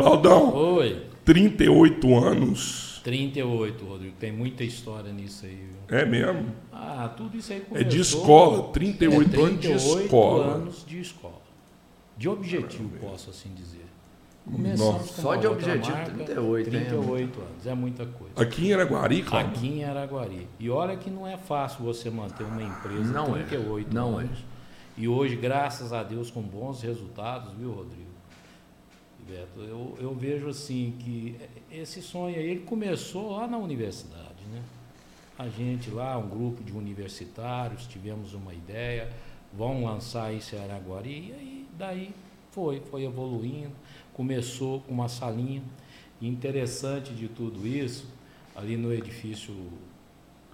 Claudão, Oi. 38 anos. 38, Rodrigo. Tem muita história nisso aí. Viu? É mesmo? Ah, tudo isso aí É começou... de escola, 38 é, anos de 38 escola. anos de escola. De objetivo, posso assim dizer. Começamos Nossa. com Só de objetivo, marca, 38, hein? 38 anos, é muita coisa. Aqui em Araguari, Claudio? Aqui em Araguari. E olha que não é fácil você manter uma empresa Não é. 38 Não é. anos. E hoje, graças a Deus, com bons resultados, viu, Rodrigo? Beto, eu, eu vejo assim que esse sonho aí, ele começou lá na universidade, né? A gente lá, um grupo de universitários, tivemos uma ideia, vão lançar isso em Araguari, e aí daí foi, foi evoluindo, começou com uma salinha. E interessante de tudo isso, ali no edifício,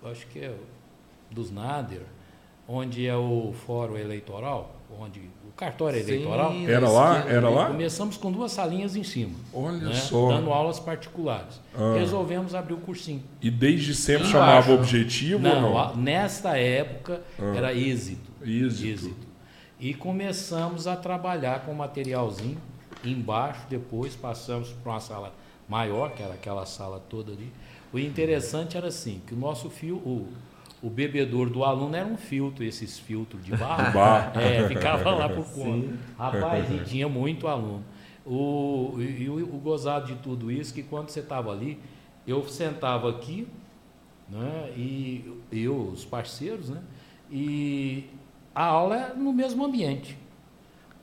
acho que é dos Nader, onde é o fórum eleitoral, onde cartório Sim, eleitoral. Era lá? Era lá? Começamos com duas salinhas em cima, Olha né? só. dando aulas particulares. Ah. Resolvemos abrir o cursinho. E desde sempre Embaixo. chamava objetivo ou Não, não? a- nesta época Ah. era êxito. Êxito. E começamos a trabalhar com materialzinho embaixo, depois passamos para uma sala maior, que era aquela sala toda ali. O interessante era assim, que o nosso fio, o, o bebedor do aluno era um filtro, esses filtros de barro. É, ficava lá por conta. Rapaz, e tinha muito aluno. O, e o, o gozado de tudo isso, que quando você estava ali, eu sentava aqui, né, e eu, os parceiros, né, e a aula é no mesmo ambiente.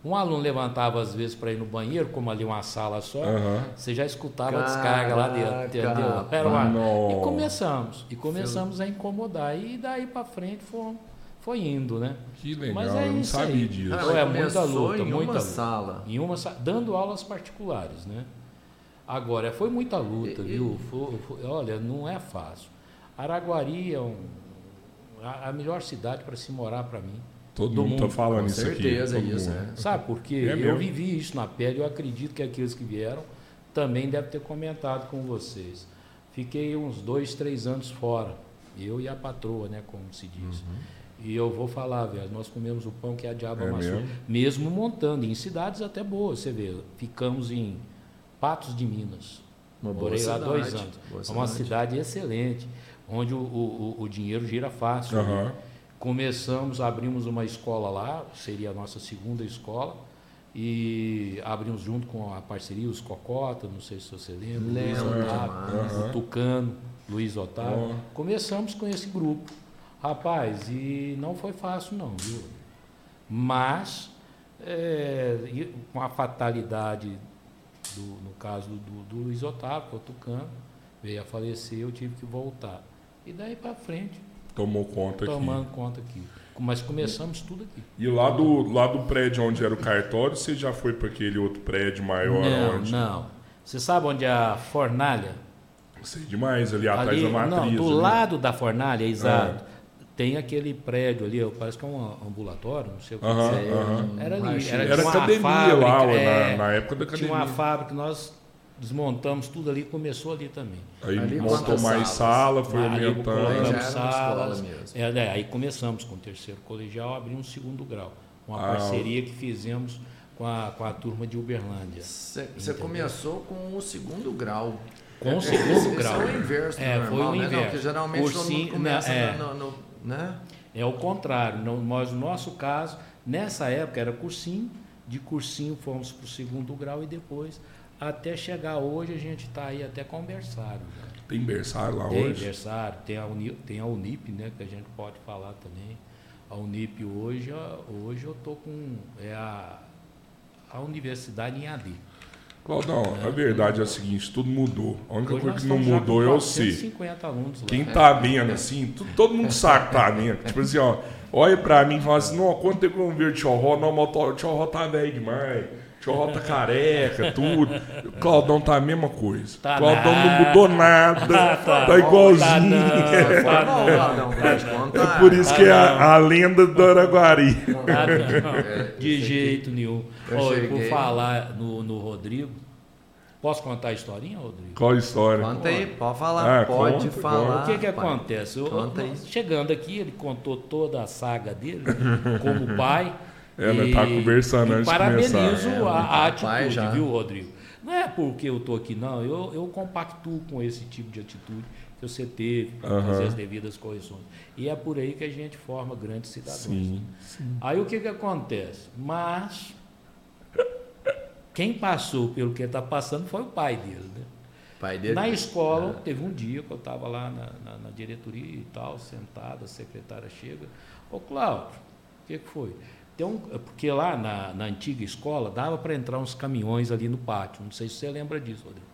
Um aluno levantava às vezes para ir no banheiro, como ali uma sala só, Aham. você já escutava a descarga lá dentro, entendeu? Era uma-. E começamos, e começamos a incomodar. E daí para frente foi, foi indo, né? Que legal, Mas é eu não sabia aí. disso. Cara, é muita luta, em muita uma luta. sala. Em uma sa- dando aulas particulares, né? Agora, foi muita luta, E- e- viu? Foi- foi- olha, não é fácil. Araguari é um, a, a melhor cidade para se morar para mim. Todo do mundo tá mundo, falando Com isso certeza, aqui. todo isso, mundo. é. Sabe por quê? É eu mesmo. vivi isso na pele, eu acredito que aqueles que vieram também devem ter comentado com vocês. Fiquei uns dois, três anos fora, eu e a patroa, né, como se diz. Uhum. E eu vou falar, velho, nós comemos o pão que a diabo É amassou. mesmo? Mesmo montando, em cidades até boas, você vê. Ficamos em Patos de Minas. Uma boa Morei lá cidade, dois anos. boa É uma cidade. cidade excelente, onde o, o, o- dinheiro gira fácil. né? Começamos, abrimos uma escola lá, seria a nossa segunda escola, e abrimos junto com a parceria os Cocota, não sei se você lembra, Luiz Otávio, o Tucano, Luiz Otávio. Ó. Começamos com esse grupo. Rapaz, e não foi fácil não, viu? Mas, é, com a fatalidade, do, no caso do, do Luiz Otávio, que é o Tucano, veio a falecer, eu tive que voltar. E daí para frente, Tomou conta aqui. tomando conta aqui. Mas começamos tudo aqui. E lá do, lá do prédio onde era o cartório, você já foi para aquele outro prédio maior? não, onde? não. Você sabe onde é a fornalha? Sei demais, ali atrás ali, da matriz. não, do ali. lado da fornalha, exato. Tem aquele prédio ali, parece que é um ambulatório, não sei o que Aham, é. Era ali, era, Era academia fábrica, lá, é, na, na época da academia. Tinha uma fábrica, nós desmontamos tudo ali, começou ali também. Aí Ali montou mais salas? sala, foi Ali aumentando. Salas. mesmo. É, né, aí começamos com o terceiro colegial, abrimos um segundo grau. Uma Ah, parceria que fizemos com a, com a turma de Uberlândia. Você começou com o segundo grau. Com o É, segundo esse- grau. Esse é o inverso É, do foi normal, o né? Não, inverso. porque geralmente todo Cursinho, mundo começa né, é. no, no- né? É o contrário. Não, mas no nosso caso, nessa época era cursinho, de cursinho fomos para o segundo grau e depois, até chegar hoje, a gente está aí até com berçário. né? Tem berçário lá Tem hoje? berçário, tem a, Uni, tem a Unip, né, que a gente pode falar também. A Unip hoje, hoje eu tô com é a, a universidade em AD. Claudão, a verdade é a seguinte, tudo mudou. A única coisa que não mudou é você. 450 alunos lá. Quem tá vendo assim, todo mundo sabe que tá vendo. Tipo assim, ó, olha pra mim e fala assim, não, quanto tempo eu não vejo o Tchorró? Não, o Tchorró tá velho demais. Tchorró tá careca, tudo. O Claudão tá a mesma coisa. Tá Claudão não nada. mudou nada. Tá tá, bom, igualzinho. tá não. Tá não. Claudão, contar. É por isso que é a, a lenda do Araguari. Ah, não, É, de isso jeito nenhum. Eu cheguei- falar no, no Rodrigo, posso contar a historinha, Rodrigo? Qual a história? Conta aí, pode falar, Ah, pode conta, falar. o que que acontece? Eu- Conta eu- chegando aqui, ele contou toda a saga dele como pai. É, nós tava conversando e antes de parabenizo começar. É, a, a pai atitude, já. viu, Rodrigo? Não é porque eu estou aqui, não. Eu, eu compactuo com esse tipo de atitude que você teve, Aham. fazer as devidas correções. E é por aí que a gente forma grandes cidadãos. Sim. Aí o que, que acontece? Mas quem passou pelo que ele está passando foi o pai dele. Né? Pai dele. Na escola, teve um dia que eu estava lá na, na- na diretoria e tal, sentado, a secretária chega. Ô Cláudio, o que, que foi? Tem um, porque lá na, na antiga escola dava para entrar uns caminhões ali no pátio. Não sei se você lembra disso, Rodrigo.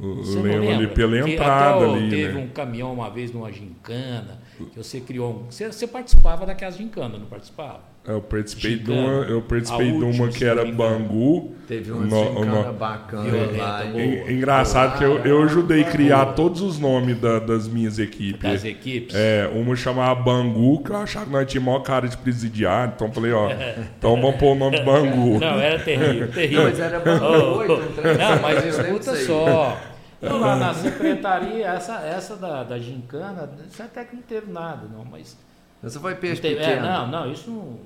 Eu Você lembro ali pela entrada até ali, Teve né? um caminhão uma vez numa gincana, que você criou um. Você, você participava daquelas gincanas, não participava? Eu participei de uma, eu participei de uma que era. Bangu. Teve uma No- bacana Violenta, lá. boa. hein? En- Engraçado que eu, eu ajudei a Boa. criar todos os nomes da- das minhas equipes. Das equipes? É, uma chamava Bangu, que eu achava que nós tínhamos maior cara de presidiário, então eu falei, ó, então vamos pôr o nome Bangu. Não, era terrível, terrível. Mas era Bangu Oh, 8, um trem Não, mas escuta só. Eu lá na secretaria, essa, essa da, da gincana, isso até que não teve nada, não, mas. Você foi Não, peixe teve, é, pequeno. não, não, isso não,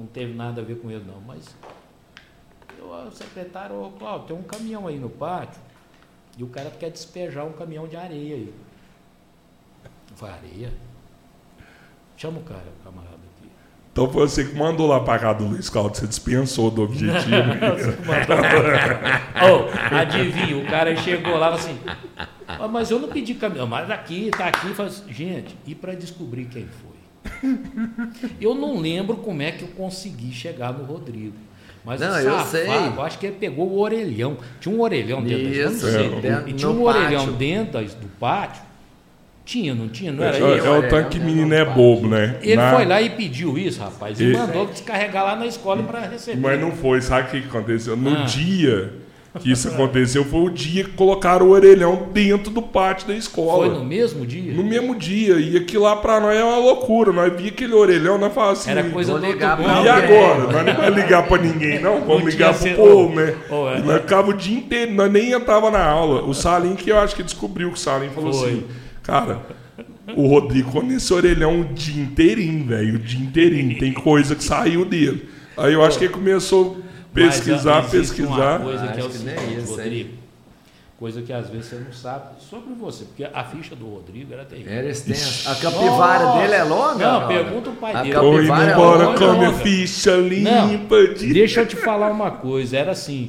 não teve nada a ver com ele, não, mas. Eu, o secretário, ô Cláudio, tem um caminhão aí no pátio e o cara quer despejar um caminhão de areia aí. Eu falei, areia? Chama o cara, o camarada aqui. Então foi você que mandou lá pra cá do Luiz Caldo, você dispensou do objetivo. Ô, adivinha, o cara chegou lá e falou assim, "Ah, mas eu não pedi caminhão, mas aqui, tá aqui. Falei assim, Gente, e para descobrir quem foi? Eu não lembro como é que eu consegui chegar no Rodrigo. Mas Não, o eu safado, sei. eu acho que ele pegou o orelhão. Tinha um orelhão dentro da Isso, sei. dentro- E tinha um orelhão pátio. dentro da- do pátio. Tinha, não tinha? Não É, era é isso? o tanque menino é bobo, né? Ele Na- foi lá e pediu isso, rapaz, e E- mandou descarregar lá na escola para receber. Mas não foi, sabe o que que aconteceu? No Ah. dia que isso aconteceu, foi o dia que colocaram o orelhão dentro do pátio da escola. Foi no mesmo dia? No mesmo dia. E aquilo lá pra nós é uma loucura. Nós via aquele orelhão, nós falávamos assim. Era coisa do ligar pra. E agora? Nós não vamos ligar pra ninguém, não. Vamos Não ligar pro ser- povo, né? Ô, é. Nós ficava o dia inteiro, nós nem entrava na aula. O Salim, que eu acho que descobriu que o Salim falou Foi. assim, cara, o Rodrigo com esse orelhão o dia inteirinho, velho. O dia inteirinho. Tem coisa que saiu dele. Aí eu acho que ele começou a pesquisar, Mas, pesquisar. Uma coisa que é o Acho que nem seguinte, hein? Rodrigo. Coisa que às vezes você não sabe sobre você, porque a ficha do Rodrigo era terrível. Era extenso. A capivara Nossa! dele é longa? Não, pergunta o pai A dele. indo é embora com a minha ficha Não, limpa de. deixa eu te falar uma coisa, era assim,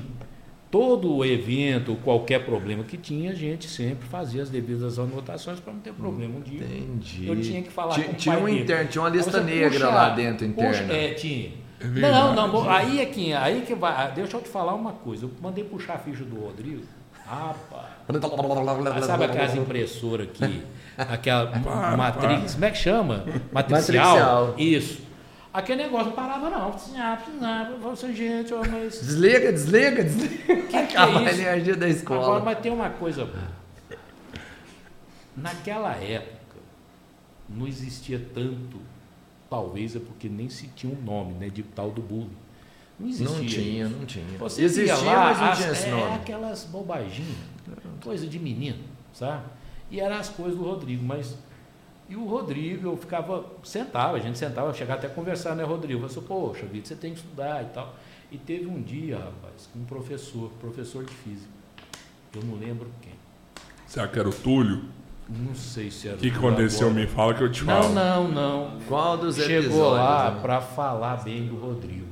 todo evento, qualquer problema que tinha, a gente sempre fazia as devidas anotações para não ter problema. Um dia Entendi. eu tinha que falar Tinha, com o tinha um dele. interno, tinha uma lista negra puxa- lá dentro, puxa- interna. é, tinha. Verdade. não, não, bom, aí é que, aí que vai. ah, Deixa eu te falar uma coisa. Eu mandei puxar a ficha do Rodrigo. Rapaz. Sabe aquelas impressoras que. Aquela matrix. Como é que chama? Matricial. Matricial. Isso. Aquele negócio não parava, não. Assim, gente, mas. Desliga, desliga, desliga. Que que é Acaba a isso? energia da Agora, escola. mas tem uma coisa boa. Naquela época, não existia tanto, talvez é porque nem se tinha um nome, né, de tal do bullying. Não existia. Não tinha, isso. não tinha. Você Existia, lá, mas não as- tinha esse é, nome. aquelas bobaginhas, coisa de menino, sabe? E eram as coisas do Rodrigo, mas. E o Rodrigo, eu ficava, sentava, a gente sentava, chegava até a conversar, né, Rodrigo? Eu falei, poxa, Vitor, você tem que estudar e tal. E teve um dia, rapaz, um professor, professor de física, eu não lembro quem, Será que era o Túlio? Não sei se era. O que, aconteceu? Me fala que eu te Não, falo. não, não. Qual dos Chegou episódios? lá né? para falar bem do Rodrigo.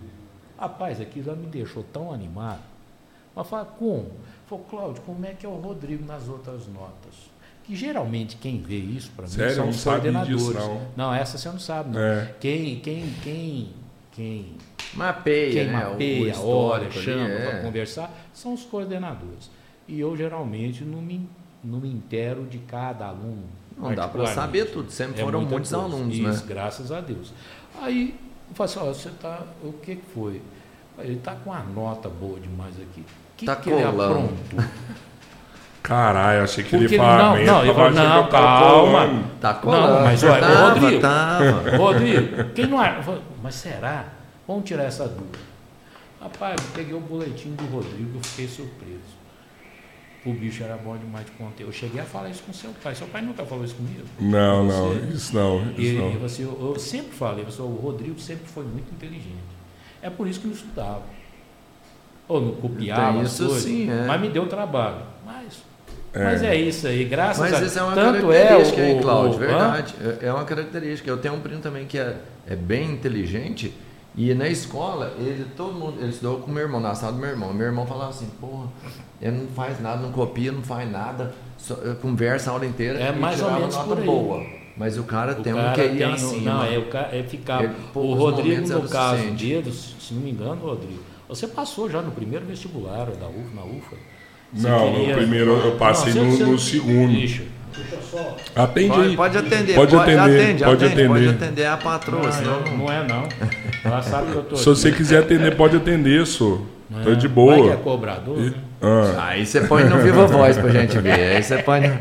Rapaz, aquilo já me deixou tão animado. Mas fala, como? Falei, Cláudio, como é que é o Rodrigo nas outras notas? Que geralmente quem vê isso para mim Sério? São não os coordenadores. disso, não. essa você não sabe, não. É. Quem, quem, quem, quem, Mapeia, quem né? mapeia, olha, chama é. para conversar, são os coordenadores. E eu geralmente não me, não me intero de cada aluno. Não dá para saber tudo. Sempre É foram muita muitos coisa. alunos, Isso, né? graças a Deus. Aí, eu falei assim, ó, você tá, o que que foi? Ele tá com uma nota boa demais aqui. O que, Tá que ele aprontou? Caralho, achei que Porque ele falava. não, "Amanhã não, eu achando não, tava calma. colando." Tá colando. mas olha, tava, Rodrigo. tava. Rodrigo, quem não é? Falei, Mas será? Vamos tirar essa dúvida. Rapaz, eu peguei o boletim do Rodrigo e fiquei surpreso. O bicho era bom demais de conteúdo. Eu cheguei a falar isso com seu pai. Seu pai nunca falou isso comigo. Não, Você- não, isso não. Isso E, não. você, eu, eu sempre falei, você, o Rodrigo sempre foi muito inteligente. É por isso que não estudava. ou não copiava isso coisas, sim, é. mas me deu trabalho. Mas é, mas é isso aí, graças Mas a isso é uma tanto é característica, o, Cláudio? hã? Verdade. É é uma característica. Eu tenho um primo também que é, é bem inteligente. E na escola, ele, todo mundo, ele estudou com meu irmão, na sala do meu irmão. Meu irmão falava assim, porra, ele não faz nada, não copia, não faz nada, só, eh, conversa a aula inteira É e mais ou menos nota por aí. boa. Mas o cara O tem um cara QI tem, acima. Não, é, o ca- é ficar. Ele, o Rodrigo, é no caso suficiente. dele, se não me engano, Rodrigo, você passou já no primeiro vestibular da UFA, na UFA? Você Não, no primeiro eu passei você- no- você- no segundo. Deixa, deixa só. Atende Pode, aí. pode atender, Pode atender, atende, pode atende, pode atender. atender a patroa, Não, senão não. não é não. Ela sabe que eu tô Se você aqui. quiser atender, pode atender, só. Tá de Vai que é boa. cobrador, né? Ah. Aí você põe no Viva Voz pra gente ver. Aí você põe no...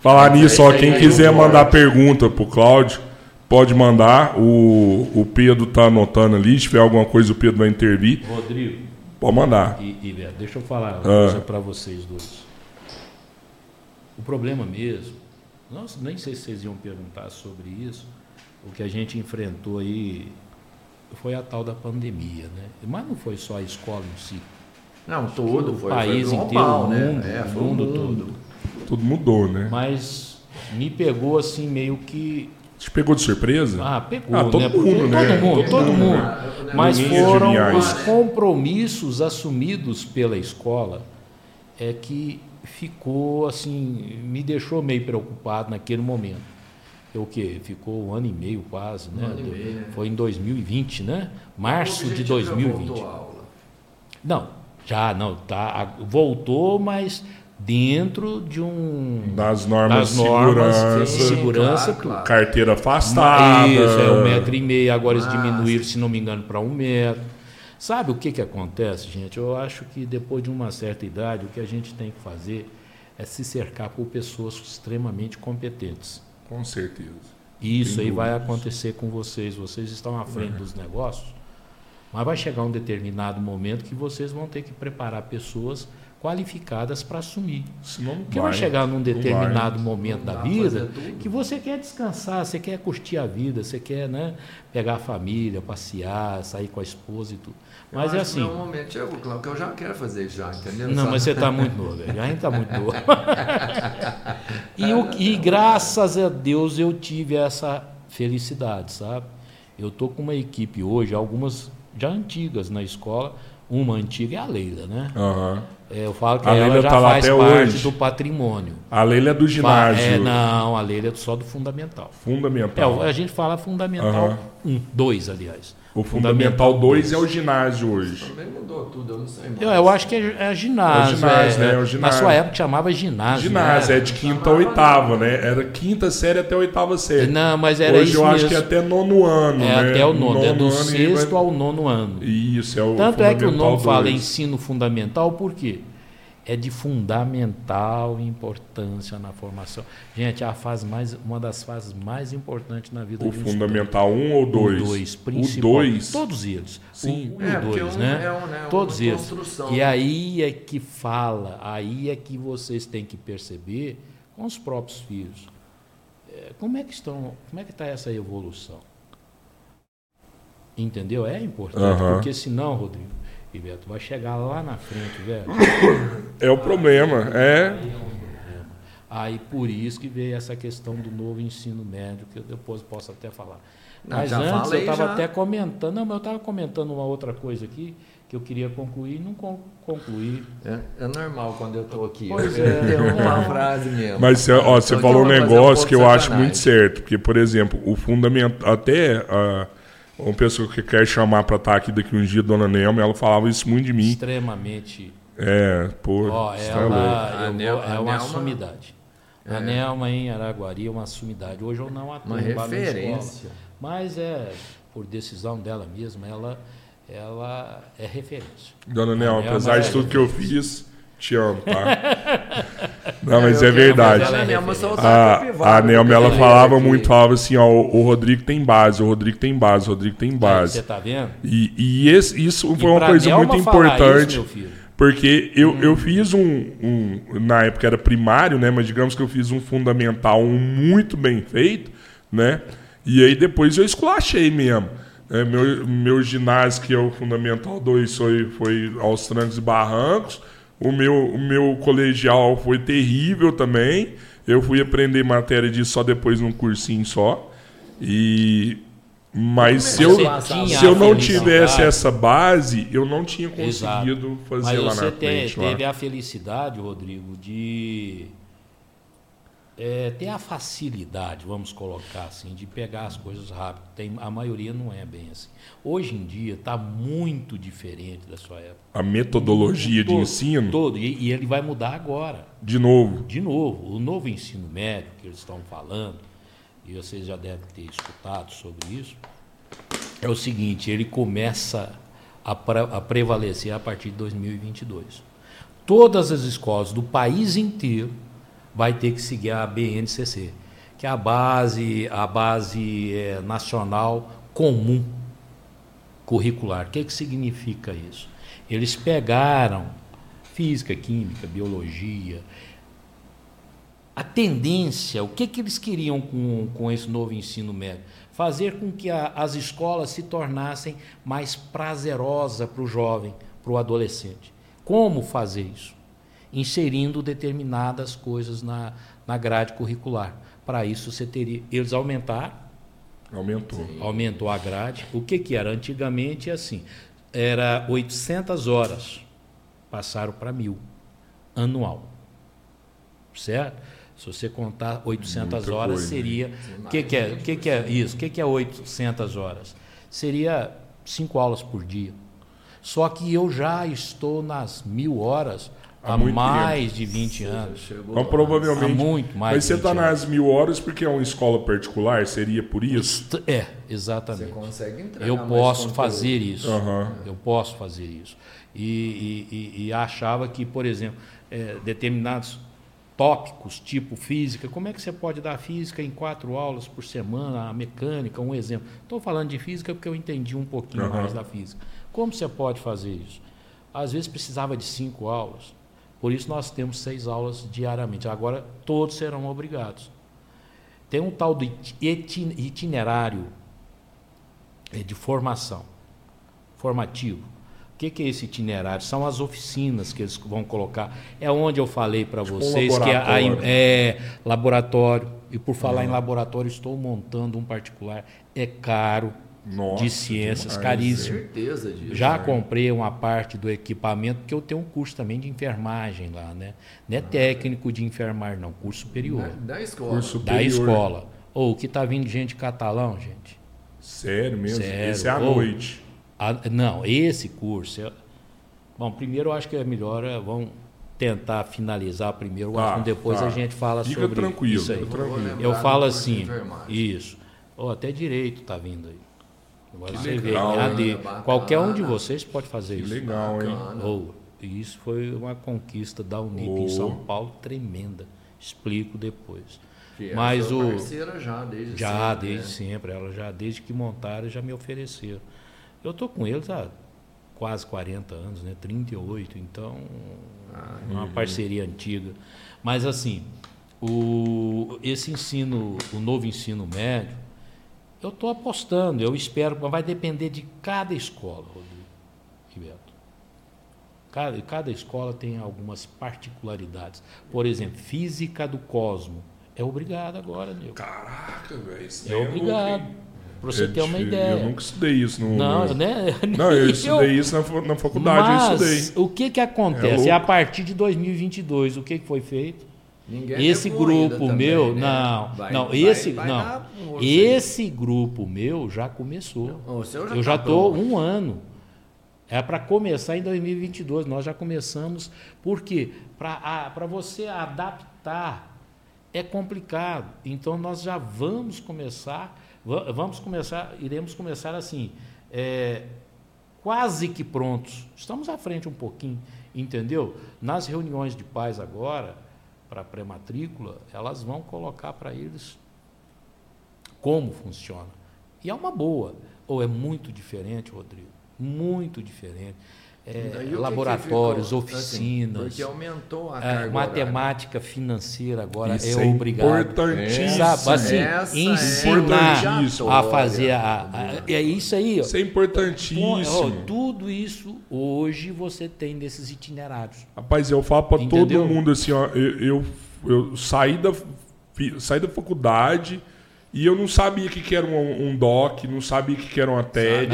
Falar nisso, ó, quem quiser mandar pergunta pro Cláudio, pode mandar. O, o Pedro tá anotando ali. Se tiver alguma coisa, o Pedro vai intervir. Rodrigo Pode mandar. e, e deixa eu falar uma Ah. coisa para vocês dois. O problema mesmo, nossa, nem sei se vocês iam perguntar sobre isso, o que a gente enfrentou aí foi a tal da pandemia, né? Mas não foi só a escola em si. Não, tudo. o Foi, país foi inteiro, global, o né? mundo, é, o foi mundo todo. Tudo mudou, né? Mas me pegou assim meio que Te pegou de surpresa? Ah, pegou, Ah, todo né? mundo, né? Todo mundo, Todo todo mundo, mundo. né? Mas foram os isso. compromissos assumidos pela escola é que ficou assim, me deixou meio preocupado naquele momento. É o que? Ficou um ano e meio quase, né? ano e meio, né? Foi em 2020, né? Março O de objetivo já 2020. voltou à aula. Não, já não, tá, voltou, mas dentro de um Das normas das de normas segurança, de segurança claro, claro. carteira afastada. Isso, é um metro e meio, agora eles Ah, diminuíram, se não me engano, para um metro. Sabe o que, que acontece, gente? Eu acho que depois de uma certa idade, o que a gente tem que fazer é se cercar por pessoas extremamente competentes. Com certeza. E isso Sem aí vai dúvidas. acontecer com vocês. Vocês estão à frente dos negócios, mas vai chegar um determinado momento que vocês vão ter que preparar pessoas qualificadas para assumir. Senão não Porque vai chegar num Não determinado momento Não da vida que você quer descansar, você quer curtir a vida, você quer né, pegar a família, passear, sair com a esposa e tudo. Eu Mas é acho que assim. No momento chegou, Cláudio, que eu já quero fazer já, entendeu? Não, Só- mas você está muito novo, velho. A gente está muito novo. e, e graças a Deus eu tive essa felicidade, sabe? Eu tô com uma equipe hoje, algumas já antigas na escola. Uma antiga é a Leila, né? Aham. É, eu falo que A ela Leila já tá faz parte hoje. do patrimônio. A Leila é do ginásio. É, não, a Leila é só do fundamental. É, Fundamental. a gente fala fundamental Aham. 1, 2, aliás. O Fundamental 2 é o ginásio hoje. Também mudou tudo, eu não sei mais. Eu, eu acho que é, é ginásio. É o ginásio, né? É o Na ginásio. sua época chamava ginásio. Ginásio, né? é de quinta a oitava, né? Era quinta série até a oitava série. Não, mas era Hoje isso eu acho mesmo. que é até nono ano, É né? até o nono, é do ano sexto vai- ao nono ano. Isso, é o Tanto é que o nome fala 2. ensino fundamental, por quê? É de fundamental importância na formação. Gente, é a fase mais, uma das fases mais importantes na vida O de um Fundamental 1 ou 2? O 2, O principal. 2. Todos eles. Sim. O 1 É, e o porque 2, um né? é um, né, Todos eles. construção. E aí é que fala, aí é que vocês têm que perceber com os próprios filhos. é, como é que estão, como é que está essa evolução? Entendeu? É importante, porque senão, Rodrigo Beto, vai chegar lá na frente, velho. É o problema. É. Aí por isso que veio essa questão do novo ensino médio, que eu depois posso até falar. Mas já antes eu falei, estava já. até comentando, não, mas eu estava comentando uma outra coisa aqui que eu queria concluir e não con- concluí. É, é normal quando eu tô aqui. Pois eu é. tenho uma frase mesmo. Mas cê- ó, você Então, falou um eu um negócio pouco que eu de acho sacanagem. muito certo. Porque, por exemplo, o fundamental. Até ah, uma pessoa que quer chamar para estar aqui daqui uns dias, Dona Nelma, ela falava isso muito de mim. Extremamente. É, pô. Ó, você tá ela A eu Nel- é uma Nelma- sumidade. A Nelma em Araguari é uma sumidade. Hoje eu não atuo Uma referência. Mas é, por decisão dela mesma, ela, ela é referência. Dona Nelma, apesar é de tudo que eu fiz, te amo, tá? Não, mas é verdade. a a Nelma, ela falava muito, falava assim, ó, o, o Rodrigo tem base, o Rodrigo tem base, o Rodrigo tem base. Você tá vendo? E, e esse- isso E foi uma pra coisa Nelma muito importante. Isso, Porque eu, eu fiz um, um- Na época era primário, né? Mas digamos que eu fiz um fundamental um muito bem feito, né? E aí depois eu esculachei mesmo. É, meu, meu ginásio, que é o Fundamental 2, foi, foi aos trancos e barrancos. O meu, o meu colegial foi terrível também. Eu fui aprender matéria disso só depois num cursinho só. E mas se eu, se eu não tivesse essa base, eu não tinha conseguido Exato. fazer Mas lá na frente. Você teve a felicidade, Rodrigo, de é, ter a facilidade, vamos colocar assim, de pegar as coisas rápido. Tem, a maioria não é bem assim. Hoje em dia está muito diferente da sua época. A metodologia todo, de ensino? Todo, e, e ele vai mudar agora. De novo? De novo. O novo ensino médio que eles estão falando, e vocês já devem ter escutado sobre isso, é o seguinte: ele começa a, a prevalecer a partir de 2022. Todas as escolas do país inteiro vai ter que seguir a BNCC, que é a base, a base é, nacional comum curricular. O que, que significa isso? Eles pegaram física, química, biologia, a tendência, o que, que eles queriam com, com esse novo ensino médio? Fazer com que a, as escolas se tornassem mais prazerosas para o jovem, para o adolescente. Como fazer isso? Inserindo determinadas coisas na, na grade curricular. Para isso, você teria. Eles aumentaram. Aumentou. Aumentou a grade. O que, que era? Antigamente, assim, era 800 horas, passaram para mil, anual. Certo? Se você contar 800 Muita horas, coisa, seria. O que, que, é, que, que é isso? O que, que é 800 horas? Seria cinco aulas por dia. Só que eu já estou nas mil horas há, há mais tempo. de 20 anos. Então, provavelmente. Há muito mais. Mas você está nas mil horas porque é uma escola particular? Seria por isso? É, exatamente. Você consegue entrar. Eu posso fazer isso. Uhum. Eu posso fazer isso. E, e, e, e achava que, por exemplo, é, determinados tópicos, tipo física. Como é que você pode dar física em quatro aulas por semana, a mecânica, um exemplo? Estou falando de física porque eu entendi um pouquinho uhum. mais da física. Como você pode fazer isso? Às vezes precisava de cinco aulas. Por isso nós temos seis aulas diariamente. Agora todos serão obrigados. Tem um tal de itinerário é, de formação, formativo o que, que, é esse itinerário? São as oficinas que eles vão colocar. É onde eu falei para tipo vocês um que é, é, laboratório. E por falar uhum. em laboratório, estou montando um particular. É caro. Nossa, de ciências, demais. caríssimo. certeza disso. Já né? comprei uma parte do equipamento, porque eu tenho um curso também de enfermagem lá, né? Não é ah. técnico de enfermagem, não, curso superior. Da, da escola. Curso da escola. Ou oh, que está vindo gente de catalão, gente. Sério mesmo? Sério. Esse é à oh, noite. A, não, esse curso. É, bom, primeiro eu acho que é melhor. É, vamos tentar finalizar primeiro assunto, depois a gente fala fica sobre tranquilo, isso aí. Tranquilo. Eu falo assim, isso. Oh, até direito está vindo aí. Agora que você legal, vê, AD. Qualquer um de vocês pode fazer que isso. Legal, hein? Oh, isso foi uma conquista da Unip oh. em São Paulo tremenda. Explico depois. Que Mas o já desde já sempre, desde né? sempre, ela já desde que montaram já me ofereceram. Eu estou com eles há quase 40 anos, né? 38, então ah, uma uhum. parceria antiga. Mas assim, o, esse ensino, o novo ensino médio, eu estou apostando, eu espero, mas vai depender de cada escola, Rodrigo Cada, cada escola tem algumas particularidades. Por exemplo, física do cosmo. É obrigado agora, meu. Caraca, velho. É obrigado. Para você ter uma ideia. Eu nunca estudei isso. No, não, no... né? Não, eu estudei isso na, na faculdade. Mas, eu estudei. o que, que acontece? É a partir de 2022, o que, que foi feito? Ninguém esse grupo também, meu, né? não, vai, não, vai, esse, vai não, esse grupo meu já começou. Não, já eu tá já estou um ano. É para começar em 2022. Nós já começamos. Por quê? Para você adaptar é complicado. Então nós já vamos começar Vamos começar, iremos começar assim, é, quase que prontos. Estamos à frente um pouquinho, entendeu? Nas reuniões de pais agora, para pré-matrícula, elas vão colocar para eles como funciona. E é uma boa, ou é muito diferente, Rodrigo, muito diferente. É, laboratórios, ficou? oficinas. Assim, porque aumentou a é, carga matemática financeira agora Isso é, é obrigado. importantíssimo. Sabe, assim, é ensinar a fazer a, a- É isso aí, ó. Isso é Ó, importantíssimo. tudo isso hoje você tem nesses itinerários. Rapaz, eu falo Entendeu? todo mundo assim, ó, eu, eu, eu saí, da, saí da faculdade e eu não sabia o que, que era um, um DOC, não sabia o que, que era uma TED,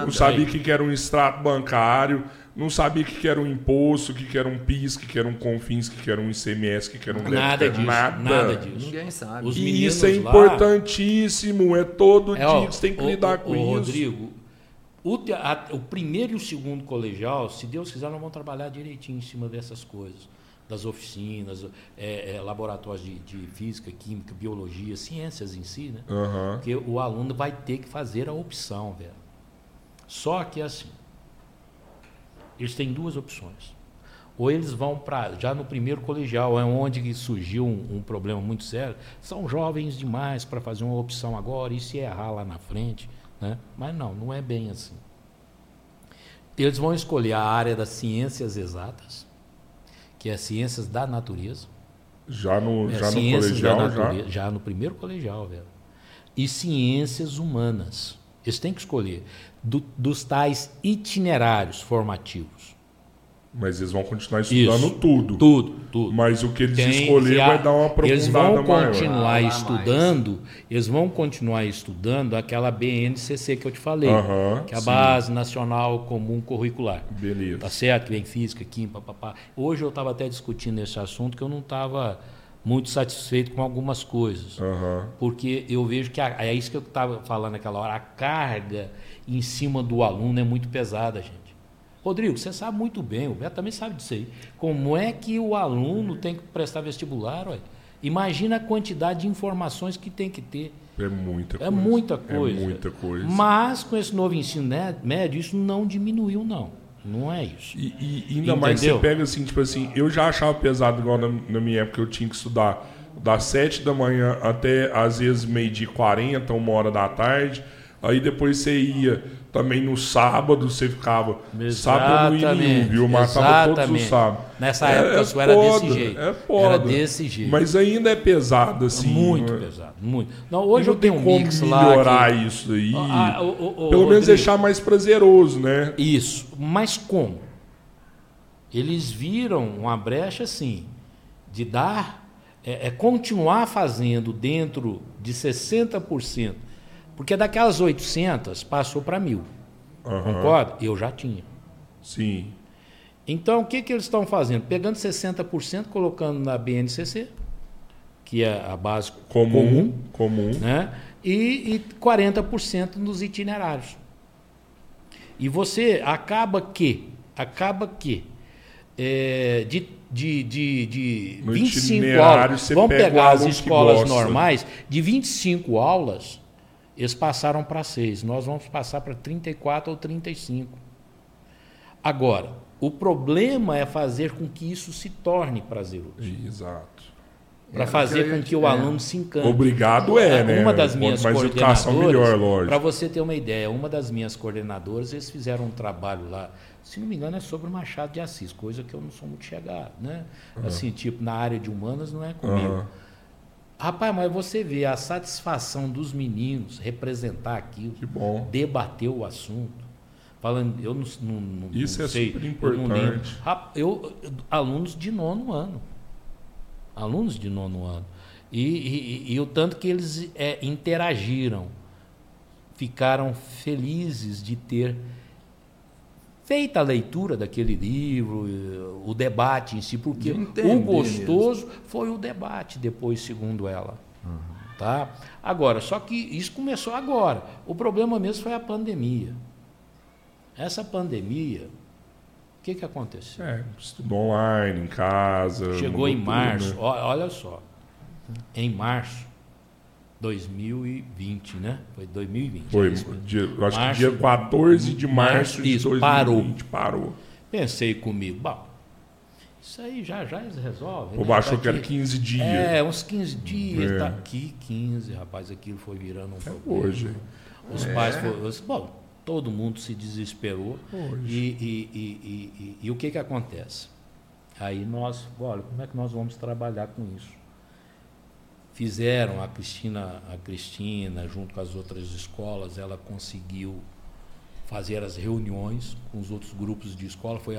não sabia o que, que era um extrato bancário, não sabia o que, que era um imposto, o que, que era um PIS, o que, que era um CONFINS, o que, que era um ICMS, o que, que era um Nada débito, disso, nada. nada disso. Ninguém sabe. Os E isso é lá- importantíssimo, é todo É, dia ó, que você tem que lidar com ô, isso. Rodrigo, o, a- o primeiro e o segundo colegial, se Deus quiser, nós vamos trabalhar direitinho em cima dessas coisas. Das oficinas, é, é, laboratórios de, de física, química, biologia, ciências em si, né? Aham. Porque o aluno vai ter que fazer a opção, velho. Só que assim, eles têm duas opções. Ou eles vão para, já no primeiro colegial, é onde surgiu um, um problema muito sério, são jovens demais para fazer uma opção agora e se errar lá na frente. Né? Mas não, não é bem assim. Eles vão escolher a área das ciências exatas, que é ciências da natureza. Já no, É, já no colegial, já. natureza, já no primeiro colegial, velho. E ciências humanas. Eles têm que escolher do- dos tais itinerários formativos. Mas eles vão continuar estudando Isso. tudo. Tudo, tudo. Mas o que eles Tem escolherem que a- vai dar uma aprofundada Eles vão maior. continuar Ah, mais. estudando, eles vão continuar estudando aquela BNCC que eu te falei, Aham, que é a sim. Base Nacional Comum Curricular. Beleza. Tá certo? Que vem física, química, papá. Hoje eu estava até discutindo esse assunto que eu não estava muito satisfeito com algumas coisas. Aham. Porque eu vejo que a- é isso que eu estava falando naquela hora, a carga em cima do aluno é muito pesada, gente. Rodrigo, você sabe muito bem, o Beto também sabe disso aí. Como é que o aluno tem que prestar vestibular? Ué? Imagina a quantidade de informações que tem que ter. É muita É coisa. muita coisa. É muita coisa. Mas com esse novo ensino né, médio, isso não diminuiu, não. Não é isso. E, e ainda mais você Entendeu? pega assim, tipo assim, eu já achava pesado igual na, na minha época eu tinha que estudar das 7 da manhã até às vezes meio-dia e 40, uma hora da tarde. Aí depois você ia também no sábado, você ficava. Sábado não ia nenhum, Exatamente, viu? Matava todos os exatamente. sábados. Nessa época isso era desse jeito. É foda. Era desse jeito. Mas ainda é pesado, assim. muito não é? pesado, muito. Não, hoje não eu tenho um como mix lá. melhorar que- isso aí. Ah, o- o- o Pelo menos Rodrigo- deixar mais prazeroso, né? Isso, mas como? Eles viram uma brecha assim, de dar, é, é continuar fazendo dentro de 60%, porque daquelas 800 passou para mil, Aham. concorda? Eu já tinha. Sim. Então, o que, que eles estão fazendo? Pegando 60%, colocando na BNCC, que é a base Comum. Comum. né? e, e 40% nos itinerários. E você acaba que, acaba que, é, de, de, de, de No 25 itinerário, aulas, vamos pegar as escolas normais, de 25 aulas, eles passaram para 6, nós vamos passar para 34 ou 35. Agora, o problema é fazer com que isso se torne prazeroso Exato. para É, fazer com que o é. aluno se encante. Obrigado é, né? Uma das minhas educação, coordenadoras, melhor, para você ter uma ideia, uma das minhas coordenadoras, eles fizeram um trabalho lá, se não me engano é sobre o Machado de Assis, coisa que eu não sou muito chegado, né? Assim, tipo, na área de humanas não é comigo. Aham. Rapaz, mas você vê a satisfação dos meninos representar aquilo, Que bom. debater o assunto. Falando, eu não, não, não Isso não é sei, super eu importante. Rap- Eu, alunos de nono ano. Alunos de nono ano. E, e- e o tanto que eles é, interagiram, ficaram felizes de ter feito a leitura daquele livro, eh, o debate em si, porque o gostoso foi o debate depois, segundo ela. Tá? Agora, só que isso começou agora. O problema mesmo foi a pandemia. Essa pandemia, o que, que aconteceu? É, estudou online, em casa. Chegou em tudo, março, né? ó- olha só. Em março 2020, né? Foi 2020. Foi, é dia, eu acho Março- que dia 14 de março, março, de isso, 2020 parou. Pensei comigo, bom, isso aí já já eles resolvem. O né? Pô, achou Tá que era aqui- 15 dias. É, uns 15 dias, É. tá aqui 15, rapaz, aquilo foi virando um problema. Hoje. Os pais foram. Bom, todo mundo se desesperou. E, e, e, e, o que, que acontece? Aí nós, olha, como é que nós vamos trabalhar com isso? Fizeram a Cristina, a Cristina, junto com as outras escolas, ela conseguiu fazer as reuniões com os outros grupos de escola. Foi,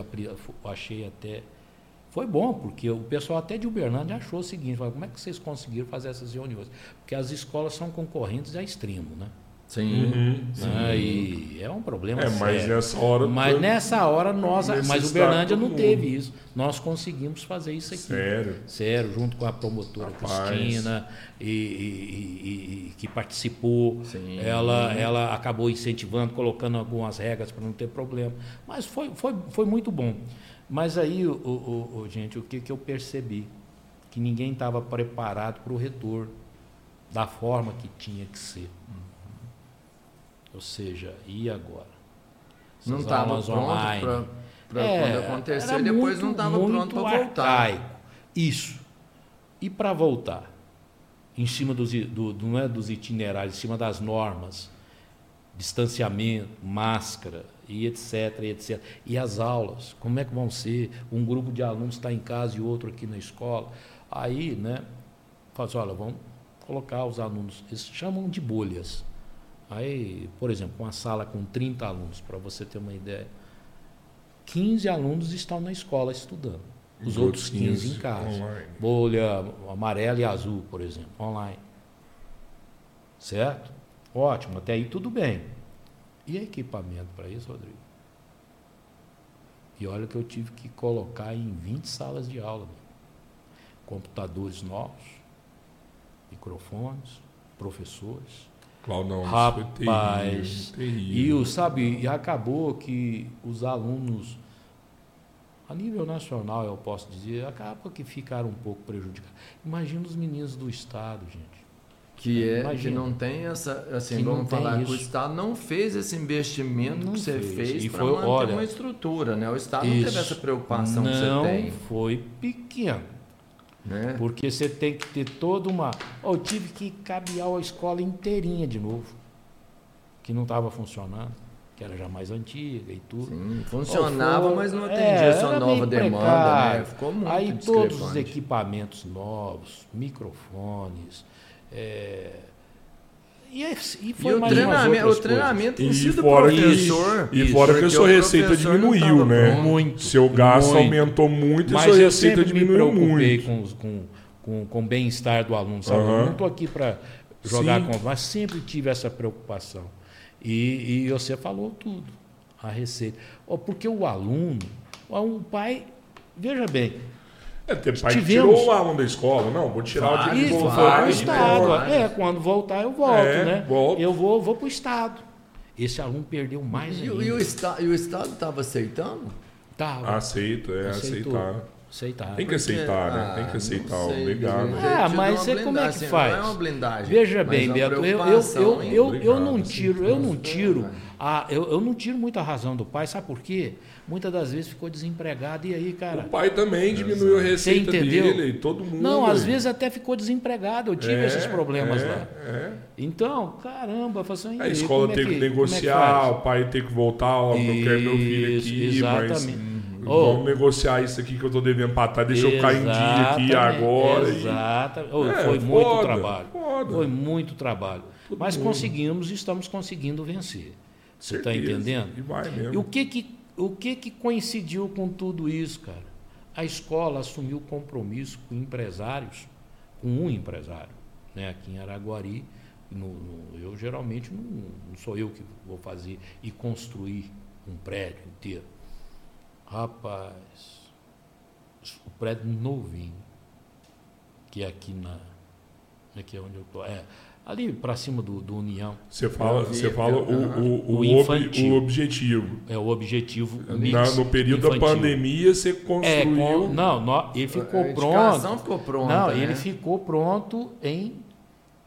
achei até foi bom, porque o pessoal até de Uberlândia achou o seguinte, como é que vocês conseguiram fazer essas reuniões? Porque as escolas são concorrentes a extremo, né? Sim. Uhum, sim. E é um problema é, sério. Mas nessa hora. Mas nessa hora nós. Mas Uberlândia não teve isso. Nós conseguimos fazer isso aqui. Sério? Sério, junto com a promotora Rapaz. Cristina, e, e, e, que participou. Sim. Ela, ela acabou incentivando, colocando algumas regras para não ter problema. Mas foi, foi, foi muito bom. Mas aí, o, o, o gente, o que, que eu percebi? Que ninguém estava preparado para o retorno da forma que tinha que ser. Ou seja, e agora? Essas não estava pronto para é, quando acontecer, depois muito, não estava pronto para voltar. Isso. E para voltar? Em cima dos, do, não é dos itinerários, em cima das normas, distanciamento, máscara, e etc, e etc. E as aulas, como é que vão ser? Um grupo de alunos está em casa e outro aqui na escola. Aí, né, fala assim, olha, vamos colocar os alunos, eles chamam de bolhas. Aí, por exemplo, uma sala com 30 alunos, para você ter uma ideia, 15 alunos estão na escola estudando. Os e outros 15, 15 em casa. Online. Bolha amarela e azul, por exemplo, online. Certo? Ótimo, até aí tudo bem. E equipamento para isso, Rodrigo? E olha que eu tive que colocar em 20 salas de aula. Né? Computadores novos, microfones, professores. Claudão, Rapaz, e o sabe, e acabou que os alunos a nível nacional, eu posso dizer, acaba que ficaram um pouco prejudicados. Imagina os meninos do estado, gente. Que é Imagina. que não tem essa, assim, que vamos falar que o Estado não fez esse investimento não que você fez, fez para manter olha, uma estrutura, né? O Estado isso, não teve essa preocupação que você tem. Não foi pequeno. Né? Porque você tem que ter toda uma. Oh, eu tive que cabear a escola inteirinha de novo, que não estava funcionando, que era já mais antiga e tudo. Sim, funcionava, oh, foi, mas não atendia é, essa nova demanda, né? Ficou muito Aí todos os equipamentos novos, microfones, é, e, é, e foi e mais o treinamento, o treinamento em si do professor. Que, e fora que a sua receita diminuiu, né? Muito. Seu gasto muito. aumentou muito e sua receita diminuiu muito. Mas eu sempre me preocupei com, com, com, o bem-estar do aluno, sabe? Uhum. Eu não estou aqui para jogar Sim. com... Mas sempre tive essa preocupação. E, e você falou tudo, a receita. Oh, porque o aluno, o pai... Veja bem, é, ter pai Tivemos... tirou o aluno da escola. Não, vou tirar vai, o dia voltar. Foi o Estado. É, quando voltar eu volto, é, né? Volto. Eu vou, vou para o Estado. Esse aluno perdeu mais e, ainda. E o, esta, e o Estado estava aceitando? Estava. Aceito, é, Aceitou. aceitar. Aceitar. Tem que aceitar, né? Tem que ah, aceitar o legado. Ah, mas você como é que faz? Não é uma blindagem. Veja bem, Beto, eu, eu, eu, eu, eu não tiro, eu não tiro, a, eu, eu não tiro muita razão do pai, sabe por quê? muitas das vezes ficou desempregado. E aí, cara. O pai também diminuiu a receita dele, todo mundo. Não, às vezes até ficou desempregado. Eu tive é, esses problemas é, lá. É. Então, caramba, assim, a escola tem é que, negociar, é que o pai tem que voltar, ó, não quero meu filho aqui, exatamente. mas. Oh, vamos negociar isso aqui que eu estou devendo para trás, deixa eu cair em dia aqui agora. Exatamente. Oh, foi muito foda, trabalho. Foda. Foi muito trabalho. Mas mundo. conseguimos, estamos conseguindo vencer. Você está entendendo? E vai mesmo. E o que, que o que, que coincidiu com tudo isso, cara? A escola assumiu compromisso com empresários, com um empresário, né? aqui em Araguari. No, no, eu geralmente não, não, sou eu que vou fazer e construir um prédio inteiro. Rapaz, o prédio novinho, que é aqui na. Aqui é onde eu estou. É, ali para cima do, do, União. Você fala, você fala o, o, o, o, ob, o objetivo. É o objetivo. Na, no período infantil. da pandemia você construiu. É, com, não, não, ele ficou a pronto. ficou pronta. Não, né? ele ficou pronto em,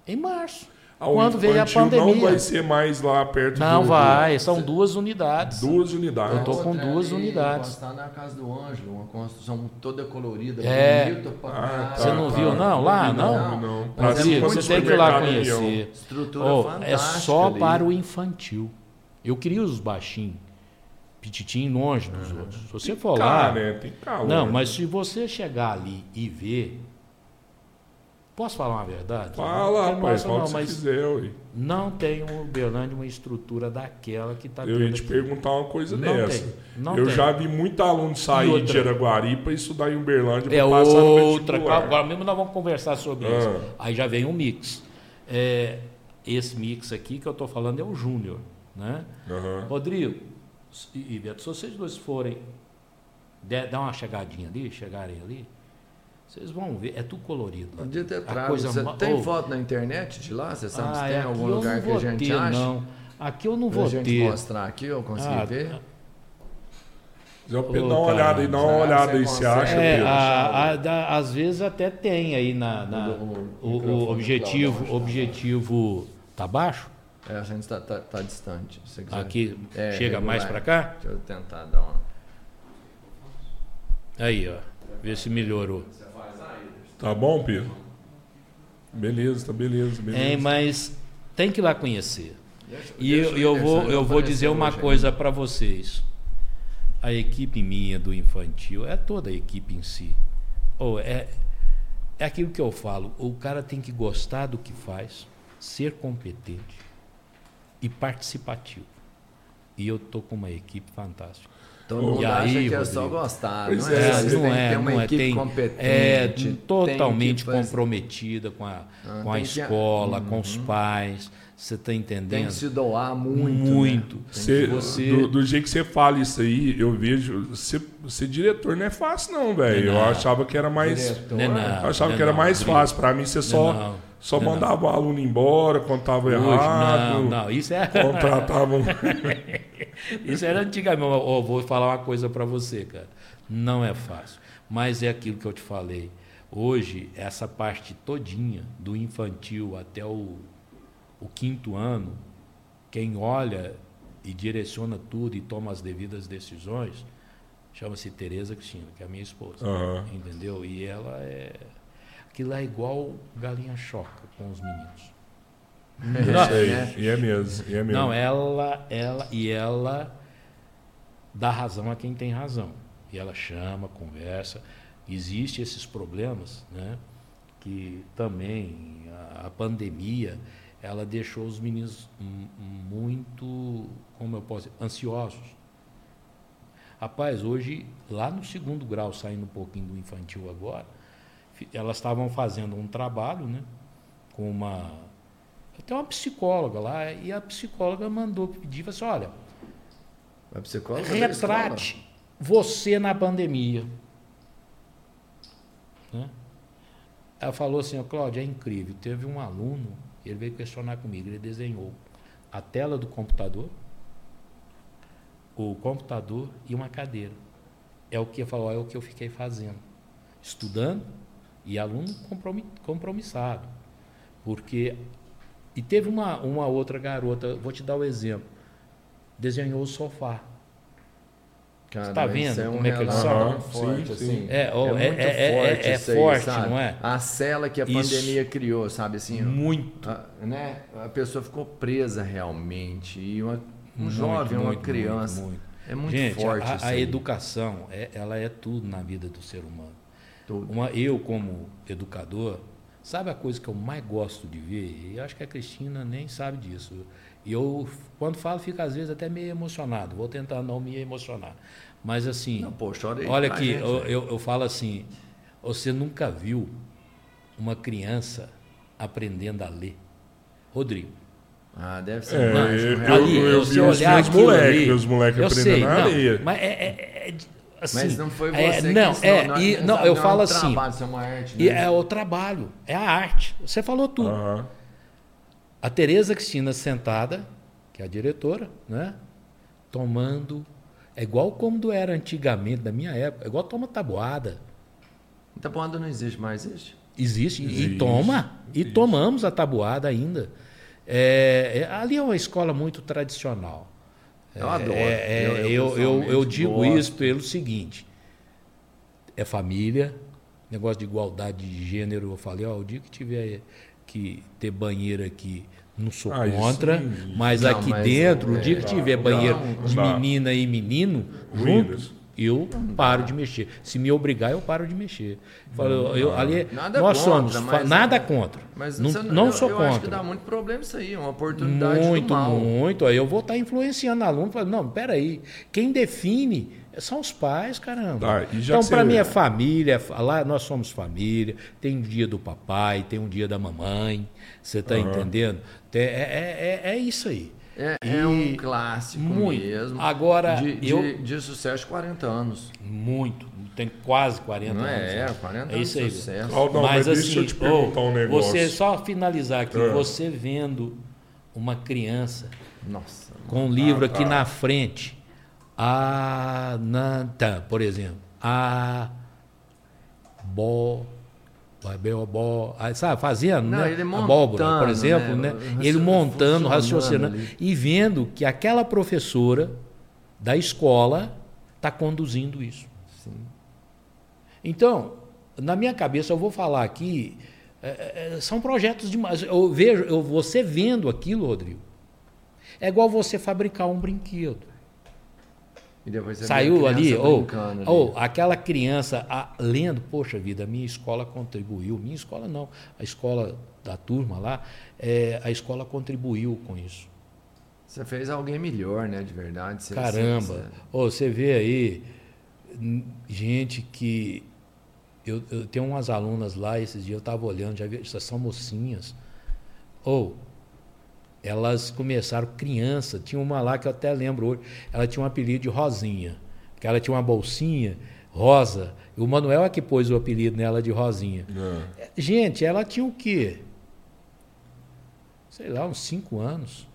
em março. Quando veio a pandemia. Não vai ser mais lá perto Não do, vai, são duas unidades. Duas unidades. Eu estou com duas unidades. Está na casa do Ângelo, uma construção toda colorida, é. bonita. Ah, tá, você não tá. viu, não? Lá, não? Não, não. Mas, é você tem que ir lá conhecer. Estrutura oh, É só ali. para o infantil. Eu queria os baixinhos, pititim longe dos outros. Se você for lá. né? Tem calor. Não, mas se você chegar ali e ver. Posso falar uma verdade? Fala, é rapaz, nossa, fala não, mas quiser, ué. não tem um Uberlândia uma estrutura daquela que está Eu ia te perguntar uma coisa Não dessa. tem, não eu tem. já vi muito aluno sair outra? de Araguari para estudar em Uberlândia É pra passar no outra. vestibular. Agora mesmo nós vamos conversar sobre Ah. isso. Aí já vem um mix. É, esse mix aqui que eu estou falando é o Júnior. Né? Aham. Rodrigo e e Beto, se vocês dois forem der, dar uma chegadinha ali, chegarem ali, vocês vão ver, é tudo colorido. lá. Podia ter A trago. coisa tem Ô, foto na internet de lá? Você sabe se ah, tem aqui algum eu lugar que a gente ter, acha? Não. Aqui eu não Pra vou gente ter. mostrar aqui, eu consegui Ah, ver. Pedro, Ô, dá uma cara. olhada aí, dá uma olhada aí, você consegue? acha, É, a- a- da- às vezes até tem aí na, na- O- o o, do objetivo, Claudão, objetivo tá baixo? É, a gente tá, tá, tá distante. Se. Aqui É, chega regular. mais para cá? Deixa eu tentar dar uma. Aí, ó. Vê se melhorou. Tá bom, Pedro? Beleza, tá beleza, beleza. É, mas tem que ir lá conhecer. Deixa- E deixa eu, eu vou, eu vou dizer uma coisa para vocês. A equipe minha do infantil, é toda a equipe em si. Ou é, é aquilo que eu falo, o cara tem que gostar do que faz, ser competente e participativo. E eu tô com uma equipe fantástica. Todo mundo E acha aí, que é só gostar. Pois não é, é, isso, não tem é, ter uma não é, equipe tem, competente. é tem totalmente comprometida com a, Ah, com a tem que- escola, com os pais. Você está entendendo? Tem que se doar muito. Muito. né? Tem Você- do, do jeito que você fala isso aí, eu vejo. Ser, ser diretor não é fácil, não, velho. Eu Não. achava que era mais. Diretor. Não é Eu não, achava não que era mais fácil. Pra mim, você só, Não, só não, mandava o aluno embora quando tava Hoje, errado. não, não, isso é. Contratava um. Isso era antigamente. Ó, vou falar uma coisa para você, cara. Não é fácil. Mas é aquilo que eu te falei. Hoje, essa parte todinha, do infantil até o, o quinto ano, quem olha e direciona tudo e toma as devidas decisões, chama-se Tereza Cristina, que é a minha esposa. Aham. Entendeu? E ela é. Aquilo é igual galinha choca com os meninos. Sei. né? E é mesmo. E é mesmo. Não, ela, ela e ela dá razão a quem tem razão. E ela chama, conversa. Existem esses problemas, né? Que também a, a pandemia ela deixou os meninos muito, como eu posso dizer, ansiosos. Rapaz, hoje, lá no segundo grau, saindo um pouquinho do infantil agora, elas estavam fazendo um trabalho, né? Com uma tem uma psicóloga lá e a psicóloga mandou pedir, falou assim, olha, A psicóloga retrate você na pandemia. Né? Ela falou assim, ó, Cláudia, é incrível, teve um aluno, ele veio questionar comigo, ele desenhou a tela do computador, o computador e uma cadeira. É o que falou, é o que eu fiquei fazendo. Estudando e aluno compromi- compromissado. Porque e teve uma, uma outra garota, vou te dar o exemplo, desenhou o sofá. Cara, Você tá vendo isso é um como é que eles relato são? forte, Sim, assim. sim. É, ó, é- muito é- é- forte é isso aí, forte, sabe? não é? A cela que a Isso. pandemia criou, sabe assim? Muito. A, né? a pessoa ficou presa realmente. E uma- um muito, jovem, uma muito, criança. muito, muito. É muito Gente, forte a, isso a aí. educação, é, ela é tudo na vida do ser humano. Tudo. Uma, eu, como educador, sabe a coisa que eu mais gosto de ver? E eu acho que a Cristina nem sabe disso. E eu, quando falo, fico às vezes até meio emocionado. Vou tentar não me emocionar. Mas assim, Não, pô, chora aí olha aqui, gente, eu, eu, eu falo assim, você nunca viu uma criança aprendendo a ler? Rodrigo. Ah, deve ser É, um eu, eu, ali, eu vi os olhar meus moleques, meus moleques eu aprendendo a não, ler. Mas é, é- é- assim, Mas não foi é, você não, que ensinou, é, nós- e, não, sabe, eu é um falo assim, trabalho, isso é uma arte, e né? é o trabalho, é a arte. Você falou tudo. Aham. A Tereza Cristina sentada, que é a diretora, né? Tomando. É igual como era antigamente, na minha época, é igual toma tabuada. Tabuada não existe mais, existe? Existe, e- Existe, e toma. E existe. tomamos a tabuada ainda. É, é- ali é uma escola muito tradicional. Eu adoro. É, é, Eu- eu eu, eu, digo gosto. isso pelo seguinte: é família, negócio de igualdade de gênero. Eu falei, ó, o dia que tiver que ter banheiro aqui não sou Ah, contra, sim. mas Não, aqui mas, dentro, o é, dia que tiver não, banheiro não de dá. menina e menino, Windows. junto, eu paro de mexer. Se me obrigar, eu paro de mexer. Falo, eu, ali, Nada nós contra, somos, mas- nada contra. Mas não você- não eu, sou eu contra. acho que dá muito problema isso aí, é uma oportunidade Muito, do mal. muito. Aí eu vou estar influenciando aluno. Falando, não, peraí. Quem define são os pais, caramba. Tá, e já então, para mim é família. Lá nós somos família. Tem um dia do papai, tem um dia da mamãe. Você está entendendo? Tem- É, é, é, é isso aí. É, é um clássico muito. mesmo. Agora, de, de- eu- de sucesso de 40 anos. Muito. Tem quase 40 Não anos. é, né? 40 É anos isso de aí. sucesso. Claudão, mas, mas, deixa eu te assim, perguntar ô, um negócio. Você só finalizar aqui, É. você vendo uma criança Nossa. com um livro Ah, aqui tá. na frente. A Nanta, por exemplo. A Bo. Bo, aí, sabe, fazendo, Não, né? ele Abóbora, por montando, exemplo, né? né? Ele montando, raciocinando ali. e vendo que aquela professora da escola está conduzindo isso. Sim. Então, na minha cabeça, eu vou falar aqui, é, é, são projetos demais. Eu vejo, eu, você vendo aquilo, Rodrigo, é igual você fabricar um brinquedo. E depois você vê a Saiu ali, ou, ali. ou aquela criança a- lendo, poxa vida, a minha escola contribuiu, minha escola não, a escola da turma lá, é, a escola contribuiu com isso. Você fez alguém melhor, né? De verdade. Você- Caramba, você- Ô, você vê aí gente que. Eu, eu tenho umas alunas lá, esses dias eu estava olhando, já vi, essas são mocinhas. Ou elas começaram criança, tinha uma lá que eu até lembro hoje, ela tinha um apelido de Rosinha, porque ela tinha uma bolsinha rosa, o Manuel é que pôs o apelido nela de Rosinha. É. Gente, ela tinha o quê? Sei lá, uns cinco anos.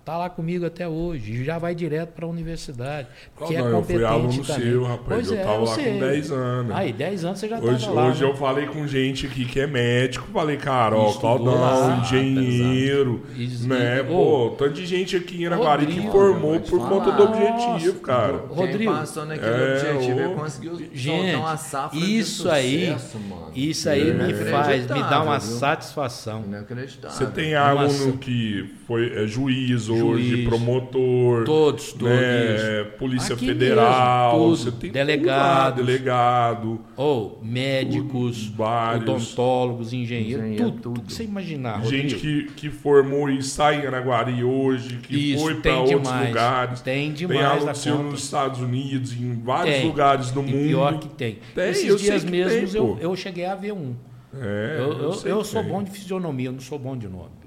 Está lá comigo até hoje. e Já vai direto para a universidade. Porque Não, é eu competente fui aluno também. seu, rapaz. Pois eu é, tava lá sei. com 10 anos. Aí, 10 anos você já Hoje, estava lá. hoje né? eu falei com gente aqui que é médico, falei, cara, ó, Estudou Claudão, engenheiro, exato. né? E- Pô, tanto de gente aqui em Araguari que formou por falar. conta do objetivo, Nossa, cara. Quem Rodrigo, passou naquele é, objetivo ô- e conseguiu Gente, uma safra isso de aí, sucesso, mano. isso aí É me faz, me dá uma viu? satisfação. Inacreditável. Você tem aluno que foi é, juiz hoje, Juiz. promotor, Todos, todos. né, Polícia Aqui Federal, mesmo, tudo. você tem Delegados. tudo lá, delegado. Ou médicos, Vários. odontólogos, engenheiros, Engenheiro, tudo, tudo. tudo que você imaginar. Gente Rodrigo. que, que formou e sai em Araguari hoje, que Isso, foi para tem outros demais. lugares. Tem Tem demais aluno seu conta. nos Estados Unidos, em vários Tem. lugares do E mundo. pior que tem. Tem, eu Esses dias mesmos tem, eu, eu cheguei a ver um. É, eu eu, eu que sou tem. bom de fisionomia, eu não sou bom de nome.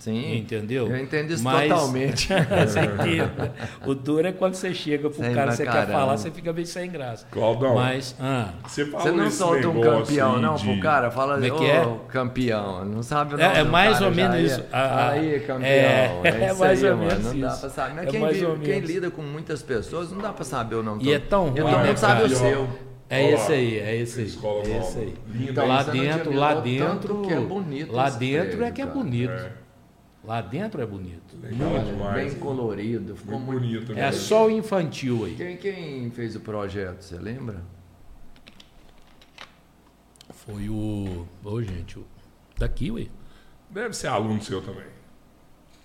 Sim. Entendeu? Eu entendo isso Mas- totalmente. você entende? O duro é quando você chega pro Sem cara, você quer caramba. falar, você fica meio sem graça. Claudão, Mas, ah, você fala Você não solta um campeão, não, de... pro cara? Fala, Como é que é? campeão. Não sabe o É- nome é do mais cara, ou menos isso. Fala ah, aí, campeão. é, É, é mais aí, ou mano. menos Não dá isso. pra saber. Mas É quem, mais vive- ou quem lida com muitas pessoas, não dá pra saber o nome E é tão E ruim, todo né, mundo sabe o seu. é Olha esse lá. aí, é esse aí. Escola é esse aí. Linda. Então, lá dentro, lá dentro. tanto que é bonito Lá dentro é que é bonito. Lá dentro é bonito. legal Olha, demais. bem colorido. Ficou Muito muito bonito, né? É só o infantil aí. Quem, quem fez o projeto, você lembra? Foi o. Ô, gente, o... daqui, ué. Deve ser aluno seu também.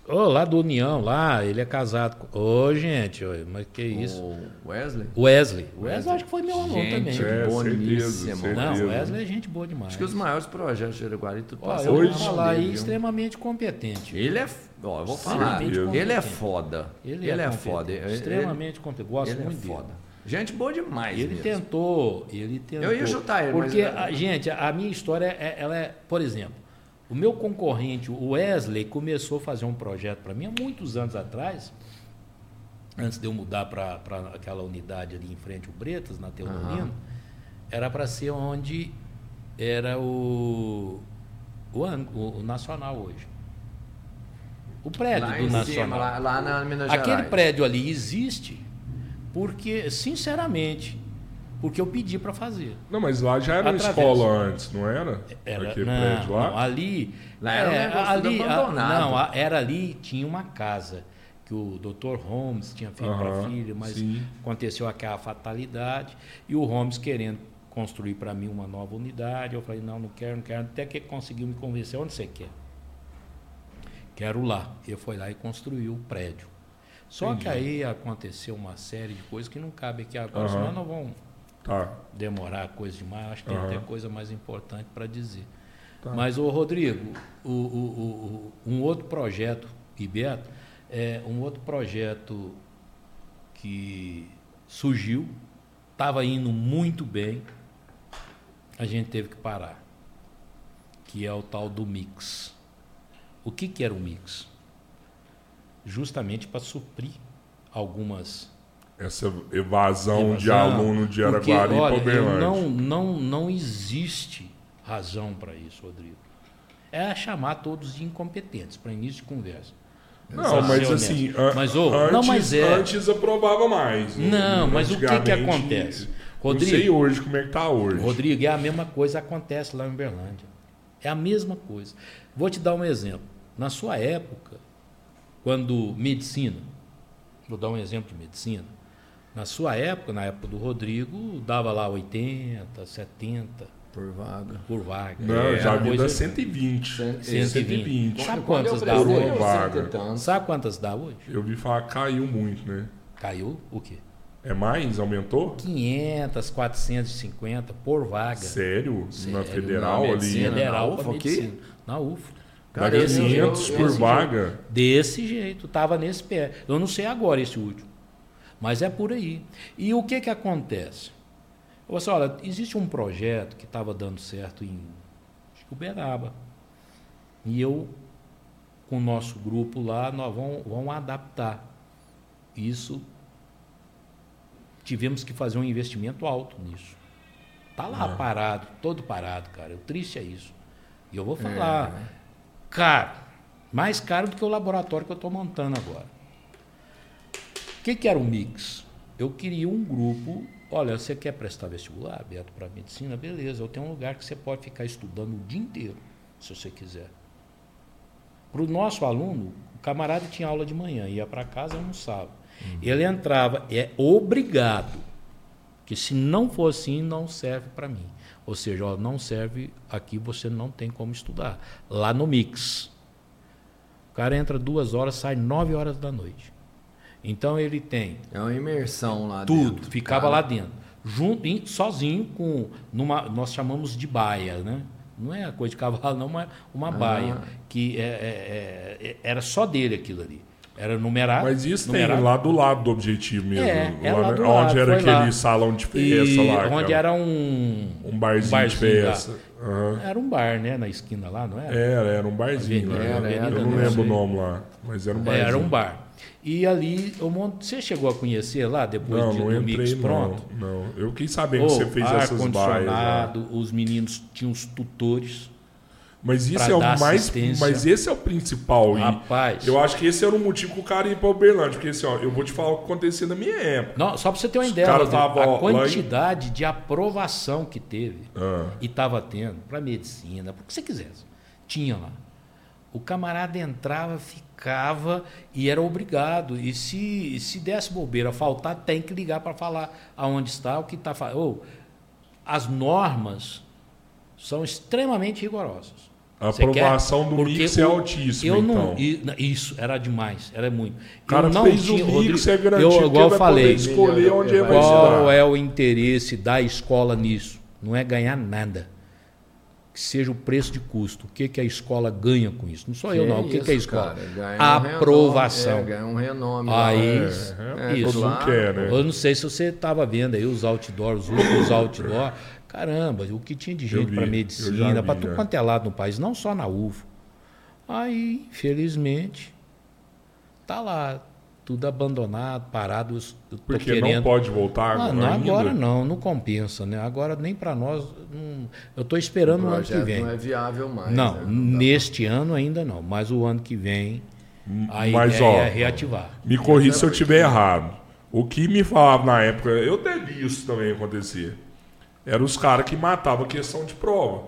Ô, lá do União, lá, ele é casado com. Ô, gente, ô, mas que isso? O Wesley? Wesley. Wesley acho que foi meu aluno Gente, também. É, boníssimo. certeza, Não, certeza. Wesley é gente boa demais. Acho que os maiores projetos de Araguari tudo Ó, passa eu por vou Hoje- falar aí dele, viu? extremamente competente. Ele é. Ó, eu vou falar. Ele é foda. Ele, é, competente, foda. Ele- Extremamente competente. Gosto Ele é muito dele. foda. Gente boa demais. Ele mesmo. tentou, ele tentou. Eu ia chutar ele, mas- Porque, a, gente, a minha história, é, ela é, por exemplo, o meu concorrente, o Wesley, começou a fazer um projeto para mim há muitos anos atrás, antes de eu mudar para aquela unidade ali em frente ao Bretas, na Teodolino, era para ser onde era o, o, o- Nacional hoje. O prédio Lá do Nacional. cima, lá, lá na Minas Aquele Gerais. prédio ali existe porque, sinceramente, porque eu pedi para fazer. Não, mas lá já era uma Através. escola antes, não era? Era, Aquele não, prédio lá? não, ali, Lá era um é, tudo ali, a- abandonado. não, a- era ali tinha uma casa que o Dr. Holmes tinha feito para Aham, filho, mas sim. aconteceu aquela fatalidade e o Holmes querendo construir para mim uma nova unidade. Eu falei, não, não quero, não quero. Até que ele conseguiu me convencer, onde você quer? Quero lá. Ele foi lá e construiu o prédio. Só Entendi. que aí aconteceu uma série de coisas que não cabe aqui agora, Aham. senão nós vamos Tá. demorar coisa demais. Acho que tem até coisa mais importante para dizer. Tá. Mas, ô Rodrigo, o- o- o- um outro projeto, e Beto, é um outro projeto que surgiu, estava indo muito bem, a gente teve que parar, que é o tal do mix. O que, que era o mix? Justamente para suprir algumas Essa evasão, de Evasão, aluno de Araguari para Uberlândia. não, não, não existe razão para isso, Rodrigo. É chamar todos de incompetentes para início de conversa. Não, mas assim, Mas, ô, antes, não, mas é. antes aprovava mais. Não, mas o que que acontece? Não sei Rodrigo, hoje como é que tá hoje. Rodrigo, é a mesma coisa que acontece lá em Uberlândia. É a mesma coisa. Vou te dar um exemplo. Na sua época, quando medicina, vou dar um exemplo de medicina. Na sua época, na época do Rodrigo, dava lá 80, 70 Por vaga. por vaga. Não, É, já vi da 120. 120. 120. Sabe quantas dá hoje? eu Vaga. Sabe quantas dá hoje? Eu vi falar que caiu muito, né? Caiu o quê? É mais? Aumentou? 500, 450 por vaga. Sério? Na Sério, federal na ali? medicina. Federal na aqui? medicina. Na UFO. Dá Cara, eu- 500 eu- por vaga? Desse jeito, estava nesse pé. Eu não sei agora esse último, mas é por aí. E o que que acontece? Eu falei assim, olha, existe um projeto que estava dando certo em Uberaba. E eu, com o nosso grupo lá, nós vamos, vamos adaptar. Isso, tivemos que fazer um investimento alto nisso. Tá lá Ah. parado, todo parado, cara. O triste é isso. E eu vou falar, caro, mais caro do que o laboratório que eu estou montando agora. O que, que era o mix? Eu queria um grupo. Olha, você quer prestar vestibular, Beto, para medicina? Beleza, eu tenho um lugar que você pode ficar estudando o dia inteiro, se você quiser. Para o nosso aluno, o camarada tinha aula de manhã, ia para casa e almoçava. Ele entrava, é obrigado, que se não for assim, não serve para mim. Ou seja, ó, não serve aqui, você não tem como estudar. Lá no mix. O cara entra duas horas, sai nove horas da noite. Então ele tem É uma imersão lá tudo, dentro. ficava cara. lá dentro. Junto, em- sozinho com. Numa, nós chamamos de baia, né? Não é coisa de cavalo, não, mas uma baia. Que é, é- é- era só dele aquilo ali. Era numerado. Mas isso numerado. tem lá do lado do objetivo mesmo. É, é lá do onde lado, era aquele lá. salão de festa E lá. onde era um. um barzinho, barzinho de lá. festa. Aham. Era um bar, né? Na esquina lá, não era? Era, era um barzinho lá. Avenida, eu Avenida, não não lembro sei. o nome lá, mas era um É, barzinho. era um bar. E ali, eu mont... você chegou a conhecer lá, depois Não, de, não do entrei mix não, pronto? não. Eu quis saber que Ô, você fez essas baias ar-condicionado, os meninos tinham os tutores. Mas isso é o mais. Mas esse é o principal. Rapaz. eu acho que esse era o motivo que o cara ia pra Uberlândia. Porque assim, ó, eu vou te falar o que acontecia na minha época. Não, só para você ter uma Os ideia, Rodrigo, tava, a em- quantidade de aprovação que teve Ah. e estava tendo para medicina, para o que você quisesse, tinha lá. O camarada entrava, ficava e era obrigado. E se, se desse bobeira, faltar, tem que ligar para falar aonde está, o que está fazendo. as normas são extremamente rigorosas. A Você quer? aprovação do Porque mix é altíssima, Eu não, então. isso era demais, era muito. O cara eu não fez tinha, o mix, Rodrigo, é garantido eu, igual eu falei, escolher onde vai qual é o interesse da escola nisso? Não é ganhar nada. Que seja o preço de custo. O que, que a escola ganha com isso? Não sou eu, não. O que, que é a isso, escola? cara? Um Aprovação. renome, é, ganha um renome. Aí, É, É, isso. todo mundo quer, né? Eu não sei se você estava vendo aí os outdoors, os últimos outdoors. Caramba, o que tinha de gente para medicina, para tudo já. quanto é lado no país, não só na UFO. Aí, infelizmente, tá lá, tudo abandonado, parado. Eu tô Porque querendo... não pode voltar Ah, agora não, ainda? agora não, não compensa, né? Agora nem para nós. não- eu estou esperando O o ano que vem. não é viável mais. Não, né? dá neste ano ainda não, mas o ano que vem a Mas, ideia ó, é reativar. Me corrija se eu estiver errado. O que me falava na época, eu vi isso também acontecer. Eram os caras que matavam a questão de prova.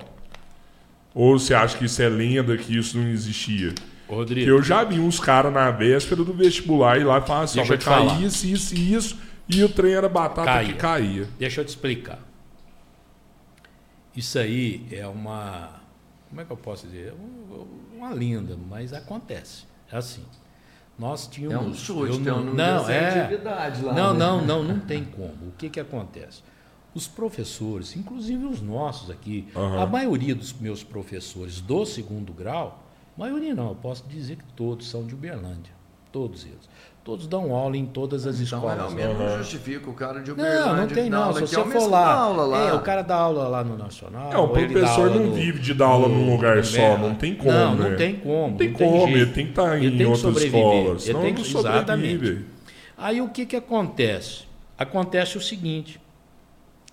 Ou você acha que isso é lenda, que isso não existia? Rodrigo, eu já vi uns caras na véspera do vestibular ir lá e falar assim, vai cair falar. isso, isso e isso, e o trem era batata Caía. que caía. deixa eu te explicar. Isso aí é uma. Como é que eu posso dizer? Uma linda, mas acontece. É assim. Nós tínhamos. É um chute, eu tem não, um não, de é, atividade lá. não, né? não, não, não tem como. O que, que acontece? Os professores, inclusive os nossos aqui, Aham. a maioria dos meus professores do segundo grau, maioria não, eu posso dizer que todos são de Uberlândia. Todos eles. Todos dão aula em todas as Então, escolas. realmente Aham. não justifica o cara de Não, Uberlândia. não tem que dá não. aula Se você é o mesmo for lá, aula lá. é, o cara dá aula lá no Nacional. É, o professor não no- vive de dar aula num lugar no só, não tem como, Não, né? não tem como. Não tem não como, jeito. ele tem que estar Ele em tem que outras sobreviver, escolas, ele senão tem não que- sobrevive. exatamente. Aí o que, que acontece? Acontece o seguinte: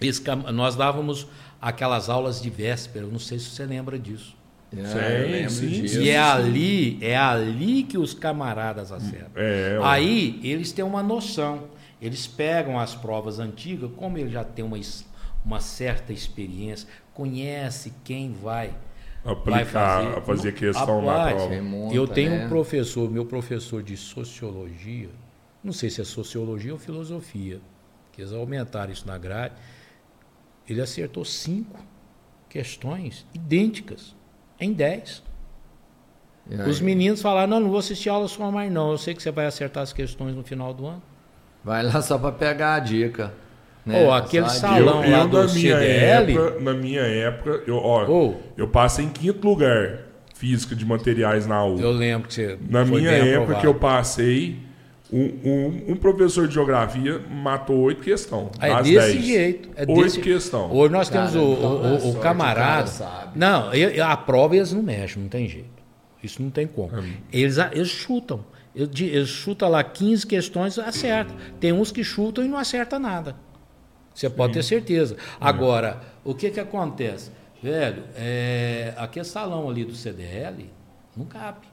esse nós dávamos aquelas aulas de véspera, eu não sei se você lembra disso. É, Sim, sim, disso. E é ali, é ali que os camaradas acertam. É, ó. Aí eles têm uma noção. Eles pegam as provas antigas, como ele já tem uma, uma certa experiência, conhece quem vai, vai aplicar, fazer. a fazer questão na Rapaz, prova. Remonta, eu tenho né? um professor, meu professor de sociologia, não sei se é sociologia ou filosofia, que eles aumentaram isso na grade, ele acertou cinco questões idênticas em dez. E aí, Os meninos falaram, não, não vou assistir aula sua mais não, eu sei que você vai acertar as questões no final do ano. Vai lá só para pegar a dica. Né? Ô, aquele a salão dica. eu, lá eu, do na minha CDL? época, na minha época, eu, ó, Ô. eu passei em quinto lugar física de materiais na U. Eu lembro que você Na foi minha bem época aprovado. que eu passei, um, um- um professor de geografia matou oito questões. Ah, É desse dez. jeito. É Oito desse... questões. Hoje nós Cara, temos o, o- é o- o camarada. cara sabe. Não, eu- a prova eles não mexem, não tem jeito. Isso não tem como. É. Eles, eles chutam. Eles, chutam lá 15 questões, acerta. Tem uns que chutam e não acerta nada. Você pode ter certeza. É. Agora, o que que acontece? Velho, é, aquele salão ali do CDL não cabe.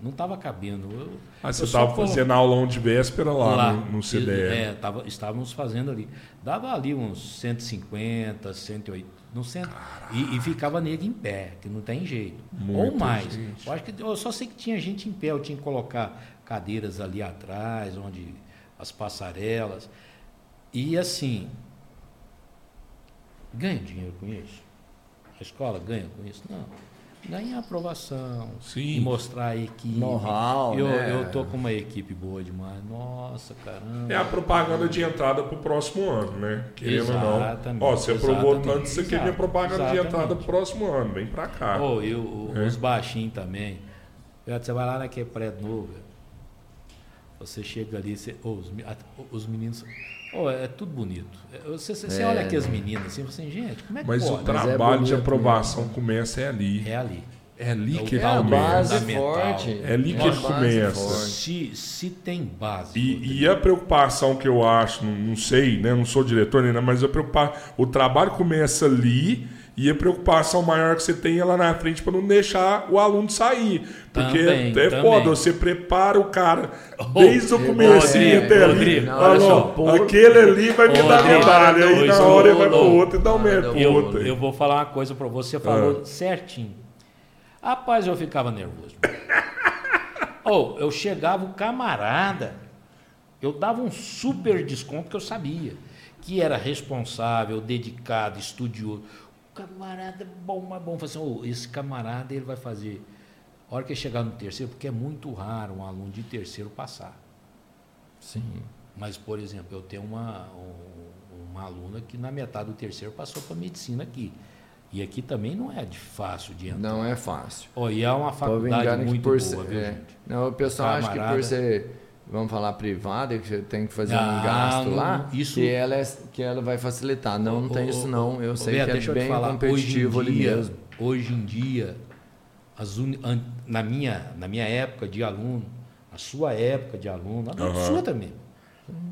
Não estava cabendo. Eu- Ah, você estava fazendo aulão de véspera lá, no, no CDL. É, tava, estávamos fazendo ali. Dava ali uns 150, 180. No centro, e, e ficava nego em pé, que não tem jeito. Ou Muita mais. gente. Eu, acho que, eu só sei que tinha gente em pé, eu tinha que colocar cadeiras ali atrás, onde as passarelas. E assim, ganha dinheiro com isso? A escola ganha com isso? Não. Ganha aprovação. Sim. E mostrar a equipe. Know-how, eu, né? eu tô com uma equipe boa demais. Nossa, caramba. É a propaganda de entrada para o próximo ano, né? Querendo ou não. Exatamente, Ó, você aprovou tanto, você quer minha exato, propaganda de exatamente. entrada para o próximo ano. Vem para cá. Oh, e o- É. os baixinhos também. Você vai lá naquele prédio novo, velho. você chega ali, você, oh, os, os meninos. Oh, é tudo bonito. É, Você, você, você É. olha aqui as meninas assim, você, assim, gente, como é que Mas pode? o trabalho de bonito aprovação começa é ali. É ali. É ali É que é a começa. forte. É ali que ele começa. Se, se tem base. E, e a preocupação que eu acho, não, não sei, né? Não sou diretor nem nada, mas a preocupar, o trabalho começa ali e a preocupação maior que você tem é lá na frente para não deixar o aluno sair. Porque Também, é também. foda, você prepara o cara desde o comecinho Rodrigo, até ali. Pô, aquele ali vai me dar medalha. Aí na hora ele vai pro outro e dá um metro pro outro. eu vou falar uma coisa para você, você falou Ah. certinho. Rapaz, eu ficava nervoso. Ou eu chegava o camarada, eu dava um super desconto que eu sabia que era responsável, dedicado, estudioso. Camarada bom, mas bom, falei assim, "Ô, esse camarada ele vai fazer. A hora que ele chegar no terceiro, porque é muito raro um aluno de terceiro passar. Sim. Mas, por exemplo, eu tenho uma, um- uma aluna que na metade do terceiro passou para medicina aqui. E aqui também não é de fácil de entrar. Não é fácil. Oh, e é uma faculdade muito por boa, ser, viu, é. gente? Não, o pessoal acha que Camarada. por ser, vamos falar privada, que você tem que fazer Ah, um gasto não, lá, isso- que, ela é- que ela vai facilitar. Não, não tem ô, isso não. Eu ô, sei Beto, que é bem falar, competitivo hoje em ali dia, mesmo. Hoje em dia, as uni- an- na, minha, na minha época de aluno, na sua época de aluno, na Aham. sua também,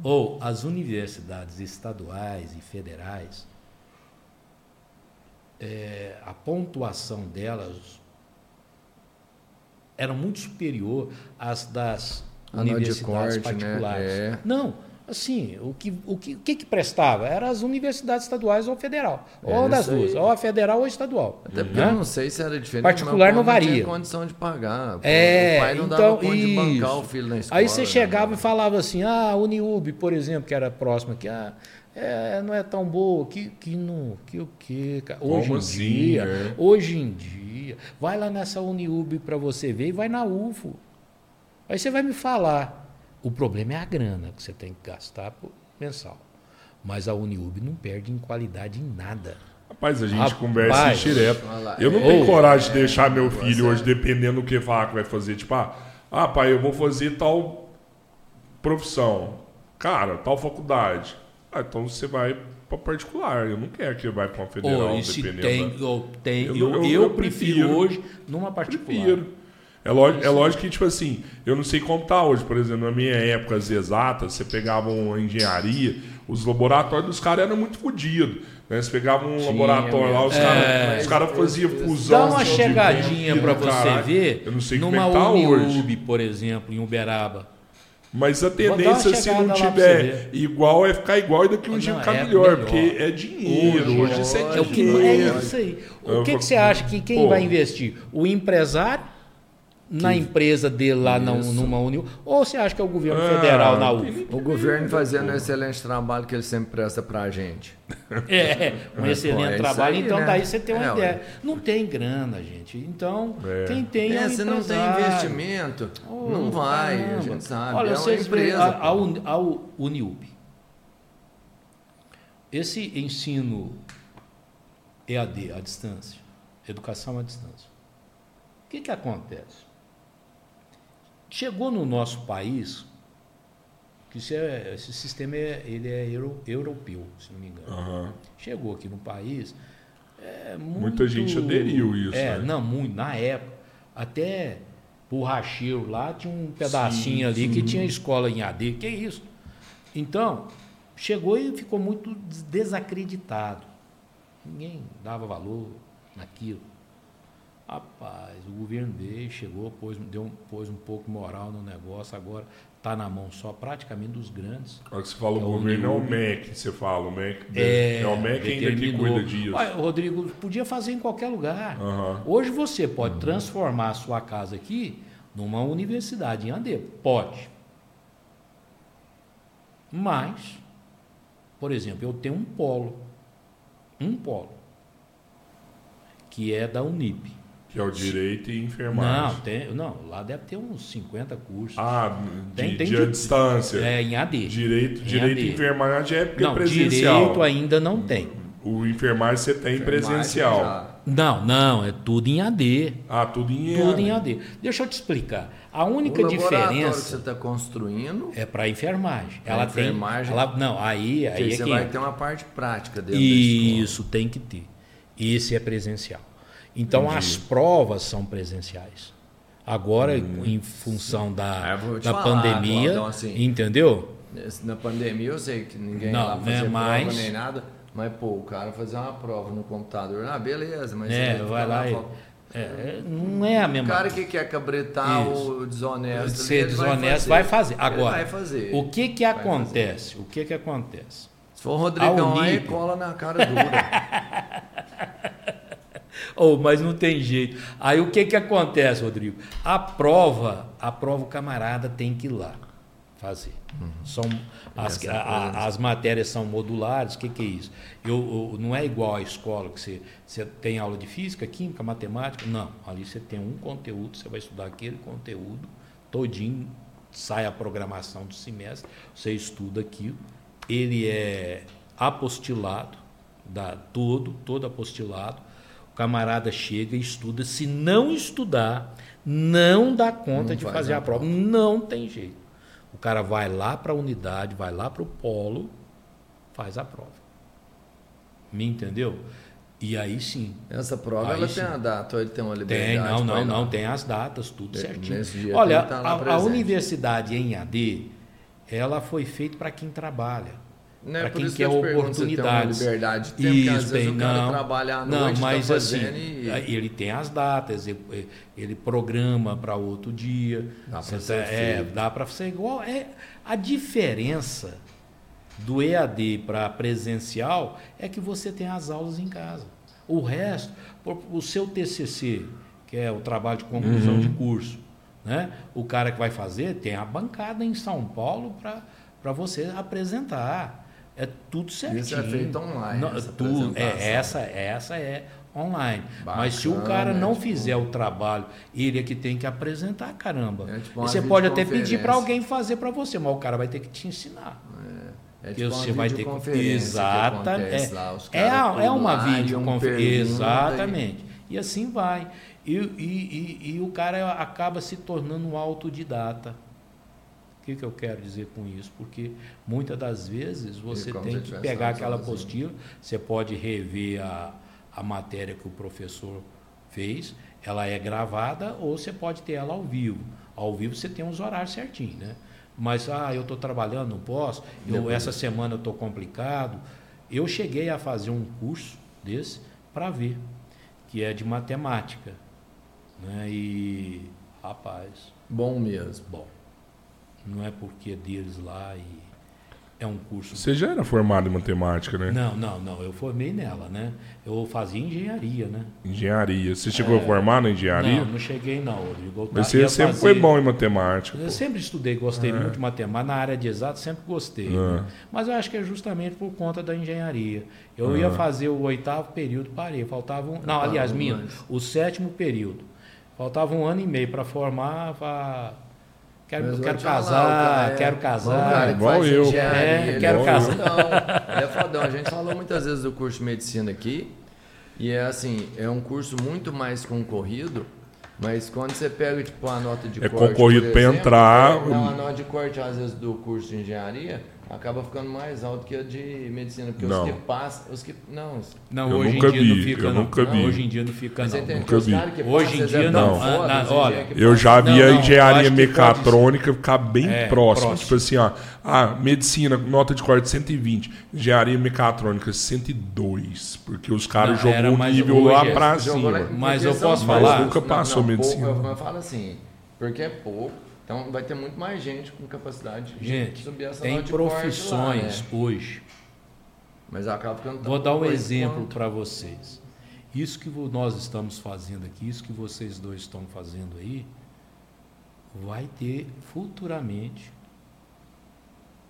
ou as universidades estaduais e federais, é, a pontuação delas era muito superior às das A universidades corte, né? particulares. É. Não, assim, o que, o, que, o que que prestava? Eram as universidades estaduais ou federal. É ou das duas, ou a federal ou a estadual. Até porque Né? eu não sei se era diferente. Particular não varia. tinha condição de pagar. É, o pai não dava então, conta de bancar o filho na escola. Aí você né? chegava e falava assim, ah, a Uniub, por exemplo, que era próxima aqui, ah, é, não é tão boa. Que, que, não, que o que? Hoje Como em assim, dia, é? hoje em dia, vai lá nessa Uniub para você ver e vai na UFO. Aí você vai me falar. O problema é a grana que você tem que gastar por mensal. Mas a Uniub não perde em qualidade em nada. Rapaz, a gente Rapaz, conversa direto. Eu não tenho ô, coragem de deixar meu filho hoje, dependendo do que falar que vai fazer. Tipo, ah, ah, pai, eu vou fazer tal profissão. Cara, tal faculdade. Ah, então você vai pra particular. Eu não quero que ele vai pra uma federal, e se dependendo. tem, da- ou tem, Eu- eu, eu- eu, eu prefiro, prefiro. hoje numa particular. Prefiro. É lógico, é lógico que, tipo assim, eu não sei como tá hoje. Por exemplo, na minha época as exatas, você pegava uma engenharia, os laboratórios dos caras eram muito fodidos. Né? Você pegava um Tinha laboratório lá, os mesmo. caras É. os cara faziam fusão. Dá uma de chegadinha para você caralho. ver Eu não sei numa como é que tá hoje. Por exemplo, em Uberaba. Mas a tendência, se não tiver igual, é ficar igual e daqui um Não, dia é ficar melhor, melhor. porque é dinheiro. Hoje, Hoje, isso é hoje É o que dinheiro. é isso aí. O que, que você acha que quem Pô. vai investir? O empresário na empresa dele lá na, numa Uniub? Ou você acha que é o governo Ah, federal na UF? O governo fazendo um excelente trabalho que ele sempre presta pra gente. É, um É, excelente é trabalho. aí, então, né? daí você tem uma É, ideia. Não tem grana, gente. Então, É. quem tem é, É, o se não tem investimento, Oh, não vai, caramba. a gente sabe. Olha, é uma empresa. a, a, a Uniub. Esse ensino EAD, à distância, educação à distância. O que, que acontece? Chegou no nosso país, que é- esse sistema é, ele é euro- europeu, se não me engano. Aham. Chegou aqui no país. é muito- Muita gente aderiu isso, É, né? não, muito. Na época, até Borracheiro lá tinha um pedacinho Sim, ali que sim. tinha escola em AD. Que isso? Então, chegou e ficou muito des- desacreditado. Ninguém dava valor naquilo. Rapaz, o governo veio, chegou, pôs, deu, um- pôs um pouco moral no negócio, agora está na mão só praticamente dos grandes. Agora que você fala É o governo, é o. MEC, você fala, o MEC. É, o MEC ainda que cuida disso. Olha, Rodrigo, podia fazer em qualquer lugar. Aham. Hoje você pode transformar a sua casa aqui numa universidade em AD. Pode. Mas, por exemplo, eu tenho um polo. Um polo. Que é da Unip. Que é o direito e enfermagem. Não, tem, não, lá deve ter uns 50 cursos. Ah, Tem- de, tem de de- distância. é, em AD. Direito, Em direito AD. e enfermagem é porque é Não, presencial. direito ainda não tem. O enfermagem você tem presencial. Já. Não, não, é tudo em AD. Ah, tudo em Tudo em AD. Deixa eu te explicar. A única o laboratório que você diferença está construindo, é para enfermagem. Ela tem. enfermagem. Ela, não, aí, aí é você que vai ter uma parte prática dentro. Isso tem que ter. Esse é presencial. Então Entendi. as provas são presenciais. Agora, em função Ah, da, te da falar, pandemia, Claudão, assim, entendeu? Na pandemia eu sei que ninguém Não, lá né, fazer mas- prova nem nada, mas pô, o cara fazer uma prova no computador, ah, beleza, mas É, vai fica lá e. fala- é, não é a O mesma cara que quer cabritar Isso. o desonesto, Ser ele vai desonesto fazer. vai fazer. Agora, vai fazer. o que que acontece? O que que acontece? Se for o Rodrigão A aí, Unip. cola na cara dura. Oh, mas não tem jeito. Aí o que que acontece, Rodrigo? A prova, a prova o camarada tem que ir lá fazer. São as, Essa a- a- as matérias são modulares. O que que é isso? Eu, eu- não é igual à escola que você, você tem aula de física, química, matemática. Não, ali você tem um conteúdo, você vai estudar aquele conteúdo todinho, sai a programação do semestre, você estuda aquilo. Ele é apostilado, dá todo, todo apostilado. Camarada chega e estuda. Se não estudar, não dá conta Não de faz fazer a a prova. Não tem jeito. O cara vai lá para a unidade, vai lá para o polo, faz a prova. Me entendeu? E aí sim. Essa prova Aí ela sim. tem a data, ou ele tem uma liberdade. Tem, não, não, não, tem as datas, tudo certinho. Olha, tá a, a universidade em AD, ela foi feita para quem trabalha. Não é Para quem quer se tem oportunidades. liberdade de tempo, Isso, vezes tem, não. trabalha à não, noite, mas tá assim, e... ele tem as datas, ele, ele programa para outro dia. Dá Você ser tá- é, dá para ser igual. É, a diferença do EAD para presencial é que você tem as aulas em casa. O resto, o seu TCC, que é o trabalho de conclusão Uhum. de curso, né? o cara que vai fazer tem a bancada em São Paulo para você apresentar. É tudo certinho. Isso é feito online, Não, essa tudo, é, essa, essa é online. Mas se o Bacana, cara não tipo- fizer o trabalho, ele é que tem que apresentar, caramba. É tipo você pode até pedir para alguém fazer para você, mas o cara vai ter que te ensinar. É que tipo você vai ter que. videoconferência que Exata, acontece é, lá, é, a- é uma um videoconferência. pergunta Exatamente. E assim vai. E, e, e, e o cara acaba se tornando um autodidata. O que, que eu quero dizer com isso? Porque muitas das vezes você tem que pegar aquela apostila, você pode rever a, a matéria que o professor fez, ela é gravada ou você pode ter ela ao vivo. Ao vivo você tem uns horários certinhos, né? Mas, ah, eu estou trabalhando, não posso, eu, essa semana eu estou complicado. Eu cheguei a fazer um curso desse para ver, que é de matemática. Né? E, rapaz, Bom mesmo. bom, não é porque é deles lá e é um curso Você já era formado em matemática, né? não, não, não. Eu formei nela, né? Eu fazia engenharia, né? Engenharia. Você chegou a formar na engenharia? Não, não cheguei não, Rodrigo. Mas você sempre fazer- foi bom em matemática. Eu pô. sempre estudei, gostei muito de matemática. Na área de exato, sempre gostei. Ah. né? Mas eu acho que é justamente por conta da engenharia. Eu ia fazer o oitavo período, parei. Faltava um. Não, aliás, minha, o sétimo período. Faltava um ano e meio para formar. Pra... Quero, Mas eu quero casar, é- quero casar. cara igual eu. É, quero é casar. fodão. Ele é fodão. A gente falou muitas vezes do curso de medicina aqui. E é assim, é um curso muito mais concorrido. Mas quando você pega tipo a nota de É corte. concorrido por pra exemplo, entrar. é, Não, a nota de corte, às vezes, do curso de engenharia acaba ficando mais alto que a de medicina. Porque Não. os que passam. Os que, não, os- Não, Eu hoje nunca em dia não vi, fica eu não. nunca Não, vi. Hoje em dia não fica não. Nunca vi. Hoje em eles dia é não. Ah, foda, na- olha, Eu já Não, vi a não, engenharia mecatrônica ficar bem É, próxima. próximo. Tipo assim, ó. Ah, medicina, nota de corte 120. Engenharia mecatrônica 102. Porque os caras Não, jogou o nível lá é. lá- cima. Mas eu posso falar? Nunca passou não, medicina. Eu falo assim, porque é pouco, então vai ter muito mais gente com capacidade de Gente, subir essa tem de corte lá, profissões né? hoje. Mas acaba ficando Vou dar um exemplo para vocês. Isso que nós estamos fazendo aqui, isso que vocês dois estão fazendo aí, vai ter futuramente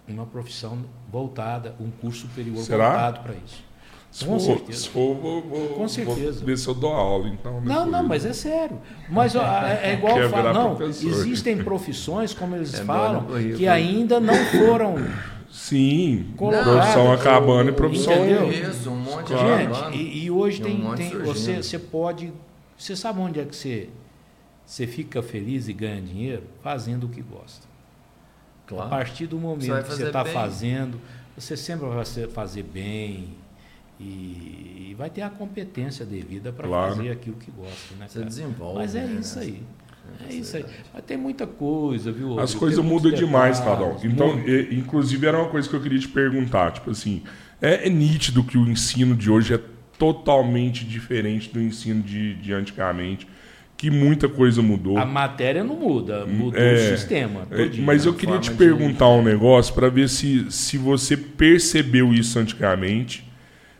uma profissão voltada, um curso superior Será? voltado para isso. Se Com for, certeza. se for, vou, vou, Com certeza. Vou ver se eu dou aula, então. Não, não, mas é sério. Mas ó, é, é igual eu falo, não, professor. existem profissões, como eles É falam, que ainda não foram Sim, Colocado. profissão acabando e profissão. Entendeu? Isso, um monte Claro. Gente, e, e hoje E um tem, tem você, você pode. Você sabe onde é que você, você fica feliz e ganha dinheiro? Fazendo o que gosta. A Claro. partir do Você momento vai que você está fazendo, você sempre vai ser- fazer bem e, e vai ter a competência devida para Claro. fazer aquilo que gosta. Né, Você desenvolve. Mas é né? isso aí. É Essa isso aí. Mas tem muita coisa, viu? As coisas mudam demais, Cadão. Então, e- inclusive, era uma coisa que eu queria te perguntar. Tipo assim, é, é nítido que o ensino de hoje é totalmente diferente do ensino de, de antigamente. Que muita coisa mudou. A matéria não muda, mudou É, o sistema. É, todinho. Mas eu a queria te forma de- perguntar um negócio para ver se, se você percebeu isso antigamente,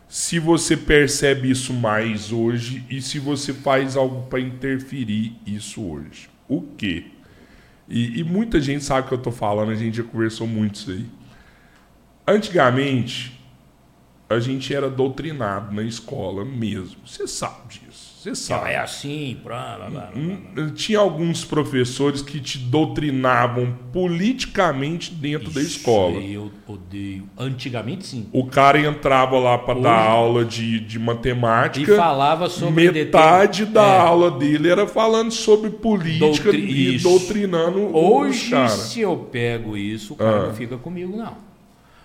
se você percebe isso mais hoje e se você faz algo para interferir isso hoje. O quê? E, e muita gente sabe o que eu tô falando, a gente já conversou muito isso aí. Antigamente, a gente era doutrinado na escola mesmo. Você sabe disso. Você sabe. é assim, blá, blá, blá, blá. Hum, Tinha alguns professores que te doutrinavam politicamente dentro da escola. Eu odeio. Antigamente, sim. O cara entrava lá para dar aula de, de E matemática. falava sobre metade determin- da É. aula dele era falando sobre política Doutri- e isso. doutrinando Hoje, cara. se eu pego isso, o cara Ah. não fica comigo, não.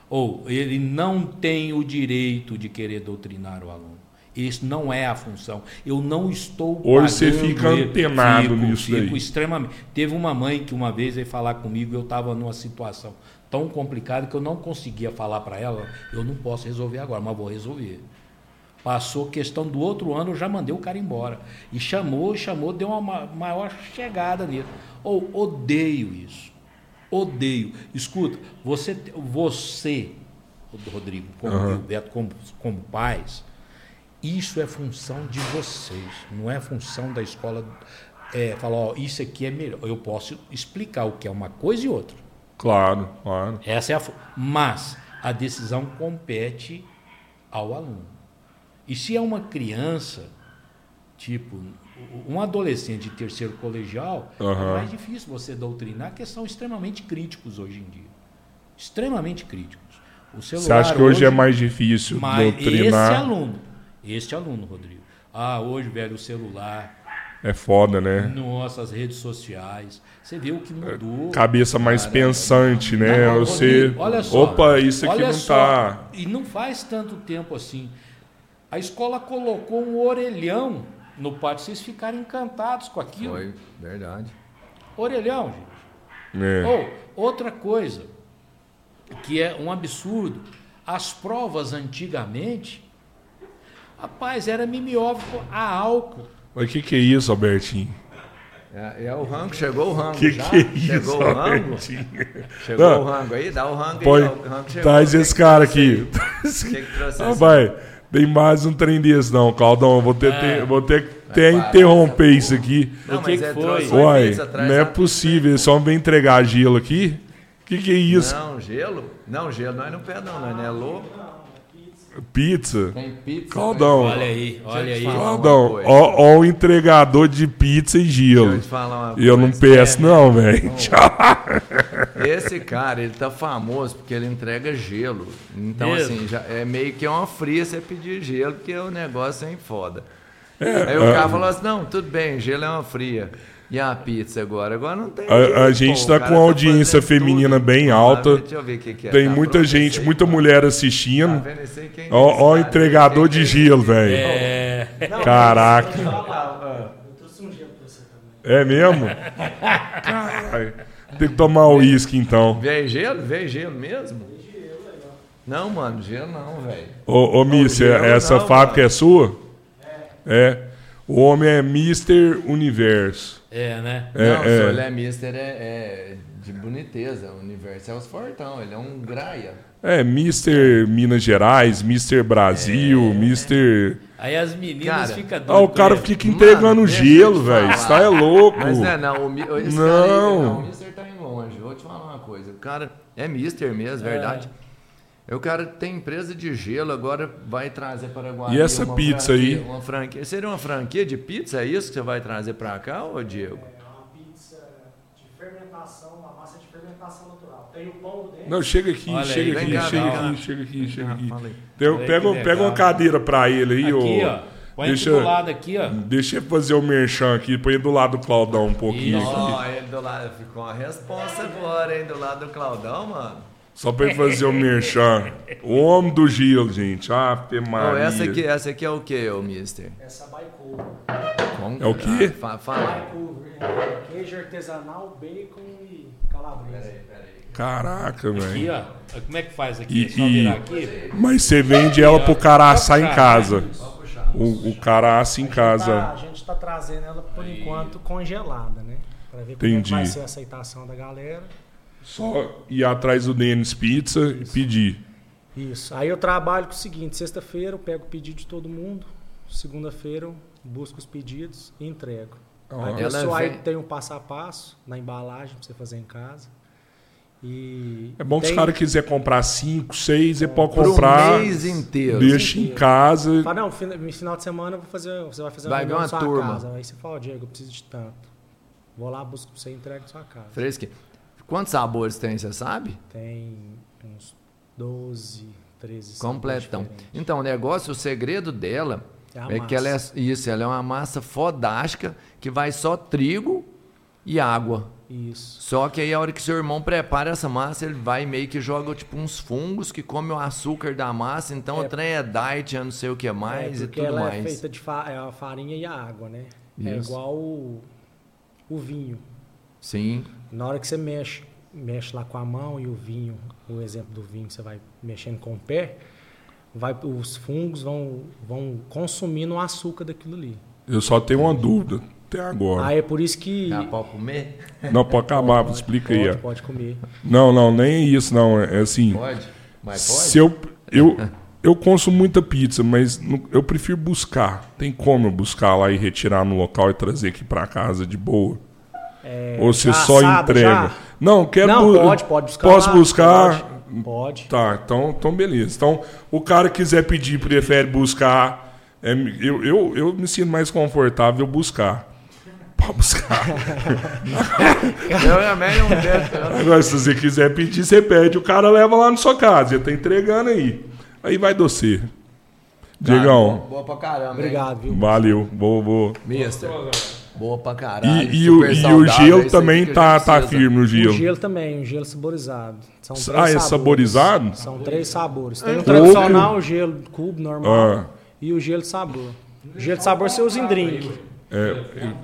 Ou ele não tem o direito de querer doutrinar o aluno. Isso não é a função. Eu não estou. Hoje você fica antenado Fico- nisso fico daí. extremamente. Teve uma mãe que uma vez veio falar comigo, eu estava numa situação tão complicada que eu não conseguia falar para ela, eu não posso resolver agora, mas vou resolver. Passou questão do outro ano, eu já mandei o cara embora. E chamou, chamou, deu uma ma- maior chegada nele. Ou odeio isso. Odeio. Escuta, você, você Rodrigo, como eu, Beto, como, como pais, isso é função de vocês, não é função da escola é, falar, ó, isso aqui é melhor. Eu posso explicar o que é uma coisa e outra. Claro, claro. Essa é a Mas a decisão compete ao aluno. E se é uma criança, tipo, um adolescente de terceiro colegial, Aham. é mais difícil você doutrinar, que são extremamente críticos hoje em dia. Extremamente críticos. O celular Você acha que hoje, é mais difícil mas doutrinar? esse aluno, este aluno, Rodrigo. Ah, hoje, velho, o celular, É foda, né? nossas redes sociais. Você vê o que mudou. Cabeça mais cara. pensante, né? Não, Você. Rodrigo, olha só. Opa, isso aqui não só, tá. E não faz tanto tempo assim. A escola colocou um orelhão no pátio. Vocês ficaram encantados com aquilo. Foi, verdade. Orelhão, gente. É. Ou, outra coisa, que é um absurdo. As provas antigamente, rapaz, era mimeógrafo a álcool. Mas o que, que é isso, Albertinho? É, é o rango, chegou o rango Que já? que é isso, chegou o rango? Albertinho? Chegou Não. o rango aí? Dá o rango Põe, aí. O rango chegou. traz esse que cara aqui. O que que trouxe Ah, esse? vai, tem mais um trem desse não, Claudão. Eu vou ter, ter- vou ter que até parar interromper isso aqui. Não, O que mas que é, foi? Uai, não é possível. Eles só vem entregar gelo aqui. O que, que é isso? Não, gelo? Não, gelo nós não pede não, nós não é louco. Pizza? Tem pizza. Claudão. Olha aí, olha aí. Claudão, coisa. ó, ó o entregador de pizza e Deixa eu gelo. te falar uma E eu não peço não, velho. Tchau. Esse cara, ele tá famoso porque ele entrega gelo. Então, Mesmo? assim, já é meio que uma fria você pedir gelo, porque o negócio é em foda. É, Aí o cara falou assim: não, tudo bem, gelo é uma fria. E a pizza agora? Agora não tem. A- a gente pô, tá o cara com audiência fazendo feminina tudo. bem Ah, alta. Deixa eu ver o que, que é. Tem Tá muita pronto gente, aí? muita mulher Tá assistindo. Quem Ó, ó entregador de Quem gelo, velho. É, Caraca. Eu trouxe um gelo pra você também. É mesmo? Caralho. Tem que tomar o uísque então. Veio gelo? Veio gelo mesmo? Não, mano, gelo não, velho. Ô, ô Mister, gelo essa não, fábrica é sua? É. O homem é Mister Universo. É, né? É, não, é. o senhor é mister é, é de boniteza. O universo é os fortão, ele é um graia. É, Mister Minas Gerais, Mister Brasil, É. Mister. Aí as meninas Cara, ficam Ah, doidas. o cara fica Mano, entregando gelo, velho. Isso tá é louco. Mas não é não, o, esse cara aí, Não. não, o mister tá indo longe. Vou te falar uma coisa. O cara é mister mesmo, verdade. O cara tem empresa de gelo, agora vai trazer para Guarani. E essa uma pizza aí? franquia- Uma franquia. Seria uma franquia de pizza? É isso que você vai trazer para cá, ô Diego? É uma pizza de fermentação, uma massa de fermentação natural. Tem o pão dentro. Não, chega aqui, Olha aí, chega vem aqui, cá, chega aqui, chega aqui, chega aqui. aí. Olha aí pega, um- pega uma cadeira pra ele aí, Aqui, ô. ó. Põe Deixa, aqui do lado aqui, ó. deixa eu fazer o merchan aqui, põe do lado do Claudão um pouquinho. Isso. aqui. Ó, ele do lado ficou uma resposta agora, hein? Do lado do Claudão, mano. Só pra ele fazer o merchan. O homem do gelo, gente. Ah, Ave Maria. essa, aqui, essa aqui é o que, ô mister? Essa Baicover. Como É o quê? Ah, fa- fala. Baicover. é Queijo artesanal, bacon e calabresa. Caraca, Aqui, velho. ó. Como é que faz aqui? E- É só e- virar aqui? Mas você vende ela pro cara assar em casa. né? O, o cara assa em Tá, casa. a gente tá trazendo ela por enquanto congelada, né? Pra ver como é Entendi. que vai ser a aceitação da galera. Só ir atrás do Denis Pizza e pedir. Isso. Aí eu trabalho com o seguinte: sexta-feira eu pego o pedido de todo mundo, segunda-feira eu busco os pedidos e entrego. Ó. Aí, aí tem um passo a passo na embalagem pra você fazer em casa. E É bom que tem- os caras quiserem comprar 5, 6, ele pode comprar. mês inteiro. Deixa em casa. Fala, não, final de semana eu vou fazer, você vai fazer Vai reunião ver na uma sua turma. casa. Aí você fala, Diego, eu preciso de tanto. Vou lá, busco pra você e entrego na sua casa. Fresque. Quantos sabores tem, você sabe? Tem uns 12, 13 sabores Completão. Então, o negócio, o segredo dela É é que ela é isso, ela é uma massa fodástica que vai só trigo e água. Isso. Só que aí a hora que seu irmão prepara essa massa, ele vai meio que joga tipo uns fungos que come o açúcar da massa, então É. o trem é diet, eu não sei o que mais é, e tudo ela mais. é feita de fa é a farinha e a água, né? É Isso. igual o, o vinho. Sim. Na hora que você mexe, mexe lá com a mão e o vinho, o exemplo do vinho, você vai mexendo com o pé, vai, os fungos vão, vão consumindo o açúcar daquilo ali. Eu só tenho uma dúvida até agora. Aí é por isso que. Dá pra comer? Não, pode acabar, explica aí. pode, pode comer. Não, não, nem é isso, não. É assim. Pode? Mas pode? Se eu, eu, eu consumo muita pizza, mas não- eu prefiro buscar. Tem como eu buscar lá e retirar no local e trazer aqui pra casa de boa? É, Ou você já só assado, entrega? já? Não, quero Não, pode, pode buscar Posso buscar, Pode. Tá, então, então beleza. Então, o cara quiser pedir, prefere buscar. é, eu, eu, eu me sinto mais confortável buscar. Pode buscar. Eu também não deixo. Agora, se você quiser pedir, você pede, o cara leva lá na sua casa. Ele tá entregando aí. Aí vai docer. Diegão, Boa pra caramba. hein? Obrigado, viu? valeu. Boa, boa. Mister. Boa pra caralho. E, e o, super e o saudável, é gelo também tá, tá firme O gelo. gelo também, um gelo saborizado. São três Ah, é sabores. saborizado? São três sabores. Tem o Coco. tradicional, o gelo cubo normal Ah. e o gelo de sabor. O gelo de sabor você usa em drink. É,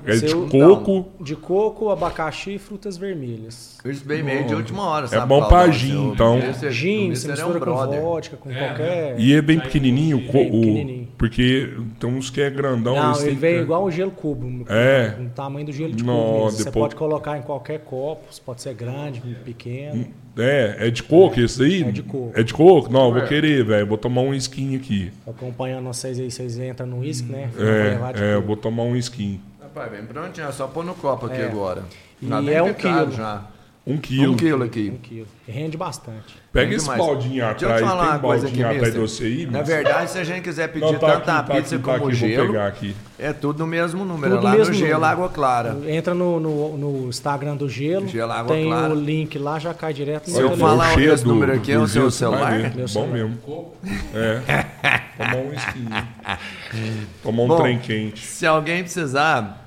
é de Você u- coco. De coco, abacaxi e frutas vermelhas. Isso bem meio de última hora, sabe? bom Claudão? pra gin, Seu então. O Gin, você é um mistura com vodka, com qualquer... E é bem pequenininho, co- Bem o- pequenininho. Porque tem uns que é grandão. Não, ele vem que- igual um gelo cubo. É. Com o tamanho do gelo de Nó, cubo mesmo. Você depois- pode colocar em qualquer copo, pode ser grande, pequeno. É, é de coco esse aí? É de coco. É de coco? Não, eu vou querer, velho. Vou tomar um skin aqui. Acompanhando vocês aí, vocês entram no uísque, né? É, é, vou tomar um skin. Rapaz, bem prontinho, é só pôr no copo aqui É. agora. E Tá bem é um picado quilo. já. Um quilo. Um quilo aqui. Um quilo. Rende bastante. Pega Tem esse demais. baldinho Deixa eu atrás. te falar Tem uma coisa aqui, atrás de você aí? Na verdade, se a gente quiser pedir Não, tá tanto aqui, a tá pizza tá como aqui, o Vou gelo, pegar aqui. é tudo no mesmo número. Tudo lá mesmo no gelo, número. água clara. Entra no, no, no Instagram do Gelo, Gelo Água tem Clara. o link lá, já cai direto no Se eu falar o esse número aqui, é o seu gelo, celular? Meu Bom celular. mesmo. É. Tomar um skin. Tomar um Bom, trem quente. Se alguém precisar,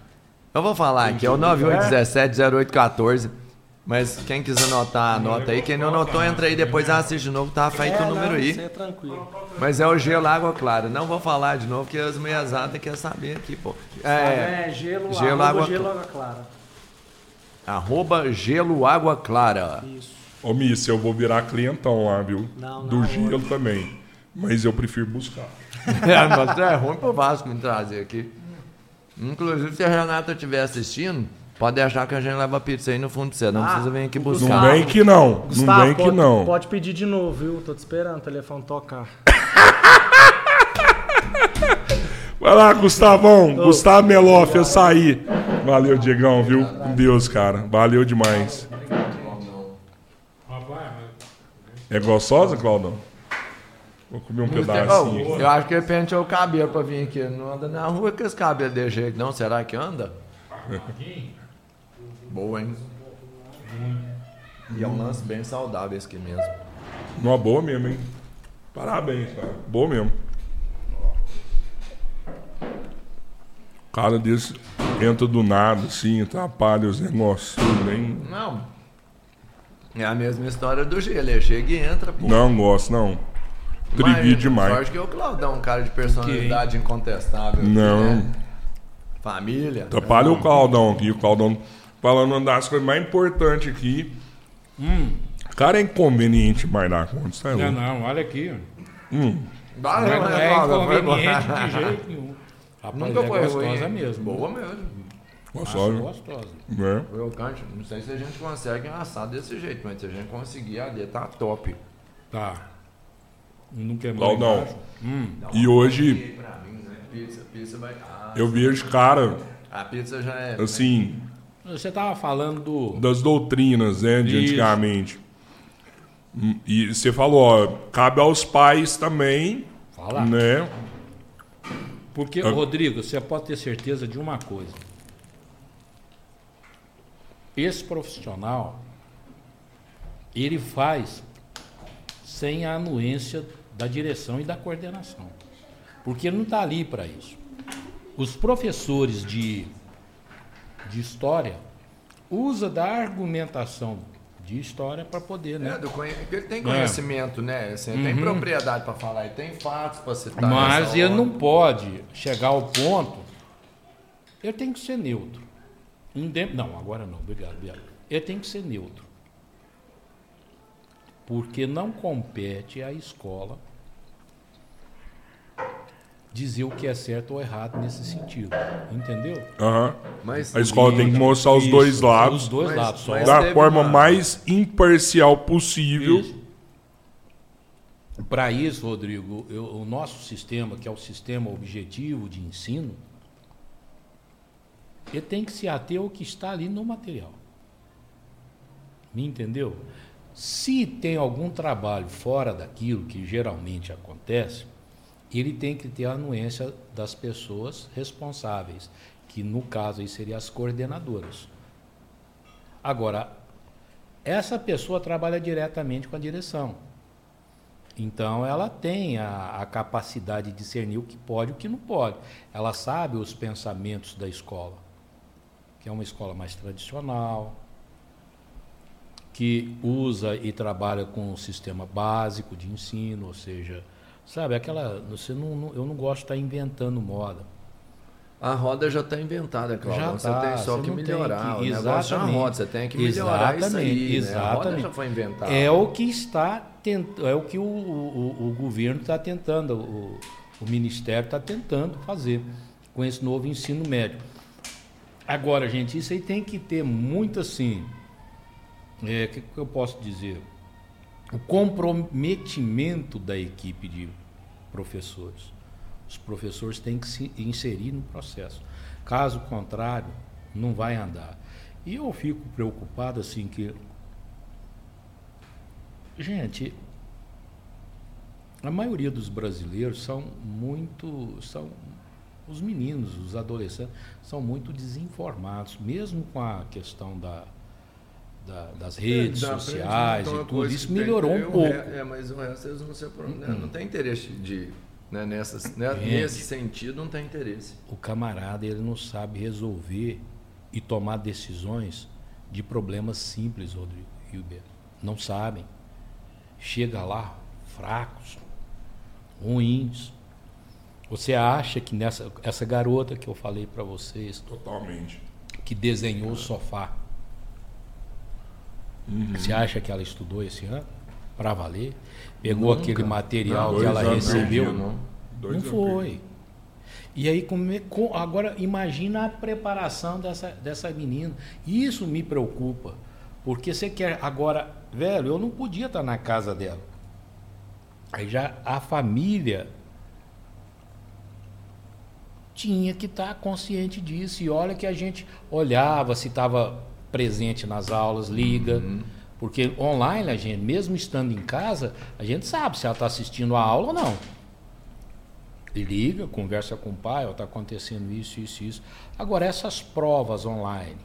eu vou falar aqui, é o 9817-0814. Mas quem quiser anotar, anota aí. Quem não anotou, entra aí depois assiste de novo, tá feito É, o número não, aí. É tranquilo. Mas é o gelo água clara. Não vou falar de novo, porque as meiazadas querem saber aqui, pô. É, É, gelo, gelo, água- gelo, água clara. arroba gelo água clara. Isso. Ô, Miss, eu vou virar clientão lá, viu? Não, Do não, gelo também. Mas eu prefiro buscar. É, mas é ruim pro Vasco me trazer aqui. Inclusive, se a Renata estiver assistindo, pode deixar que a gente leva pizza aí no fundo de você. Não Ah, precisa vir aqui Não buscar. Gustavo. vem que não. não Gustavo, vem que pode, não. pode pedir de novo, viu? Tô te esperando o telefone tocar. Vai lá, Gustavão. Gustavo Meloff, eu saí. Valeu, Diegão, viu? Com Deus, cara. Valeu demais. É gostosa, Claudão? Vou comer um Oh, pedacinho. eu acho que ele penteou o cabelo pra vir aqui. Não anda na rua com esse cabelo de jeito, não. Será que anda? Boa, hein? E é um lance bem saudável esse aqui mesmo. Uma boa mesmo, hein? Parabéns, cara. Boa mesmo. O cara desse entra do nada, assim, atrapalha os negócios. Nem... Não. É a mesma história do gelo. Ele chega e entra, pô. Não gosto, não. Trivi demais. Sorte que o Claudão é um cara de personalidade incontestável. Não. né? Família. Atrapalha o Claudão aqui. O Claudão falando uma das coisas mais importantes aqui. O cara é inconveniente mais na conta, tá Não, não, olha aqui. Valeu, Não né, é bom. inconveniente de jeito nenhum. Rapaz, Nunca é foi gostosa ruim. mesmo. Boa mesmo. Gostoso, Acho gostosa. né? Eu canto, não sei se a gente consegue assar desse jeito, mas se a gente conseguir, ali tá top. Tá. Não queimou embaixo. Hum. E hoje mim, né? Pizza, pizza vai. Ah, eu vejo, cara, a pizza já é. assim, Você tava falando do. das doutrinas, né, de Isso. antigamente. Hum, E você falou, ó, cabe aos pais também, Falar. né? Porque, Ah. Rodrigo, você pode ter certeza de uma coisa. Esse profissional, ele faz sem a anuência da direção e da coordenação. Porque ele não está ali para isso. Os professores de, de história usam da argumentação de história para poder, É, né? do conhe... porque ele tem conhecimento, né? Assim, ele Tem Uhum. propriedade pra falar, ele tem fatos pra citar. Mas ele hora. não pode chegar ao ponto. Ele tem que ser neutro. Indem- Não, agora não, obrigado, obrigado. Ele tem que ser neutro. Porque não compete à escola dizer o que é certo ou errado nesse sentido. Entendeu? Aham. Mas, A escola tem que mostrar os Isso, dois lados Os dois Mas- lados só. da forma uma- mais imparcial possível. Isso. Para isso, Rodrigo, eu- o nosso sistema, que é o sistema objetivo de ensino, ele tem que se ater ao que está ali no material. Me entendeu? Se tem algum trabalho fora daquilo que geralmente acontece, ele tem que ter a anuência das pessoas responsáveis, que no caso aí seriam as coordenadoras. Agora, essa pessoa trabalha diretamente com a direção. Então ela tem a, a, capacidade de discernir o que pode e o que não pode. Ela sabe os pensamentos da escola, que é uma escola mais tradicional, que usa e trabalha com o sistema básico de ensino, ou seja, sabe, aquela. Você não, não eu não gosto de estar inventando moda. A roda já está inventada, Cláudio. Você tá, tem só você que melhorar. que- o negócio é exatamente. roda, você tem que melhorar isso aí. Exatamente, né? A roda exatamente. já foi inventada. É o que está tentando, é o que o, o, o governo está tentando, o, o ministério está tentando fazer com esse novo ensino médio. Agora, gente, isso aí tem que ter muito assim. O que, que eu posso dizer? O comprometimento da equipe de professores. Os professores têm que se inserir no processo. Caso contrário, não vai andar. E eu fico preocupado assim que Gente, a maioria dos brasileiros são muito. são os meninos, os adolescentes, são muito desinformados, mesmo com a questão da, da- das redes É, dá pra sociais e tudo. Isso melhorou tem um pouco. re- É, mas o resto eles não se apro- né, não tem interesse de. Né, nessas, né, nesse sentido, não tem interesse. O camarada ele não sabe resolver e tomar decisões de problemas simples, Rodrigo Hilbert. Não sabem. Chega lá fracos, ruins. Você acha que nessa essa garota que eu falei para vocês, Totalmente. que desenhou o sofá, você acha que ela estudou esse ano para valer? Pegou Nunca. aquele material Não, que ela recebeu? perdido, Não. Dois não foi. E aí, como é- agora imagina a preparação dessa, dessa menina. Isso me preocupa. Porque você quer. Agora, velho, eu não podia estar na casa dela. Aí já a família tinha que estar consciente disso. E olha que a gente olhava se estava presente nas aulas, liga. Porque online, a gente, mesmo estando em casa, a gente sabe se ela está assistindo a aula ou não. E liga, conversa com o pai, está acontecendo isso, isso, isso. Agora, essas provas online,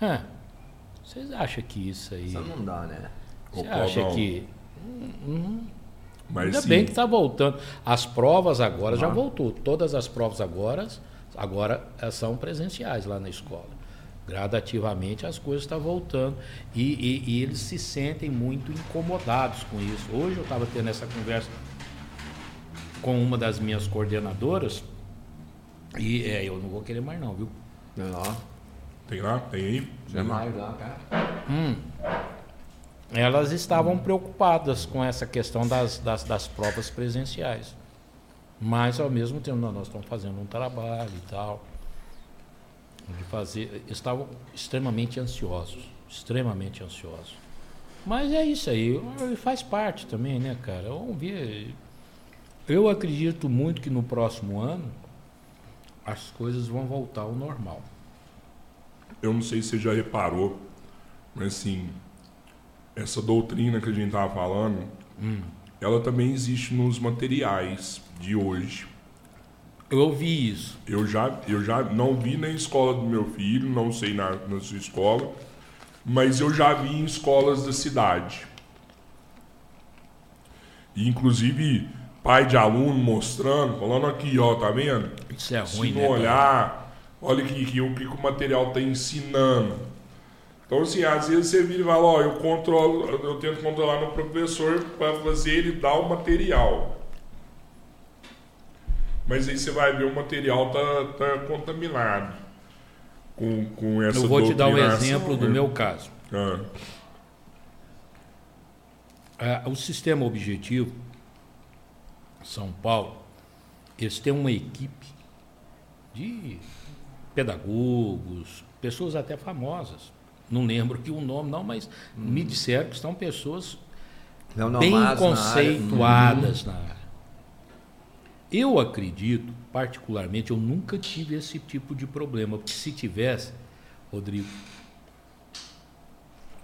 hã, vocês acham que isso aí. Isso não dá, né? Você acha Claudão, que. Mas Ainda sim, bem que está voltando. As provas agora já Ah. voltou. Todas as provas agora, agora eh, são presenciais lá na escola. Gradativamente as coisas estão voltando. E, e- e eles se sentem muito incomodados com isso. Hoje eu estava tendo essa conversa com uma das minhas coordenadoras. E é, eu não vou querer mais não, viu? Ó, tem lá? Tem aí? jamais lá, cara. Elas estavam preocupadas com essa questão das, das, das provas presenciais. Mas, ao mesmo tempo, não, nós estamos fazendo um trabalho e tal. De fazer. Estavam extremamente ansiosos. Extremamente ansiosos. Mas é isso aí. Faz parte também, né, cara? Vamos ver. Eu acredito muito que no próximo ano as coisas vão voltar ao normal. Eu não sei se você já reparou, mas assim, essa doutrina que a gente estava falando, ela também existe nos materiais de hoje. Eu ouvi isso. Eu já, eu já não vi na escola do meu filho, não sei na, na sua escola, mas eu já vi em escolas da cidade. E, inclusive, pai de aluno mostrando, falando aqui, ó, tá vendo? Isso é Se ruim, não né? olhar, olha que, que, o que o material está ensinando. Então, assim, às vezes você vira e fala, ó, eu controlo, eu tento controlar no professor para fazer ele dar o material. Mas aí você vai ver o material tá, tá contaminado com, com essa Eu vou te dar um exemplo do né? meu caso. Ah, Ah, o sistema objetivo, São Paulo, eles têm uma equipe de pedagogos, pessoas até famosas. Não lembro que o nome não, mas me disseram que são pessoas bem Leonomados na área. conceituadas na área. Eu acredito, particularmente, eu nunca tive esse tipo de problema, porque se tivesse, Rodrigo,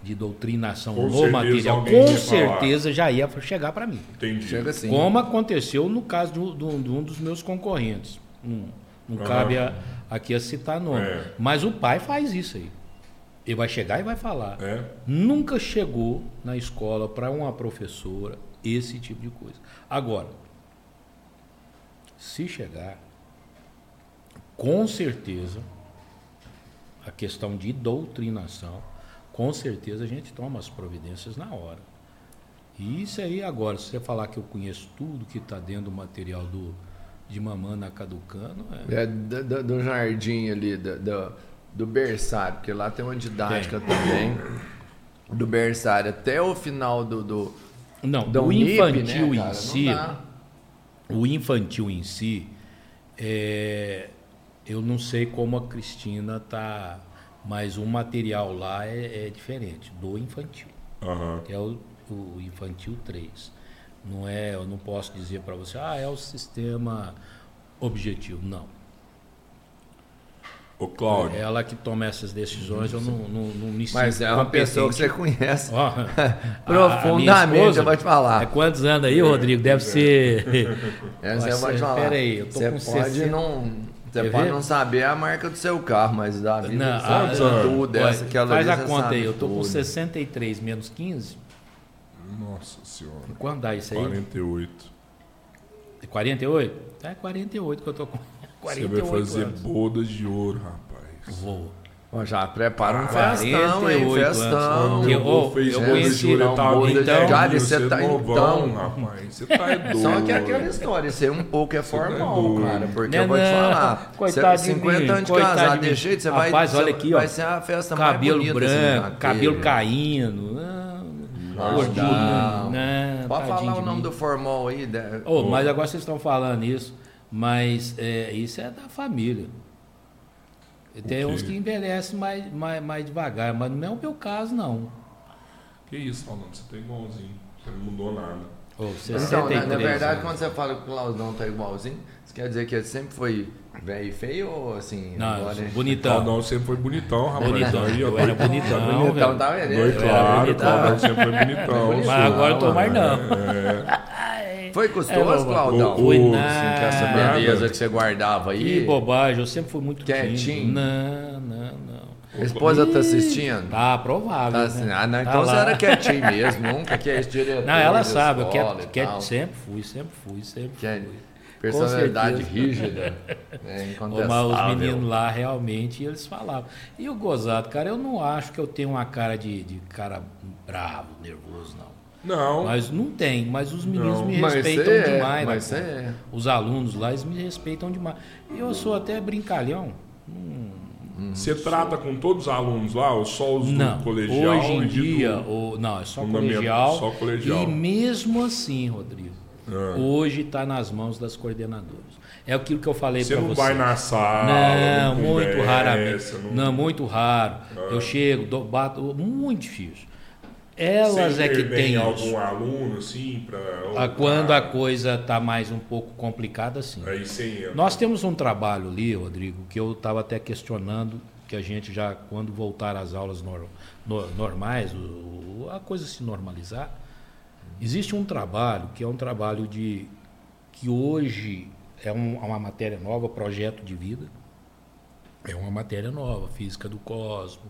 de doutrinação Com no material, com falar. certeza já ia chegar para mim. Entendi. Chega assim. Como aconteceu no caso de um, de de dos meus concorrentes. Não, não Aham. cabe a- aqui a citar nome. É. Mas o pai faz isso aí. Ele vai chegar e vai falar. É? Nunca chegou na escola para uma professora esse tipo de coisa. Agora, se chegar, com certeza, a questão de doutrinação, com certeza a gente toma as providências na hora. E isso aí agora, se você falar que eu conheço tudo que está dentro do material do, de Mamana Caducano, é, É, do, do- do jardim ali, do, do, do berçário, porque lá tem uma didática também. Do berçário até o final do. do não, da o Unip, infantil né, em? Não si, dá. O infantil em si, é, eu não sei como a Cristina tá, mas o material lá é, é diferente do infantil, que é o, o infantil 3. Não é, eu não posso dizer para você, ah, é o sistema objetivo. Não. Ô, Cláudio. É ela que toma essas decisões, eu não, não, não me sinto Mas é uma pessoa que você conhece. A- a minha Profundamente, eu vou te falar. É quantos anos aí, Rodrigo? Deve ser. Essa Vai eu vou te falar. pera aí, eu tô você com pode 60. não. Você pode ver? não saber a marca do seu carro, mas da vida Não, sabe ah, tudo. olha, Essa que ela faz a conta aí, eu tô com tudo. 63 menos 15. Nossa senhora. Quando dá isso aí? 48. 48? É 48 que eu tô com. Você 48 vai fazer anos. bodas de ouro, rapaz. Vou. Ó, já prepara um festão, hein? 48 anos. Festão. Ô, avô fez eu conheci- de ouro, ele tá não, muito então, você você tá novão, então- rapaz. Você tá é doido. Só que é aquela história, ser um pouco é formal, doido. cara. Porque Não, eu vou te falar. coitado cê- de 50 mim, anos de casar, de jeito, você vai. Rapaz, olha você- aqui, ó. Vai ser a festa mais Cabelo bonita. branco, assim, cabelo naquele. caindo. Ah, Não, gordinho, não, Pode falar o nome do formal aí. né? Ô, mas agora vocês estão falando isso, mas é, isso é da família. E Tem O quê? uns que envelhecem mais, mais, mais devagar, mas não é o meu caso, não. Que isso, Fernando? Você tá igualzinho. Você não mudou nada. Ô, Então, 63 na, na verdade, anos. quando você fala que o Claudão tá igualzinho, isso quer dizer que ele sempre foi velho feio ou assim? Não, agora bonitão. Claudão sempre foi bonitão, rapaz. Bonitão. Aí, Eu era bonitão, Bonitão, tá vendo? Claro. Claudão sempre foi bonitão. Mas agora eu tô mais não. Foi custoso, É, Claudão? Assim, nada. que essa beleza que você guardava aí. Que bobagem, eu sempre fui muito Quietinho? tímido. Não, não, não. A esposa tá assistindo? Tá provável. Tá assim, né? ah, não, Tá então você lá. era quietinho mesmo, nunca quis diretor Não, ela sabe, eu tal. sempre fui, sempre fui, sempre Que é fui. Personalidade rígida, né, Ô, Mas os meninos lá realmente eles falavam. E o gozado, cara, eu não acho que eu tenho uma cara de, de cara bravo, nervoso, não. Não. Mas não tem, mas os meninos Não, me mas respeitam é, demais. mas né, é. Os alunos lá, eles me respeitam demais. E eu sou até brincalhão. Você trata com todos os alunos lá, ou só os Não, do colegial? hoje em de dia, do- o, não, é só colegial, só colegial. E mesmo assim, Rodrigo, Ah. hoje está nas mãos das coordenadoras. É aquilo que eu falei Você para não você. vai na sala, Não, não muito conversa, raramente. não- Não... muito raro. Eu chego, dou- bato, muito difícil. Elas Você é que têm algum isso. aluno, assim, pra... Ah, Quando a coisa está mais um pouco complicada, sim. Aí você entra. Nós temos um trabalho ali, Rodrigo, que eu estava até questionando, que a gente já, quando voltar às aulas nor- no- normais, a coisa se normalizar, existe um trabalho que é um trabalho de que hoje é um- uma matéria nova, projeto de vida. É uma matéria nova, física do cosmo,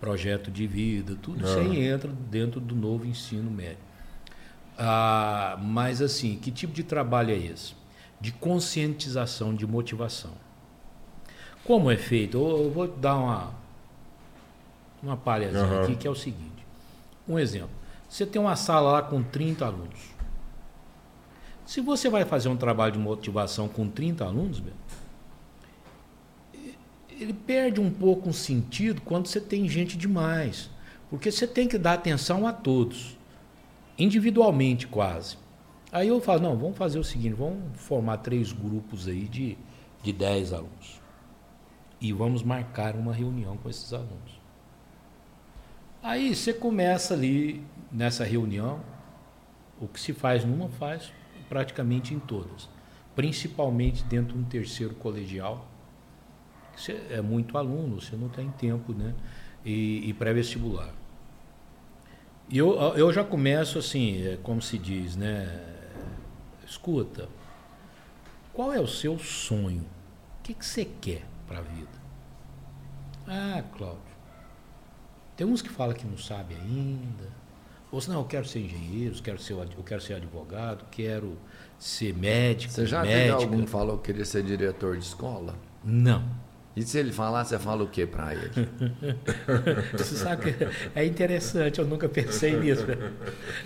projeto de vida, tudo isso aí entra dentro do novo ensino médio. Ah, mas assim, que tipo de trabalho é esse? De conscientização, de motivação. Como é feito? Eu, eu vou dar uma, uma palhazinha Aham. aqui, que é o seguinte. Um exemplo. Você tem uma sala lá com 30 alunos. Se você vai fazer um trabalho de motivação com 30 alunos, ele perde um pouco o sentido quando você tem gente demais. Porque você tem que dar atenção a todos, individualmente quase. Aí eu falo, não, vamos fazer o seguinte, vamos formar três grupos aí de, de 10 alunos. E vamos marcar uma reunião com esses alunos. Aí você começa ali nessa reunião, o que se faz numa faz praticamente em todas. Principalmente dentro de um terceiro colegial, você é muito aluno, você não tem tempo, né? E, e pré-vestibular. E eu, eu já começo assim, é, como se diz, né? Escuta, qual é o seu sonho? O que, que você quer para a vida? Ah, Cláudio, tem uns que falam que não sabe ainda. Ou se não, eu quero ser engenheiro, quero ser, eu quero ser advogado, quero ser médico. Você já médica. teve algum que falou que queria ser diretor de escola? Não. E se ele falar, você fala o que para ele? Você sabe que é interessante, eu nunca pensei nisso.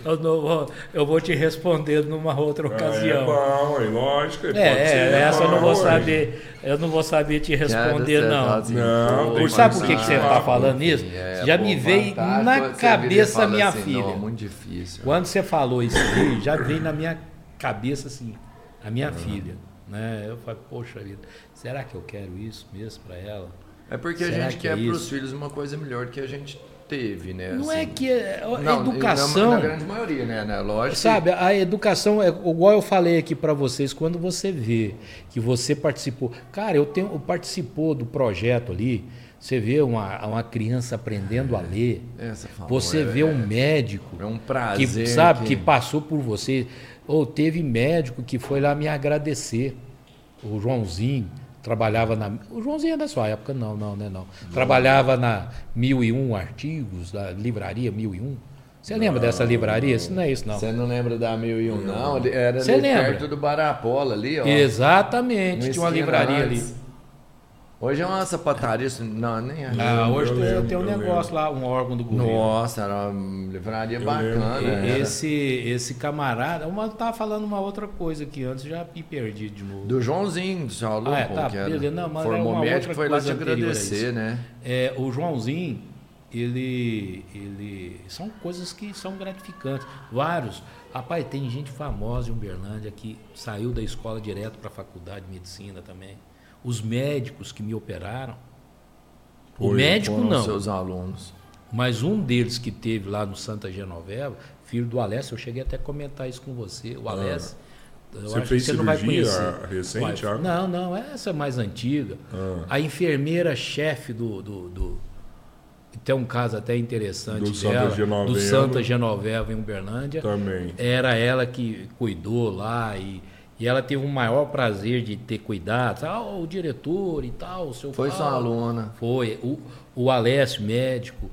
Eu, não vou, eu vou te responder numa outra ocasião. É bom, é lógico. É, pode ser é, essa eu não vou bom, saber, eu não vou saber te responder, Cara, não. assim, Não, pô, tem Sabe por que, que você está falando isso? É, já me veio na cabeça minha assim, filha. Não, muito difícil. Quando você falou isso aí, já veio na minha cabeça assim, a minha filha. Né? Eu falei, poxa vida, será que eu quero isso mesmo para ela? É porque a Será gente que quer é para os filhos uma coisa melhor do que a gente teve, né? Não assim. é que é, a Não, educação. Na, na grande maioria, né? né? Lógico. Sabe, a educação, é igual eu falei aqui para vocês, quando você vê que você participou. Cara, eu tenho eu participou do projeto ali. Você vê uma, uma criança aprendendo a ler. Que, essa falou, Você é, vê um médico É um que prazer. sabe que passou por você. Ou teve médico que foi lá me agradecer. O Joãozinho trabalhava na. O Joãozinho é da sua época, não, não, né? Não. Trabalhava na 1001 Artigos, da livraria 1001. Você lembra dessa livraria? Isso não é isso, não. Você não lembra da 1001, não? Ele Era Você ali lembra? perto do Barapola ali, ó. Exatamente, tinha uma livraria antes. ali. Hoje é uma sapataria, isso- não, nem acho. Ah, hoje eu tem, lembro, tem um eu negócio lá, um órgão do governo. Nossa, era uma livraria bacana. lembro. era. Esse, esse camarada, uma tava falando uma outra coisa que antes já me perdi de novo. Do Joãozinho, do seu aluno, Ah, é, tá, que era- beleza. Não, mas é formou uma médico, outra foi lá te agradecer, né? É, o Joãozinho, ele, ele. São coisas que são gratificantes. Vários. Rapaz, tem gente famosa em Uberlândia que saiu da escola direto para a faculdade de medicina também. Os médicos que me operaram. o Foi, médico não. seus alunos. Mas um deles que teve lá no Santa Genoveva, filho do Alessio, eu cheguei até a comentar isso com você. O Alessio. eu Você acho fez que você não vai cirurgia recente, já? Não, não, essa é mais antiga. Ah. A enfermeira-chefe do, do, do- Tem um caso até interessante Do Santa dela, Genoveva. do Santa Genoveva em Uberlândia. Também. Era ela que cuidou lá e, e ela teve o maior prazer de ter cuidado. Ah, o diretor e tal, o seu Foi sua Paulo. aluna. Foi. O, o Alessio, médico,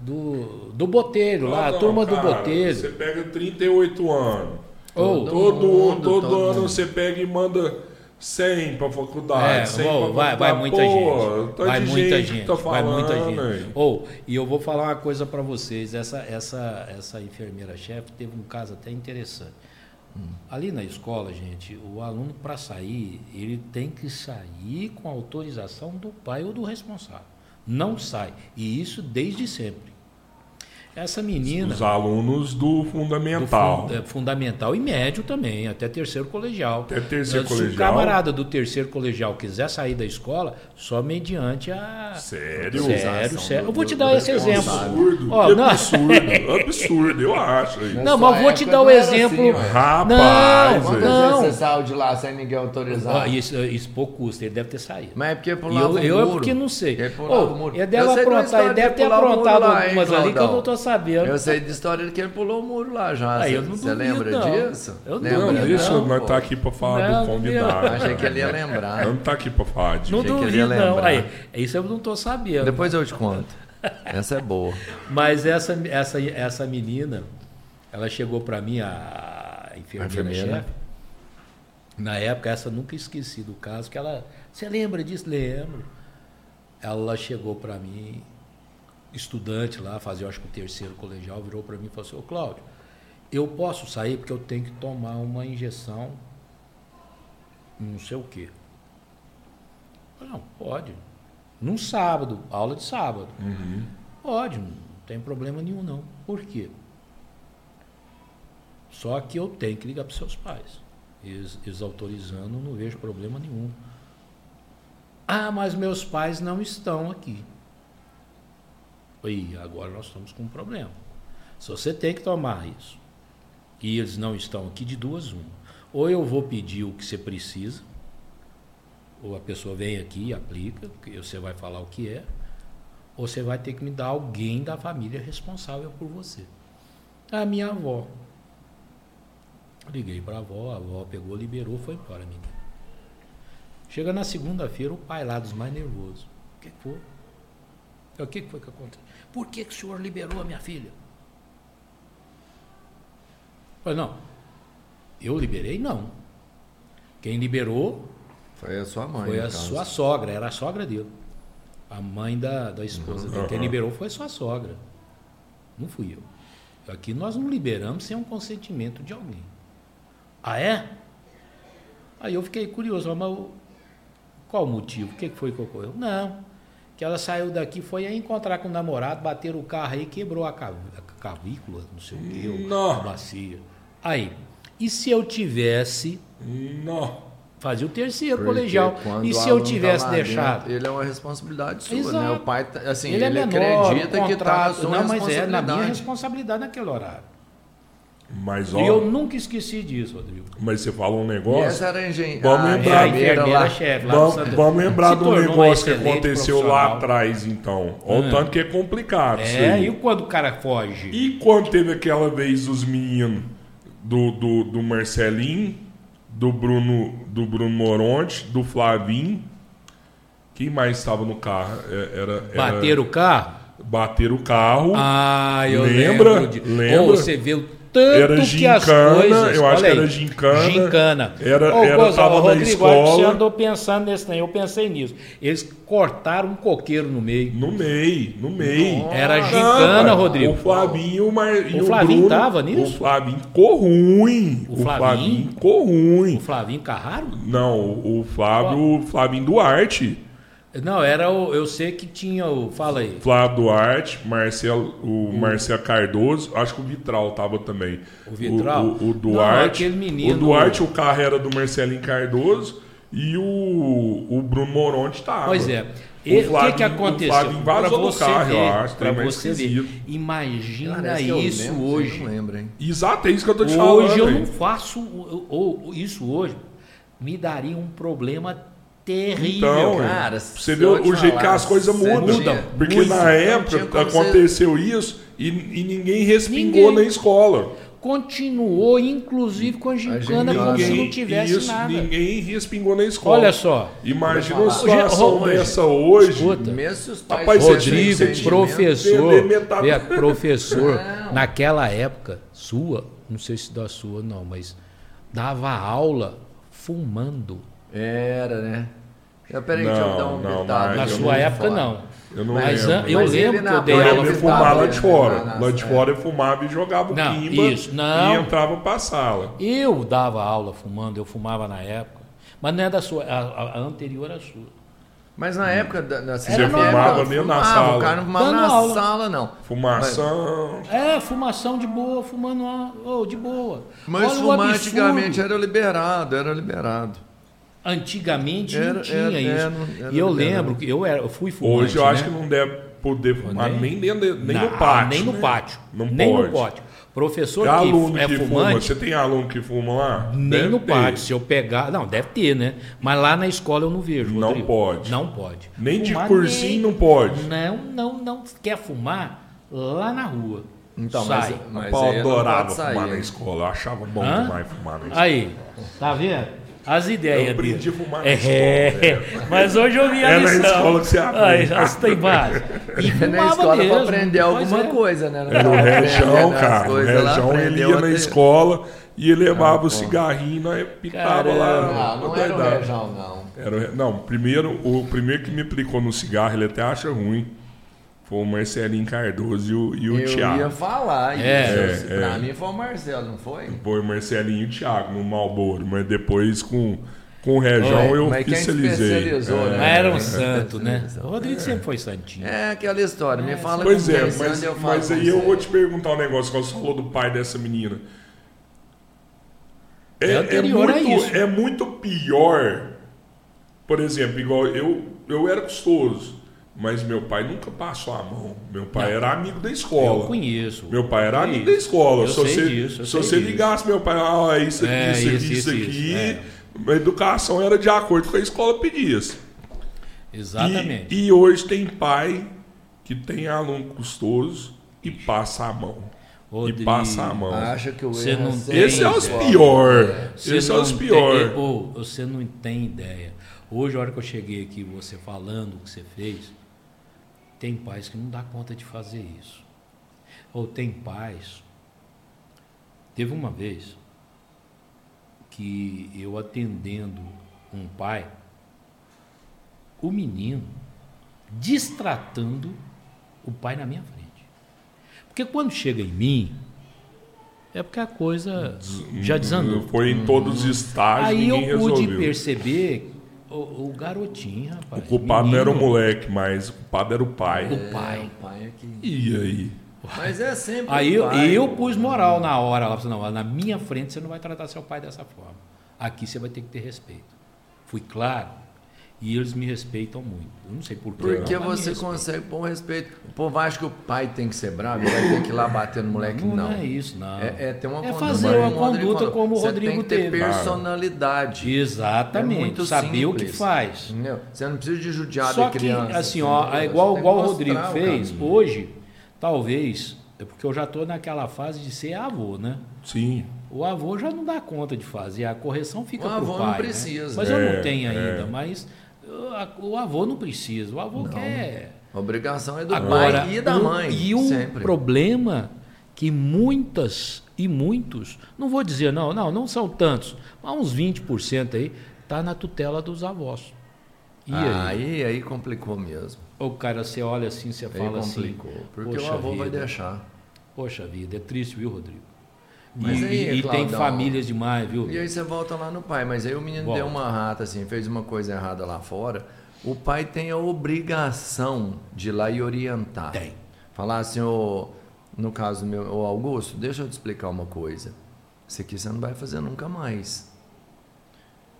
do, do Botelho lá, Ah, a não, turma do cara, Botelho. Você pega 38 anos. Ou, Todo, mundo, todo, todo ano mundo. você pega e manda 100 pra faculdade. É, 100 ô, pra vai, vai faculdade. muita Pô, gente. tá Vai de muita gente, gente. que tá vai muita gente. Ou, e eu vou falar uma coisa para vocês. Essa, essa, essa enfermeira-chefe teve um caso até interessante. Ali na escola, gente, o aluno para sair, ele tem que sair com autorização do pai ou do responsável. Não sai. E isso desde sempre. Essa menina. Os alunos do do fundamental. fun- é, fundamental e médio também, até terceiro colegial. Até terceiro Se o colegial. camarada do terceiro colegial quiser sair da escola, só mediante a. Sério? Sério, sério. Eu vou te do- dar do esse exemplo. Absurdo. Ó, que não- absurdo. absurdo, eu acho. aí. Não, mas eu vou te dar o não era exemplo. assim. Rapaz, Não, não. vezes você saiu de lá sem ninguém autorizar? Ó, isso, isso pouco custa, ele deve ter saído. Mas é porque E pulava eu, eu o é muro. porque não sei. Ele pulava Ô, o muro. ele deve Eu aprontar, ele de deve ter o aprontado algumas ali que eu não tô sabendo. Eu sei de história de que ele pulou o muro lá já. Aí Você eu não você duvido, lembra não. disso? Eu não Lembra Não, duvido, isso não, nós pô. tá aqui pra falar Não, do convidado. Achei que ele ia lembrar. Não tá aqui pra falar disso. Não Achei que ele duvido, ia não. lembrar. Aí, isso eu não tô sabendo. Depois eu te conto. Essa é boa. Mas essa, essa, essa menina, ela chegou para mim, a A enfermeira-chefe. enfermeira. Na época, essa eu nunca esqueci do caso, que ela. Você lembra disso? Lembro. Ela chegou para mim, estudante lá, fazia acho que o terceiro colegial, virou para mim e falou assim, ô Cláudio, eu posso sair porque eu tenho que tomar uma injeção, não sei o quê. Falei, não, pode. Num sábado, aula de sábado. Pode, não tem problema nenhum não. Por quê? Só que eu tenho que ligar para seus pais. Eles, eles autorizando, não vejo problema nenhum. Ah, mas meus pais não estão aqui. E agora nós estamos com um problema. Se você tem que tomar isso, e eles não estão aqui, de duas uma. Ou eu vou pedir o que você precisa, ou a pessoa vem aqui e aplica, que você vai falar o que é, ou você vai ter que me dar alguém da família responsável por você. A minha avó. Liguei para a avó, a avó pegou, liberou, foi embora, menina. Chega na segunda-feira, o pai lá dos mais nervosos. O que, foi? O que foi que aconteceu? Por que, que o senhor liberou a minha filha? Falei, não. Eu liberei, não. Quem liberou Foi a sua mãe. foi a caso. sua sogra, era a sogra dele. A mãe da, da esposa dele. Quem Uhum. liberou foi a sua sogra. Não fui eu. Aqui nós não liberamos sem um consentimento de alguém. Ah, é? Aí eu fiquei curioso, mas qual o motivo? O que foi que ocorreu? Não. Que ela saiu daqui, foi aí encontrar com o namorado, bateram o carro aí, quebrou a, cav- a cavícula, não sei o que, a bacia. Aí, e se eu tivesse, Não. fazia o terceiro Porque colegial, e se eu aluno tivesse tá deixado? dentro, ele é uma responsabilidade sua, Exato. né? O pai, tá- assim, ele ele, é menor, acredita que tá na contrato, sua não, mas é na minha responsabilidade. responsabilidade naquele horário. Mas, ó, E eu nunca esqueci disso, Rodrigo. mas você falou um E negócio. essa era a engen... Vamos a lembrar, enfermeira lá. chefe Vamos, vamos lembrar do negócio que aconteceu lá atrás, então. Olha o Hum. tanto que é complicado É, e quando o cara foge? E quando teve aquela vez os meninos do, do, do Marcelinho, do Bruno, do Bruno Moronte, do Flavinho, quem mais estava no carro? É, Era, era, Bater o carro? bater o carro. Ah, eu Lembra? lembro. De... Lembra? Ô, você vê o tanto Era que as gincana, coisas... eu acho que era gincana. Gincana. Era- Ô, era- Gonzalo, tava na Rodrigo, olha que você escola. andou pensando nesse trem. Eu pensei nisso. Eles cortaram um coqueiro no meio. No meio, no meio. Era Não, gincana, Rodrigo. O Flavinho o Mar... O Flavinho Bruno, tava nisso? O Flavinho ficou ruim. O O Flavinho? Flavinho ficou ruim. O Flavinho Carraro? Não, o Flávio, o Flavinho Duarte. Não, era o. Eu sei que tinha o. Fala aí. Flávio Duarte, Marcelo, o Marcelo Cardoso, acho que o Vitral tava também. O Vitral? O, o- o Não, Duarte. aquele menino- O Duarte, o carro era do Marcelinho Cardoso e o, o Bruno Moronte tava. Pois é. E- o que, Flavinho- que aconteceu? O Flavinho vazou Pra do você carro, ver, eu acho. Pra Pra você ver. Imagina Parece eu isso lembro, hoje. Não lembro, hein? Exato, é isso que eu tô te Hoje falando. eu aí. não faço o- o- o- isso hoje. Me daria um problema terrível. Então, cara. Você vê eu o jeito que as coisas mudam. tinha- Porque muito. na época aconteceu isso e, e ninguém respingou Ninguém. na escola. Continuou, inclusive, com a gincana como se não tivesse isso, nada. ninguém respingou na escola. Olha só. Imagina uma situação Hoje- dessa hoje. Escuta. Rapaz, Rodrigo, professor, vê, professor, Não. naquela época, sua, não sei se da sua não, mas dava aula fumando. Era, né? Eu, peraí, deixa eu dar um Não, não, detalhe. mas Na sua não época, falar. não. Eu não Mas lembro. an- eu Mas lembro que na eu dei aula Eu fumava tava, lá né, de fora. na- Lá de fora eu fumava e jogava o Não, quimba isso, não. e entrava pra sala. Eu dava aula fumando, eu fumava na época. Mas não é da sua, a, a- a anterior à sua. Mas na época da na Você fumava época, da fumava, sala. O cara não fumava Dando na aula. sala, não. Fumação. É, fumação de boa, fumando ô, de boa. Mas Olha fumar antigamente era liberado, era liberado. Antigamente Era- não tinha era- isso. era- era e eu lembro que eu, era, eu fui fumante, Hoje eu acho né? que não deve poder fumar Nem- nem, dentro de- nem Não, no pátio. Nem no né? pátio. Não nem pode. no pátio. Professor É que aluno é que fuma. fumante, Você tem aluno que fuma lá? nem Deve no ter. pátio. Se eu pegar. Não, deve ter, né? Mas lá na escola eu não vejo. Não Rodrigo. pode. Não pode. Nem de Fumar cursinho nem- não pode. Não, não, não. Quer fumar lá na rua. Então, Sai. mas, mas Pau aí eu adorava fumar na escola. Eu achava bom Hã? demais fumar na escola. Aí, tá vendo? As ideias Eu aprendi dele. a fumar na é, escola, mas hoje eu vi a É na lição. escola que você aprende. Aí, tem base. E É na escola mesmo. pra aprender alguma é. coisa, né? Era o Rejão, cara. O Rejão, ele ia na ter- escola e ele levava o cigarrinho, nós pitava lá. Não, não era o. Rejão, não. Era não, primeiro, o primeiro que me aplicou no cigarro, ele até acha ruim, foi o Marcelinho Cardoso e o, e o Eu Thiago. ia falar É, isso. é, pra é. mim foi o Marcelo, não foi? Foi o Marcelinho e o Thiago no Malboro, mas depois com, com o Rejão eu mas quem especializei. especializou, né? Mas era um É, santo, né? é. O Rodrigo sempre foi santinho. É aquela história, me fala Pois com é, quem, mas, onde eu falo mas aí eu vou te perguntar um negócio que você falou do pai dessa menina. É, É é a muito, isso. é muito pior. Por exemplo, igual eu, eu era custoso, mas meu pai nunca passou a mão. Meu pai Não. era amigo da escola. Eu conheço. Meu pai era amigo da escola. Eu se sei você, disso, eu se sei você disso. ligasse meu pai, ah, isso aqui, É, isso aqui, isso, isso, isso, aqui, isso, a educação era de acordo com a escola pedisse. Exatamente. E, e hoje tem pai que tem aluno custoso e passa a mão. e passa a mão. Acha que o Você erro não é tem Esse é os pior. Você Esse é não os tem- pior. Ô, você não tem ideia. Hoje, a hora que eu cheguei aqui, você falando o que você fez, tem pais que não dá conta de fazer isso. Ou tem pais. Teve uma vez que eu atendendo um pai, o menino distratando o pai na minha frente. Porque quando chega em mim, é porque a coisa já desandou. Foi em todos os estágios, Aí eu pude resolveu. perceber o, o garotinho, O rapaz. culpado não era o menino, moleque, mas o culpado era o pai. O pai. É, o pai é que... E aí? Mas é sempre Aí o eu, pai. eu pus moral na hora. Falou, não, na minha frente você não vai tratar seu pai dessa forma. Aqui você vai ter que ter respeito. Fui claro. E eles me respeitam muito. Eu não sei por quê. Porque não, mas você consegue pôr um respeito. O povo acha que o pai tem que ser bravo, ele vai ter que ir lá bater no moleque. Não, Não. não é isso, não. É, é ter uma É fazer como uma o Rodrigo conduta falou. como o Você Rodrigo tem que ter teve. personalidade. Exatamente. É muito Saber o que simples. faz. Entendeu? Você não precisa de judiar Só de que, criança. assim, ó, é igual, igual o Rodrigo mostrar fez, hoje, talvez, é porque eu já estou naquela fase de ser avô, né? Sim. O avô já não dá conta de fazer, a correção fica O pro avô pai. não né? precisa. Mas eu É, não tenho é. ainda, mas o avô não precisa. O avô quer. A obrigação é do Agora, pai e da o- mãe. E o sempre. problema que muitas e muitos, não vou dizer não, não, não são tantos, mas uns 20% aí, tá na tutela dos avós. E aí? aí, aí complicou mesmo. O cara, você olha assim, você Aí fala assim, complicou. porque "Poxa o avô vai vida, deixar. Poxa vida, é triste, viu, Rodrigo? Mas e aí, e- e tem Claudão, famílias demais, viu? E aí você volta lá no pai, mas aí o menino Volta. deu uma rata, assim, fez uma coisa errada lá fora. O pai tem a obrigação de ir lá e orientar. Tem. Falar assim, ô, no caso meu, ô Augusto, deixa eu te explicar uma coisa. Isso aqui você não vai fazer nunca mais.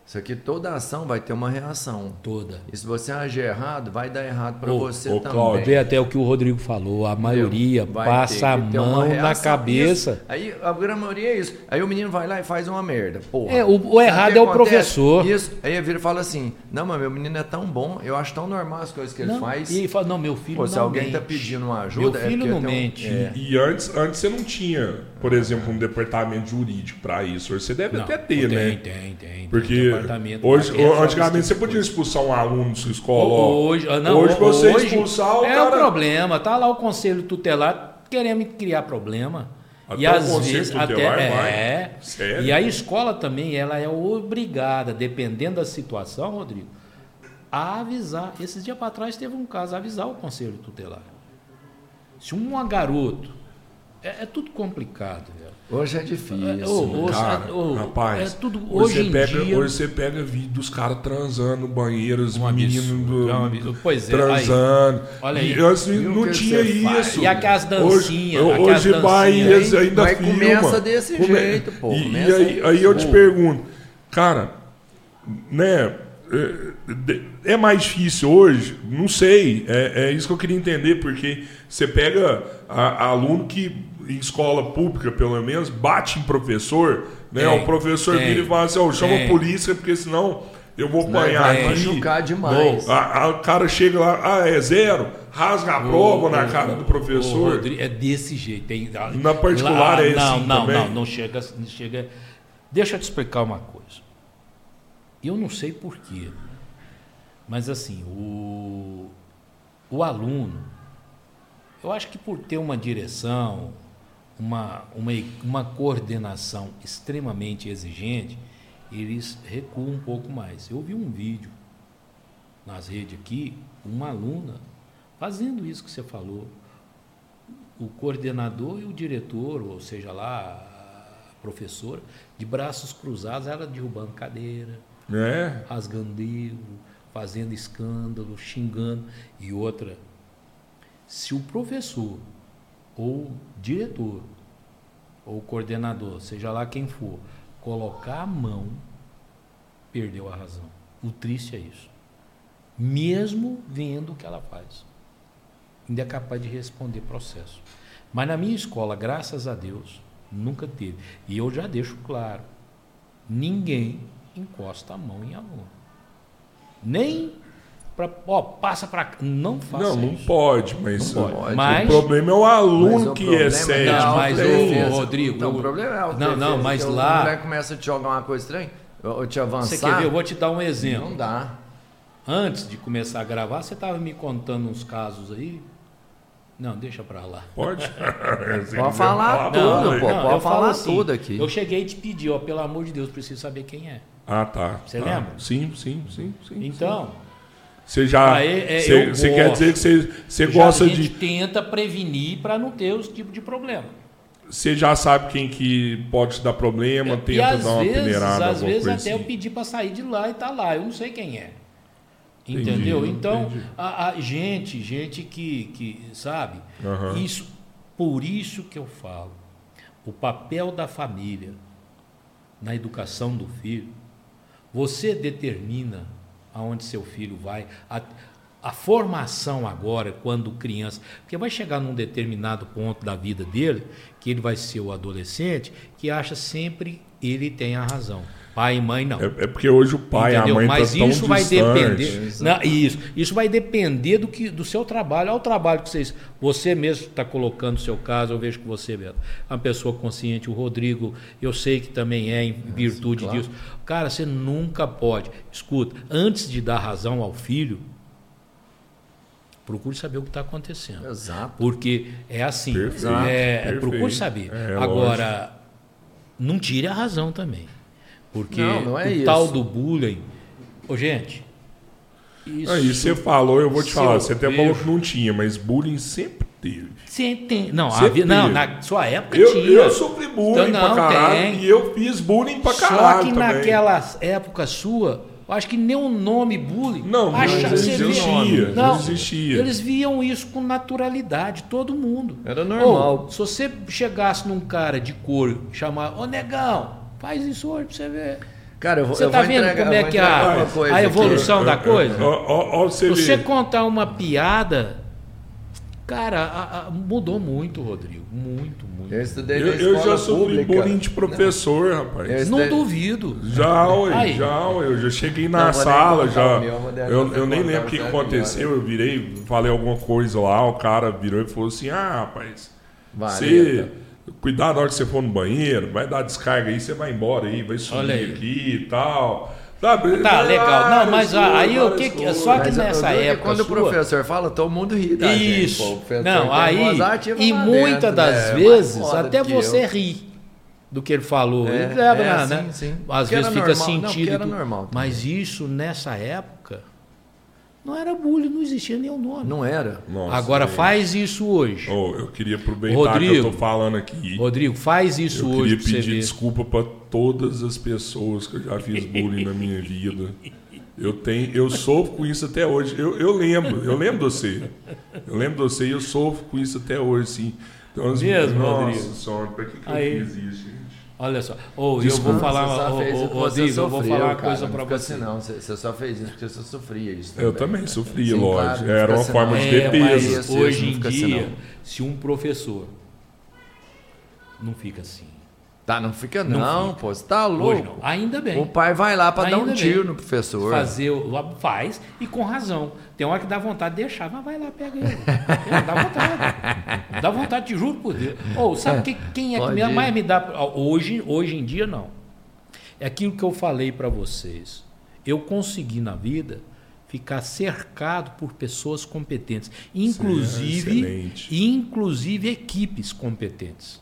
Isso aqui, toda ação vai ter uma reação. Toda. E se você agir errado, vai dar errado para você ô, também. Cláudio, Vê até o que o Rodrigo falou, a maioria Vai passa a mão na cabeça. Isso. Aí a grande maioria é isso. Aí o menino vai lá e faz uma merda. Porra. É, o- o errado é o acontece? professor. Isso. Aí ele vira e fala assim: Não, mas meu menino é tão bom, eu acho tão normal as coisas que ele Não, faz. E fala, não, meu filho Pô, se não alguém mente. tá pedindo uma ajuda, Meu é filho porque não um- mente. é. E antes, antes você não tinha, por exemplo, um departamento jurídico para isso. Hoje você deve Não, até ter, tem, né? Tem, tem, tem. Porque hoje, lá que resolve antigamente você tipo podia de expulsar um aluno da sua escola. Hoje, ah, não, hoje você hoje expulsar o é cara. o problema. Tá lá o conselho tutelar querendo criar problema. Até e às vezes até é. Sério? E a escola também ela é obrigada, dependendo da situação, Rodrigo, a avisar. Esses dias para trás teve um caso, avisar o conselho tutelar. Se um garoto é, é tudo complicado, velho. Hoje é difícil. É, ô, ô, Cara, ô, rapaz, é tudo hoje, hoje você em pega, dia. hoje você pega vídeo dos caras transando no banheiro, os Um meninos do- é um. Pois é, transando. Olha E aí. antes E o não tinha isso. E aquelas dancinhas, Hoje, aquelas hoje eles ainda Mas filma. começa desse jeito, pô, E, e aí, aí eu te pergunto, cara, né? é, É mais difícil hoje? Não sei. É, é isso que eu queria entender, porque você pega a- aluno que em escola pública, pelo menos, bate em professor, né? Tem, o professor tem, vira e fala assim, ó, chama tem. a polícia, porque senão eu vou apanhar vai aqui. machucar demais. A- a- o cara chega lá, ah, é zero, rasga a prova na cara do Ô, professor. Rodrigo, é desse jeito. Tem, Na particular é não, assim não, também? Não, não chega, não chega. Deixa eu te explicar uma coisa. Eu não sei porquê, mas assim, o, o aluno, eu acho que por ter uma direção, uma, uma, uma coordenação extremamente exigente, eles recuam um pouco mais. Eu vi um vídeo nas redes aqui, uma aluna fazendo isso que você falou. O coordenador e o diretor, ou seja lá, a professora, de braços cruzados, ela derrubando cadeira, É, rasgando livro, fazendo escândalo, xingando. E outra, se o professor, ou diretor, ou coordenador, seja lá quem for, colocar a mão, perdeu a razão. O triste é isso. Mesmo vendo o que ela faz. Ainda é capaz de responder processo. Mas na minha escola, graças a Deus, nunca teve. E eu já deixo claro: ninguém encosta a mão em aluno. Nem pra, ó, passa para não faça Não, não isso. pode, mas, Não pode. o Mas- problema é o aluno Mas o que excede. é a Não, mas, ô, Rodrigo, eu- o problema é a Não, não, mas o lá- moleque começa a te jogar uma coisa estranha, ou te avançar. Você quer ver? Eu vou te dar um exemplo. Não dá. Antes de começar a gravar, você estava me contando uns casos aí. Não, deixa pra lá. Pode? Pode falar tudo, pô. pode eu falar assim, tudo aqui. Eu cheguei e te pedi, ó, pelo amor de Deus, preciso saber quem é. Ah, tá. Você tá. lembra? Sim, sim, sim. sim Então, Você já. Ah, é- é, você, eu você quer dizer que você, você já gosta a gente de. tenta prevenir para não ter os tipos de problema. Você já sabe quem que pode te dar problema, e tenta às dar uma vezes, peneirada, às vezes até eu assim. pedi para sair de lá e tá lá. Eu não sei quem é. Entendi, Entendeu? Então, entendi. a, a gente, gente que, que sabe, Aham. isso, por isso que eu falo, o papel da família na educação do filho, você determina aonde seu filho vai, a, a formação agora, quando criança, porque vai chegar num determinado ponto da vida dele, que ele vai ser o adolescente, que acha sempre ele tem a razão. Pai e mãe não. É, é porque hoje o pai e a Entendeu? mãe Mas tá tão isso vai distante. depender. Não, isso, isso vai depender do, que, do seu trabalho. Olha o trabalho que vocês. Você mesmo está colocando o seu caso, eu vejo que você, Beto, é uma pessoa consciente. O Rodrigo, eu sei que também é em virtude claro. disso. Cara, você nunca pode. Escuta, antes de dar razão ao filho, procure saber o que está acontecendo. Exato. Porque é assim. Perfeito, é, perfeito. procure saber. É, Agora, não tire a razão também. Porque Não, não é o isso. tal do bullying. Ô, gente. Isso, Aí você falou, eu vou te Se falar, você até falou que não tinha, mas bullying sempre teve. Você tem. Não, Sempre havia, não, teve. na sua época Eu, tinha. eu sofri bullying Então, não, pra caralho tem. e eu fiz bullying pra Só caralho que também. naquela época sua, eu acho que nem o nome bullying. Não, não acha- vê- existia, não Não, existia. Eles viam isso com naturalidade, todo mundo. Era normal. Ô, se você chegasse num cara de cor e chamar, ô negão, faz isso hoje pra você ver. Cara, eu vou, Você eu tá vou vendo entregar- como é que a, coisa a aqui. evolução da coisa? Ó, ó, ó, você Você contar uma piada, cara, a- a- mudou muito, Rodrigo. Muito, muito. Eu estudei Eu, na eu escola já sofri pública. bullying de professor, rapaz. Eu- Não duvido. Já, ué, Aí. já, ué, eu já cheguei na Não, sala, já. eu, eu nem lembro o que, aconteceu. Eu virei, falei alguma coisa lá, o cara virou e falou assim: Ah, rapaz, você. Cuidado na hora que você for no banheiro, vai dar descarga aí, você vai embora aí, vai subir Olha aí. aqui e tal. Sabe? Tá, legal. Não, mas coisas, aí o que que- só que Mas nessa época quando o sua- professor fala, todo mundo ri da gente. Isso. pô. O professor Não, aí. E muitas dentro, das né? vezes, até você eu. ri do que ele falou. É, ele leva, é, né? sim, sim. Às Porque vezes fica normal. Não, sentido. tudo. normal. Mas isso, nessa época, não era bullying, não existia nenhum nome. Não era. Nossa, Agora gente. faz isso hoje. Ô, eu queria aproveitar Rodrigo. que eu tô falando aqui. Rodrigo, faz isso Eu hoje queria pra você pedir desculpa para todas as pessoas que eu já fiz bullying na minha vida. Eu tenho, eu sofro com isso até hoje. Eu, eu lembro, eu lembro de você. Eu lembro de você e eu sofro com isso até hoje, sim. Então, as- Mesmo, nossa Rodrigo? senhora, pra que, que Aí. eu fiz isso, gente? Olha só. Ô, eu Desculpa, vou falar, ô, você Rodrigo, eu vou falar uma coisa fica você. assim, não. Você, só fez isso porque você sofria isso Eu também. também sofria, Sim, lógico. claro, Era uma assim, forma não. de É, defesa. mas Isso, isso, hoje não em fica assim, dia, não. se um professor não fica assim. Tá, não fica Não não, fica. pô. Você tá Hoje louco. não. Ainda bem. O pai vai lá pra dar um tiro bem. no professor. Fazer, o- faz e com razão. Tem hora que dá vontade de deixar, mas vai lá, pega ele. Dá vontade. Dá vontade, te juro por Deus. Ou sabe que, quem é que mais me dá. Hoje, hoje em dia, não. É aquilo que eu falei para vocês. Eu consegui na vida ficar cercado por pessoas competentes, inclusive, excelente. inclusive equipes competentes.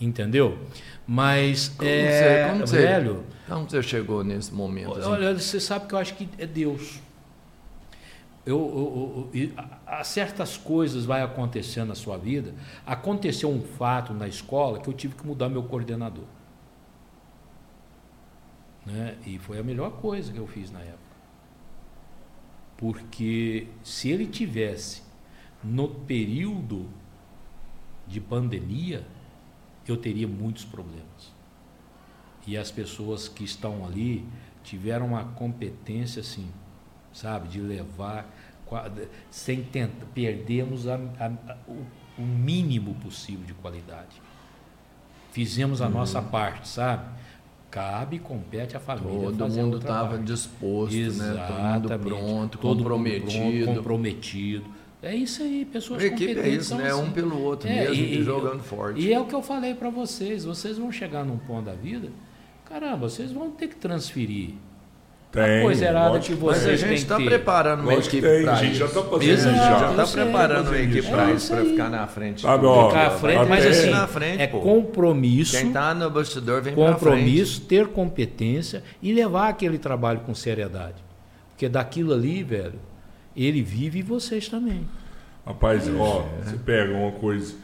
Entendeu? Mas Como é, você- como você- velho, Como você chegou nesse momento? assim? Olha, você sabe que eu acho que é Deus. Eu, eu- eu- e há certas coisas vai acontecendo na sua vida. Aconteceu um fato na escola que eu tive que mudar meu coordenador. Né? E foi a melhor coisa que eu fiz na época. Porque se ele tivesse no período de pandemia, eu teria muitos problemas e as pessoas que estão ali tiveram uma competência assim, sabe, de levar sem tentar perdermos a- a- a- o, mínimo possível de qualidade. Fizemos a nossa parte, sabe? cabe, compete à família. Todo mundo estava disposto, né? Todo mundo Exatamente. pronto, Todo mundo comprometido. pronto, comprometido. É isso aí, pessoas A equipe é isso, são né? assim. Um pelo outro É, mesmo, e- jogando forte. E é o que eu falei para vocês, vocês vão chegar num ponto da vida, caramba, vocês vão ter que transferir Tem. a coisa errada que Mas vocês a têm gente está preparando uma equipe para a gente isso. já tá fazendo É, isso a gente já. está preparando uma equipe isso. para isso, isso para ficar na frente. Ó, tudo. Ficar à frente, mas assim, na frente, é compromisso, Quem está no bastidor vem para frente. compromisso, ter competência e levar aquele trabalho com seriedade. Porque daquilo ali, velho, ele vive e vocês também. Rapaz, ó, você pega uma coisa.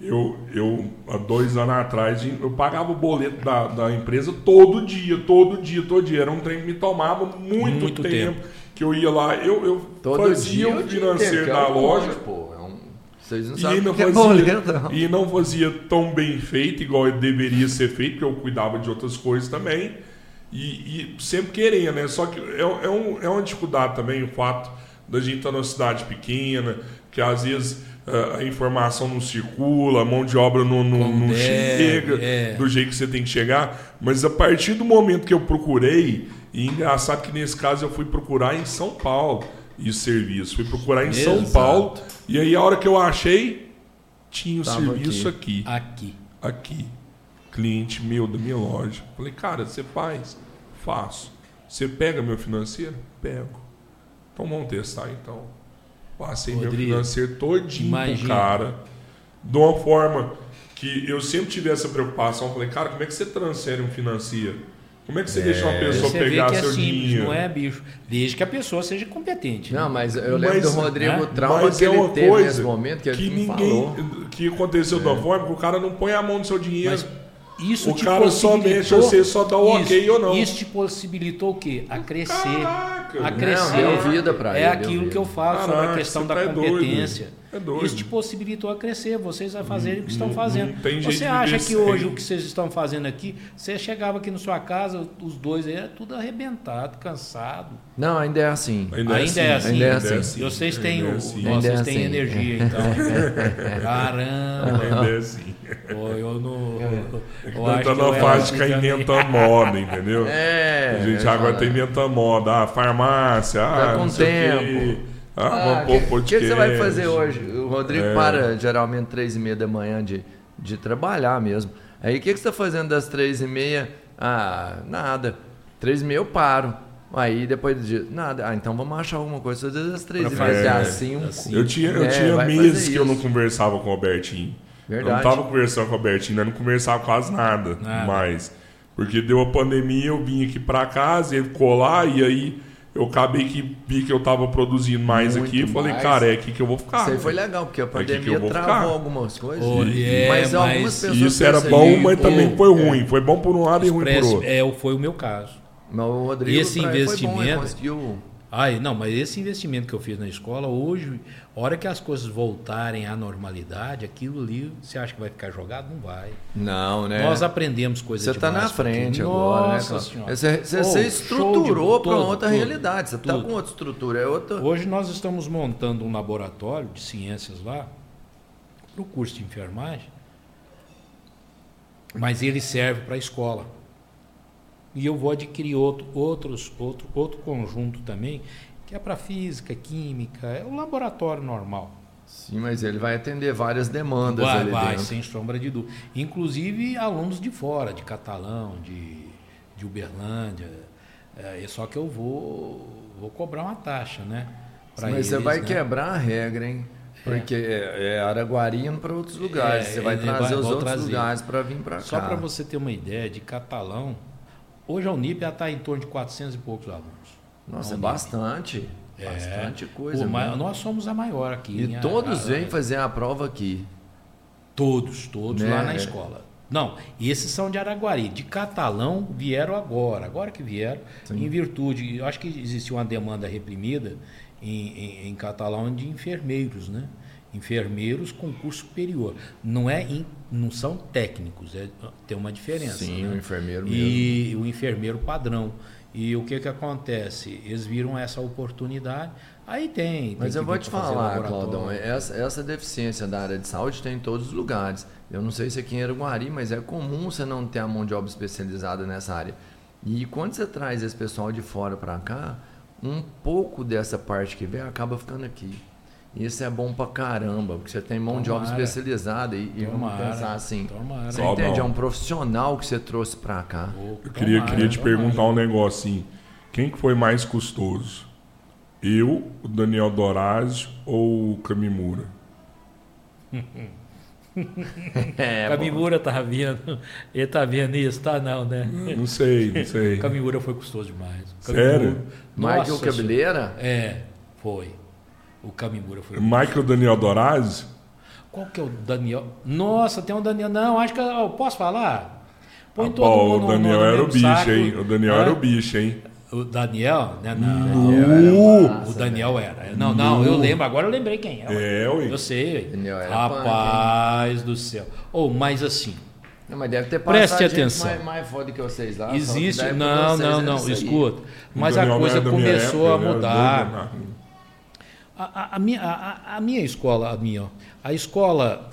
Eu, eu, há dois anos atrás, eu pagava o boleto da, da empresa todo dia, todo dia, todo dia. Era um trem que me tomava muito, Muito tempo, tempo. Que eu ia lá, eu, eu Todo fazia dia o financeiro da é loja. pô. É um- Vocês não E sabem não, o que é fazia, boleto, não. e não fazia tão bem feito, igual deveria ser feito, porque eu cuidava de outras coisas também. E, e sempre queria, né? Só que é, é, um, é uma dificuldade também o fato da gente estar numa cidade pequena, que às vezes ah, a informação não circula, a mão de obra não, não, não chega é. do jeito que você tem que chegar. Mas a partir do momento que eu procurei, e engraçado que nesse caso eu fui procurar em São Paulo e o serviço. Fui procurar em São Exato. Paulo, e aí a hora que eu achei, tinha o Tava serviço aqui. Aqui. aqui. Cliente meu da minha loja. Falei, cara, você faz? Faço. Você pega meu financeiro? Pego. Então vamos testar então. Passei meu Rodrigo, financeiro todinho pro imagina. cara. De uma forma que eu sempre tive essa preocupação. Falei, cara, como é que você transfere um financeiro? Como é que você deixa uma pessoa Você vê pegar é seu simples, dinheiro? não é, bicho? Desde que a pessoa seja competente. né? Não, mas eu lembro Mas- do Rodrigo, né? o trauma Mas que é ele uma teve coisa nesse momento, que que ninguém falou. que aconteceu da forma que o cara não põe a mão no seu dinheiro. Mas isso O te cara só possibilitou- mexe, você só dá o ok ou não. Isso te possibilitou o quê? A crescer. Caraca, a não, crescer. deu vida pra é ele, deu aquilo vida. que eu falo sobre a Caraca, questão da tá é doido. É doido. Isso te possibilitou a crescer, vocês a fazerem o que estão fazendo. não tem Você acha que hoje o que vocês estão fazendo aqui, você chegava aqui na sua casa, os dois aí era tudo arrebentado, cansado. Não, ainda é assim. Ainda é assim. Ainda é assim. E vocês têm, Ainda é o, assim. nossa, Ainda é vocês têm assim. energia, então. Caramba! Ainda é assim. Pô, eu não. Eu, eu tá que na fase assim também. inventando moda, entendeu? É. a gente agora falo, tá inventando moda. Ah, farmácia, ah, Tá com não sei o quê. tempo. Ah, Ah, o que, você vai fazer hoje? O Rodrigo É. para geralmente três e meia da manhã de, de trabalhar mesmo. Aí o que, que você está fazendo das três e meia? Ah, nada. Três e meia eu paro. Aí depois do dia, nada. Ah, então vamos achar alguma coisa. Às vezes às três e meia, fazer, assim. Eu tinha, eu É, tinha meses que eu não conversava com o Albertinho. Eu Verdade. não tava conversando com o Albertinho, eu não conversava quase nada, Nada. mais. Porque deu a pandemia, eu vim aqui pra casa, ele lá, e aí eu acabei que vi que eu tava produzindo mais Muito aqui. Eu falei, cara, é aqui que eu vou ficar. Isso aí foi velho. legal, porque a eu pandemia vou travou ficar. algumas coisas. Oh, E- é, mas algumas mas pessoas E isso era perceberam. bom, mas Pô, também foi é. ruim. Foi bom por um lado e ruim por outro. é, foi o meu caso. Mas o Rodrigo Esse pra ele foi bom, ele investimento- conseguiu Ai, não, mas esse investimento que eu fiz na escola, hoje, hora que as coisas voltarem à normalidade, aquilo ali, você acha que vai ficar jogado? Não vai. Não, né? Nós aprendemos coisas Você está na frente porque- agora, né? Nossa Cláudio? Senhora. Você, você, Oh, você estruturou para outra tudo, realidade. Você está com outra estrutura. É outra. Hoje nós estamos montando um laboratório de ciências lá, para o curso de enfermagem, mas ele serve para a escola. E eu vou adquirir outro, outros, outro, outro conjunto também, que é para física, química, é o laboratório normal. Sim, mas ele vai atender várias demandas Vai, ali vai, dentro. sem sombra de dúvida. Inclusive alunos de fora, de Catalão, de, de Uberlândia. É, só que eu vou, vou cobrar uma taxa, né? Mas você eles, vai né? quebrar a regra, hein? Porque é, é Araguari indo para outros lugares. É, você vai trazer vai- os outros trazer. lugares para vir para cá. Só para você ter uma ideia, de Catalão, hoje a Unip já está em torno de 400 e poucos alunos. Nossa, é bastante. É. Bastante coisa. Pô, mesmo. nós somos a maior aqui. E todos vêm fazer a prova aqui. Todos, todos Né? lá na escola. Não, esses são de Araguari. De Catalão vieram agora, agora que vieram, em virtude, eu acho que existia uma demanda reprimida em, em, em Catalão de enfermeiros, né? Enfermeiros com curso superior. Não é in- não são técnicos, é, tem uma diferença. Sim, né? o enfermeiro mesmo. e o enfermeiro padrão. E o que que acontece? Eles viram essa oportunidade. Aí tem. Mas tem eu que vou te falar. Claudão, essa, essa deficiência da área de saúde tem em todos os lugares. Eu não sei se aqui em Araguari, mas é comum você não ter a mão de obra especializada nessa área. E quando você traz esse pessoal de fora para cá, um pouco dessa parte que vem acaba ficando aqui. Isso é bom pra caramba, porque você tem mão de obra Tomara. especializada e, e vamos Tomara, pensar assim. tomara. Você entende? É um profissional que você trouxe para cá. Eu queria, tomara, queria te tomara. perguntar um negócio assim. Quem que foi mais custoso? Eu, o Daniel Dorazio ou o Camimura? É, Camimura tá vendo. Ele tá vendo isso, tá não, né? Não sei, não sei. Camimura foi custoso demais. Sério? Michael Nossa Cabeleira? Senhora. É, foi. O Camimura foi. Michael Daniel Dorazio? Qual que é o Daniel? Nossa, tem um Daniel. Não, acho que. eu posso falar? Põe Ah, todo pô, mundo o Daniel no era o bicho, saco. hein? O Daniel era o bicho, hein? O Daniel? Né? Não, Nu! o Daniel era. Não, não, eu lembro. Agora eu lembrei quem é. É, ué. Eu sei. Daniel era Rapaz do céu. Ou, mas assim. Não, mas deve ter Preste atenção. Mais, mais foda que vocês lá. Existe. Não, vocês não, era não. Escuta. Mas a Daniel coisa era começou época, a era mudar. A, a- a minha, a, a minha escola, a minha, a escola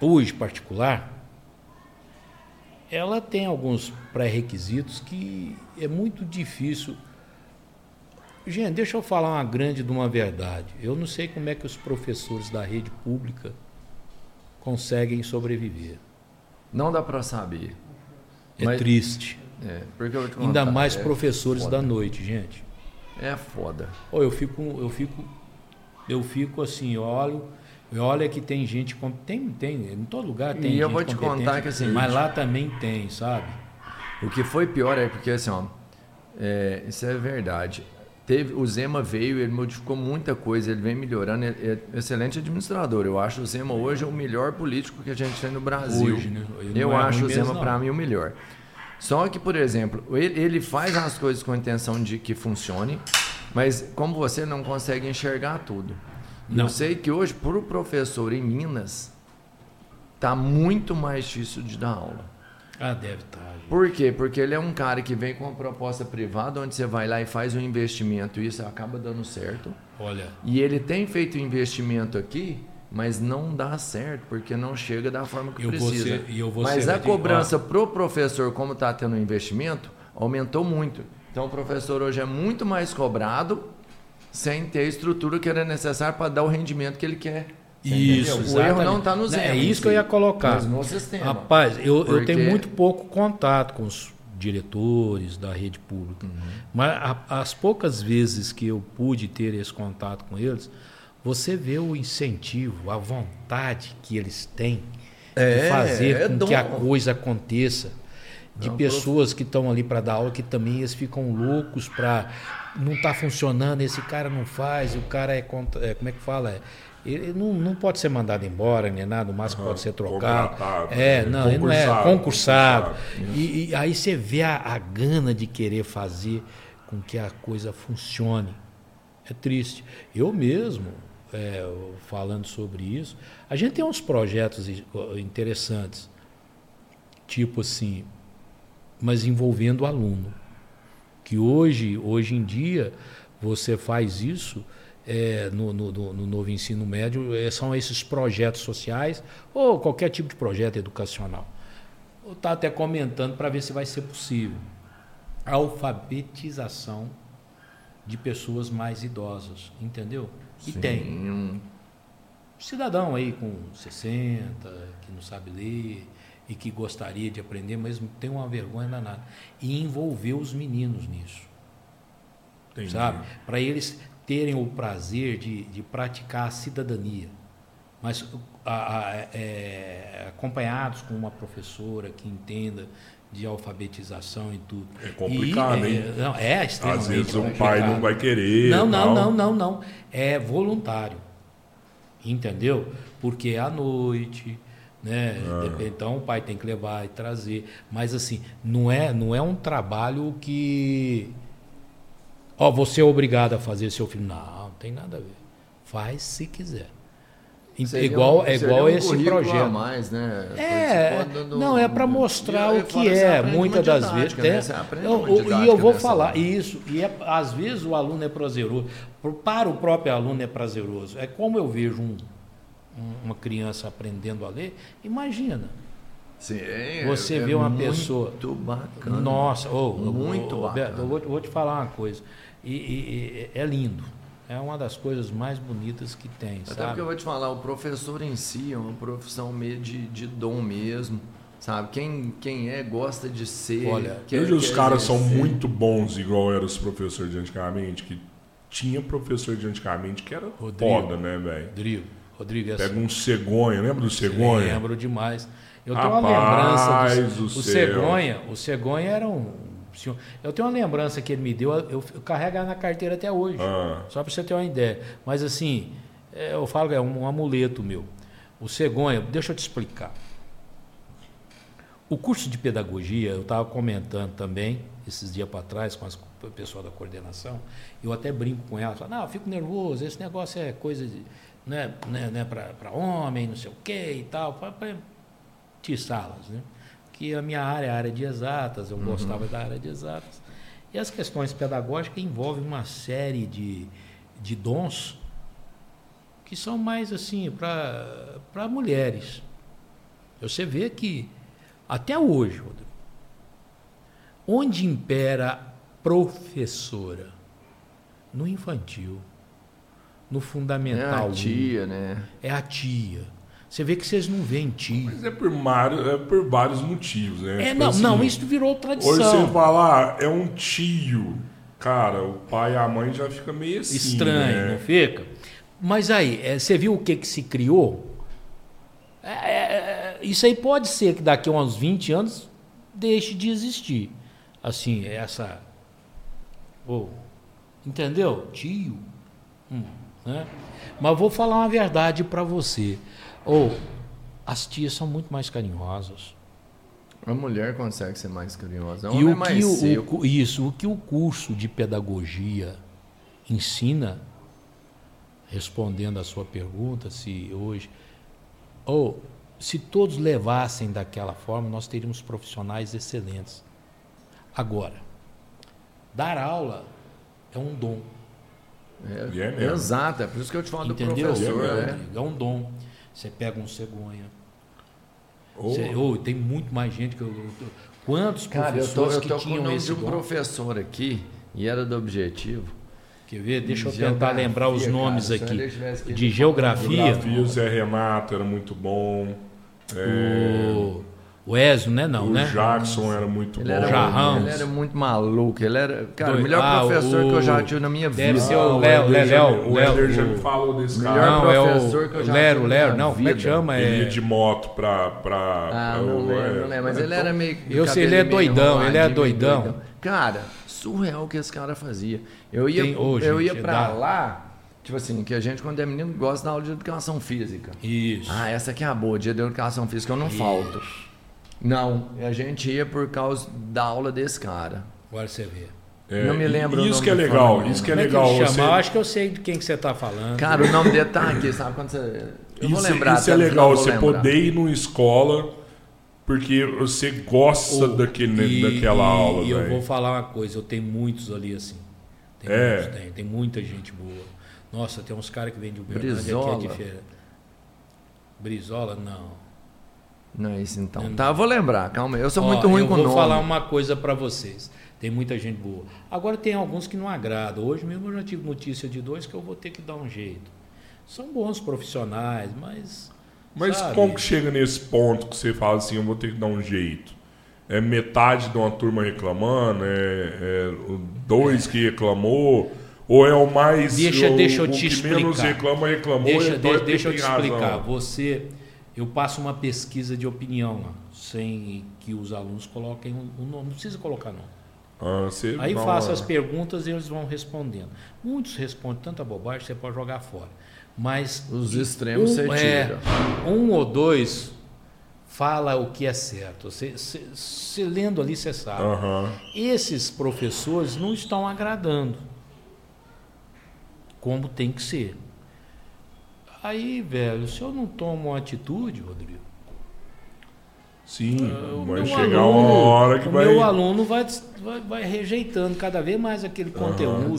hoje particular, ela tem alguns pré-requisitos que é muito difícil. Gente, deixa eu falar uma grande de uma verdade. Eu não sei como é que os professores da rede pública conseguem sobreviver. Não dá pra saber. É Mas- triste. É, Ainda mais é professores foda. da noite, gente. É foda. Ou eu fico, eu fico, eu fico assim, olho, olha que tem gente, tem, tem, em todo lugar tem E gente eu vou te contar que, assim, mas lá também tem, sabe? O que foi pior é porque, assim, ó, é, isso é verdade. Teve, o Zema veio, ele modificou muita coisa, ele vem melhorando, ele é excelente administrador. Eu acho o Zema hoje o melhor político que a gente tem no Brasil. Hoje, né? Eu é acho o Zema, para mim, o melhor. Só que, por exemplo, ele, ele faz as coisas com a intenção de que funcione, mas como você não consegue enxergar tudo. Não. Eu sei que hoje, para o professor em Minas, tá muito mais difícil de dar aula. Ah, deve estar. Por quê? Porque ele é um cara que vem com uma proposta privada, onde você vai lá e faz um investimento e isso acaba dando certo. Olha, E ele tem feito investimento aqui, mas não dá certo, porque não chega da forma que Eu vou precisa. ser- eu mas a cobrança pro professor, como está tendo um investimento, aumentou muito. Então o professor hoje é muito mais cobrado sem ter a estrutura que era necessária para dar o rendimento que ele quer. Isso? O erro não está no zero. É isso que eu ia colocar. Mas no sistema. Rapaz, eu, eu Porque- tenho muito pouco contato com os diretores da rede pública. Uhum. Mas a- as poucas vezes que eu pude ter esse contato com eles, você vê o incentivo, a vontade que eles têm É, de fazer é com dom. que a coisa aconteça. De Não, pessoas que estão ali para dar aula que também eles ficam loucos para não está funcionando, esse cara não faz, o cara é, contra- é, como é que fala? É, ele não, não pode ser mandado embora, nem nada, o máximo pode ser trocado. É, né? não, ele não é Concursado, concursado. E, e aí você vê a, a gana de querer fazer com que a coisa funcione. É triste. Eu mesmo, é, falando sobre isso, a gente tem uns projetos interessantes, tipo assim, mas envolvendo o aluno. Que hoje, hoje em dia, você faz isso é, no, no- no- no novo ensino médio, é, são esses projetos sociais ou qualquer tipo de projeto educacional. Eu estava até comentando para ver se vai ser possível. A alfabetização de pessoas mais idosas, entendeu? E Sim, tem um- cidadão aí com 60, que não sabe ler e que gostaria de aprender, mas tem uma vergonha danada. E envolver os meninos nisso, Entendi. sabe? Para eles terem o prazer de, de praticar a cidadania. Mas a- a- é, acompanhados com uma professora que entenda de alfabetização e tudo. É complicado, E, hein? É, não, é extremamente Às vezes o complicado. pai não vai querer. Não, não, não, não, não. É voluntário. Entendeu? Porque é à noite, né? Ah. Então o pai tem que levar e trazer. Mas assim, não é, não é um trabalho que. Ó, você é obrigado a fazer seu filho. Não, não tem nada a ver. Faz se quiser. Seria igual, um- é igual um esse projeto. a mais, né? É, Participou do- não, é para mostrar o e que é, muitas das vezes. né? aprende eu- uma o- e eu vou falar hora. isso, e é- às vezes o aluno é prazeroso, para o próprio aluno é prazeroso. É como eu vejo um- uma criança aprendendo a ler, imagina. Sim, Você é vê uma muito pessoa- bacana. Nossa, ô, Muito Roberto, bacana. eu vou, vou te falar uma coisa. E, e- e- é lindo. É uma das coisas mais bonitas que tem, Até sabe? porque eu vou te falar, o professor em si é uma profissão meio de, de dom mesmo, sabe? Quem, quem é, gosta de ser. Olha, quer- Hoje os caras são muito bons, igual eram os professores de antigamente, que tinha professor de antigamente que era Rodrigo. foda, né, velho? Rodrigo, Rodrigo, essa- Pega um cegonha, lembra do cegonha? Lembro demais. Eu tenho uma Rapaz lembrança do, o cegonha. O cegonha era um senhor. Eu tenho uma lembrança que ele me deu. Eu, eu carrego na carteira até hoje. Ah, Só para você ter uma ideia. Mas assim, é, eu falo que é um, um amuleto meu. O cegonha, deixa eu te explicar. O curso de pedagogia, eu estava comentando também, esses dias para trás, com as- com o pessoal da coordenação, eu até brinco com ela, falo, não, eu fico nervoso, esse negócio é coisa de, né, né, né, para homem, não sei o quê e tal, para tiçá-las, né? Que a minha área é a área de exatas, eu gostava da área de exatas. E as questões pedagógicas envolvem uma série de, de dons que são mais assim para mulheres. Você vê que até hoje, Rodrigo, onde impera professora? No infantil, no É fundamental. a tia, né? É a tia. Você vê que vocês não veem tia. mas é por, mar- é por vários motivos, né? É, Tipo não, assim, não, isso virou Hoje tradição. você falar, é um tio. Cara, o pai e a mãe já fica meio assim. Estranho, né? não fica? Mas aí, é, você viu o que, que se criou? É, é, é, isso aí pode ser que daqui a uns 20 anos deixe de existir. Assim, essa. ô, entendeu? Tio. Hum, né? Mas vou falar uma verdade para você. Ou as tias são muito mais carinhosas. A mulher consegue ser mais carinhosa. O E homem é o mais que o, seco. o isso, o que o curso de pedagogia ensina, respondendo à sua pergunta, se hoje, ou se todos levassem daquela forma, nós teríamos profissionais excelentes. Agora, dar aula é um dom, É, é mesmo. Exato, é por isso que eu te falo entendeu? do professor. É né? É um dom. Você pega um cegonha. Ô, Você- ô, tem muito mais gente que eu. eu- Quantos Cara, eu tô, professores eu que tô com o tinham nome de um dom? professor aqui, e era do objetivo. Quer ver? Deixa eu tentar lembrar os cara, nomes se aqui. que- De geografia, Geografia, o Zé Renato era muito bom. É, o, o Ezio, né? Não, o né? Jackson era muito Ele bom. era, Jarrão. muito, ele era muito maluco. Ele era, cara, Doido. o melhor Ah, professor o- que eu já tive na minha deve vida. ser o Ah, Léo, Léo, O Léo, Éder já o- me falou desse cara. Não, é professor que eu o já Lero, tive Lero, não, como é que vida. chama? Ele É, ia de moto pra. pra Ah, pra- não lembro, é, não lembro. Mas ele era meio. Eu sei, ele é doidão, ele é doidão. Cara, surreal o que esse cara fazia. Eu ia, Tem- ô, eu gente, ia pra dá. lá, tipo assim, que a gente, quando é menino, gosta da aula de educação física. Isso. Ah, essa aqui é a boa, dia de educação física, eu não falto. Não, a gente ia por causa da aula desse cara. Agora você vê. é, não me lembro o Isso nome que é do legal, fulano. isso que é Como é legal. que ele chama? você- Eu acho que eu sei de quem que você está falando. Cara, o nome dele tá aqui, sabe quando você. Eu vou Isso, lembrar. isso é legal, você lembrar. poder ir numa escola porque você gosta Ô, daquele, e- daquela e- aula. E eu vou falar uma coisa, eu tenho muitos ali assim. Tem É. muitos, tem, tem muita gente boa. Nossa, tem uns caras que vêm de Uberlândia que é Brizola. diferente. Brizola, não. Não é isso então. Tá, eu vou lembrar, calma aí. Eu sou Ó, muito ruim eu com o vou nome. falar uma coisa para vocês. Tem muita gente boa. Agora tem alguns que não agradam. Hoje mesmo eu já tive notícia de dois que eu vou ter que dar um jeito. São bons profissionais, mas. Mas sabe? como que chega nesse ponto que você fala assim, eu vou ter que dar um jeito? É metade de uma turma reclamando? É, é dois que reclamou? Ou é o mais. Deixa- o, deixa eu o te que menos explicar. reclama, reclamou? Deixa, então é deixa eu porque te explicar. razão. Você, eu passo uma pesquisa de opinião lá, sem que os alunos coloquem o um, nome. Não precisa colocar nome. Ah, Aí faço é. as perguntas e eles vão respondendo. Muitos respondem tanta bobagem que você pode jogar fora. Mas Os extremos você é, tira. um ou dois fala o que é certo. Você, lendo ali você sabe. Aham. Esses professores não estão agradando como tem que ser. Aí, velho, se eu não tomo uma atitude, Rodrigo, Sim, o vai chegar aluno- uma hora que o vai. meu aluno vai, vai, vai rejeitando cada vez mais aquele conteúdo.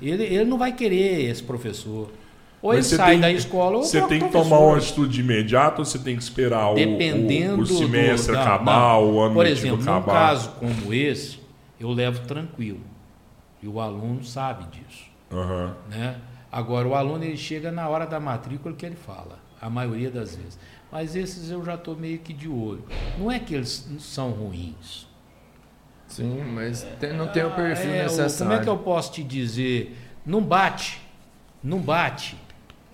Ele, ele não vai querer esse professor. Ou Mas ele sai tem da escola ou Você tem que tomar uma atitude imediata ou você tem que esperar o- Dependendo o, o semestre do, não, acabar, não. o ano Por exemplo, num acabar? caso como esse, eu levo tranquilo. E o aluno sabe disso. Aham. Né? Agora, o aluno ele chega na hora da matrícula que ele fala, a maioria das vezes. Mas esses eu já estou meio que de olho. Não é que eles são ruins. Sim, mas tem- não tem o perfil É, necessário. Como é que eu posso te dizer? Não bate. Não bate.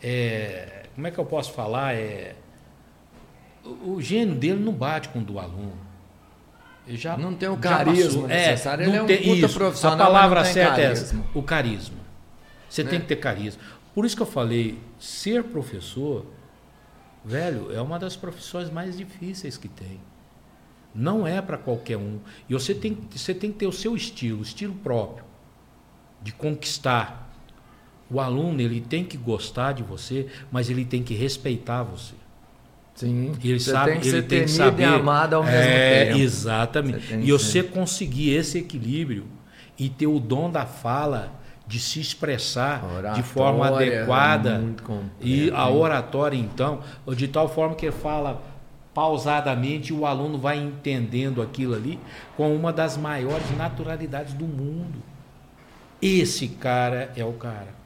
É, como é que eu posso falar? É, o, o gênio dele não bate com o do aluno. Ele já, Não tem o carisma necessário. não Ele é um tem- puta isso. profissional, A palavra certa é carisma. essa, o carisma. Você Né? tem que ter carisma. Por isso que eu falei, ser professor, velho, é uma das profissões mais difíceis que tem. Não é para qualquer um. E você tem, você tem que ter o seu estilo, o estilo próprio, de conquistar. O aluno ele tem que gostar de você, mas ele tem que respeitar você. Sim. Ele você sabe, tem que ele ser tem que saber. e amado ao mesmo é, tempo. Exatamente. Você E você ser. conseguir esse equilíbrio e ter o dom da fala, de se expressar de forma Oratória é adequada. e a oratória, então, de tal forma que fala pausadamente e o aluno vai entendendo aquilo ali com uma das maiores naturalidades do mundo. Esse cara é o cara.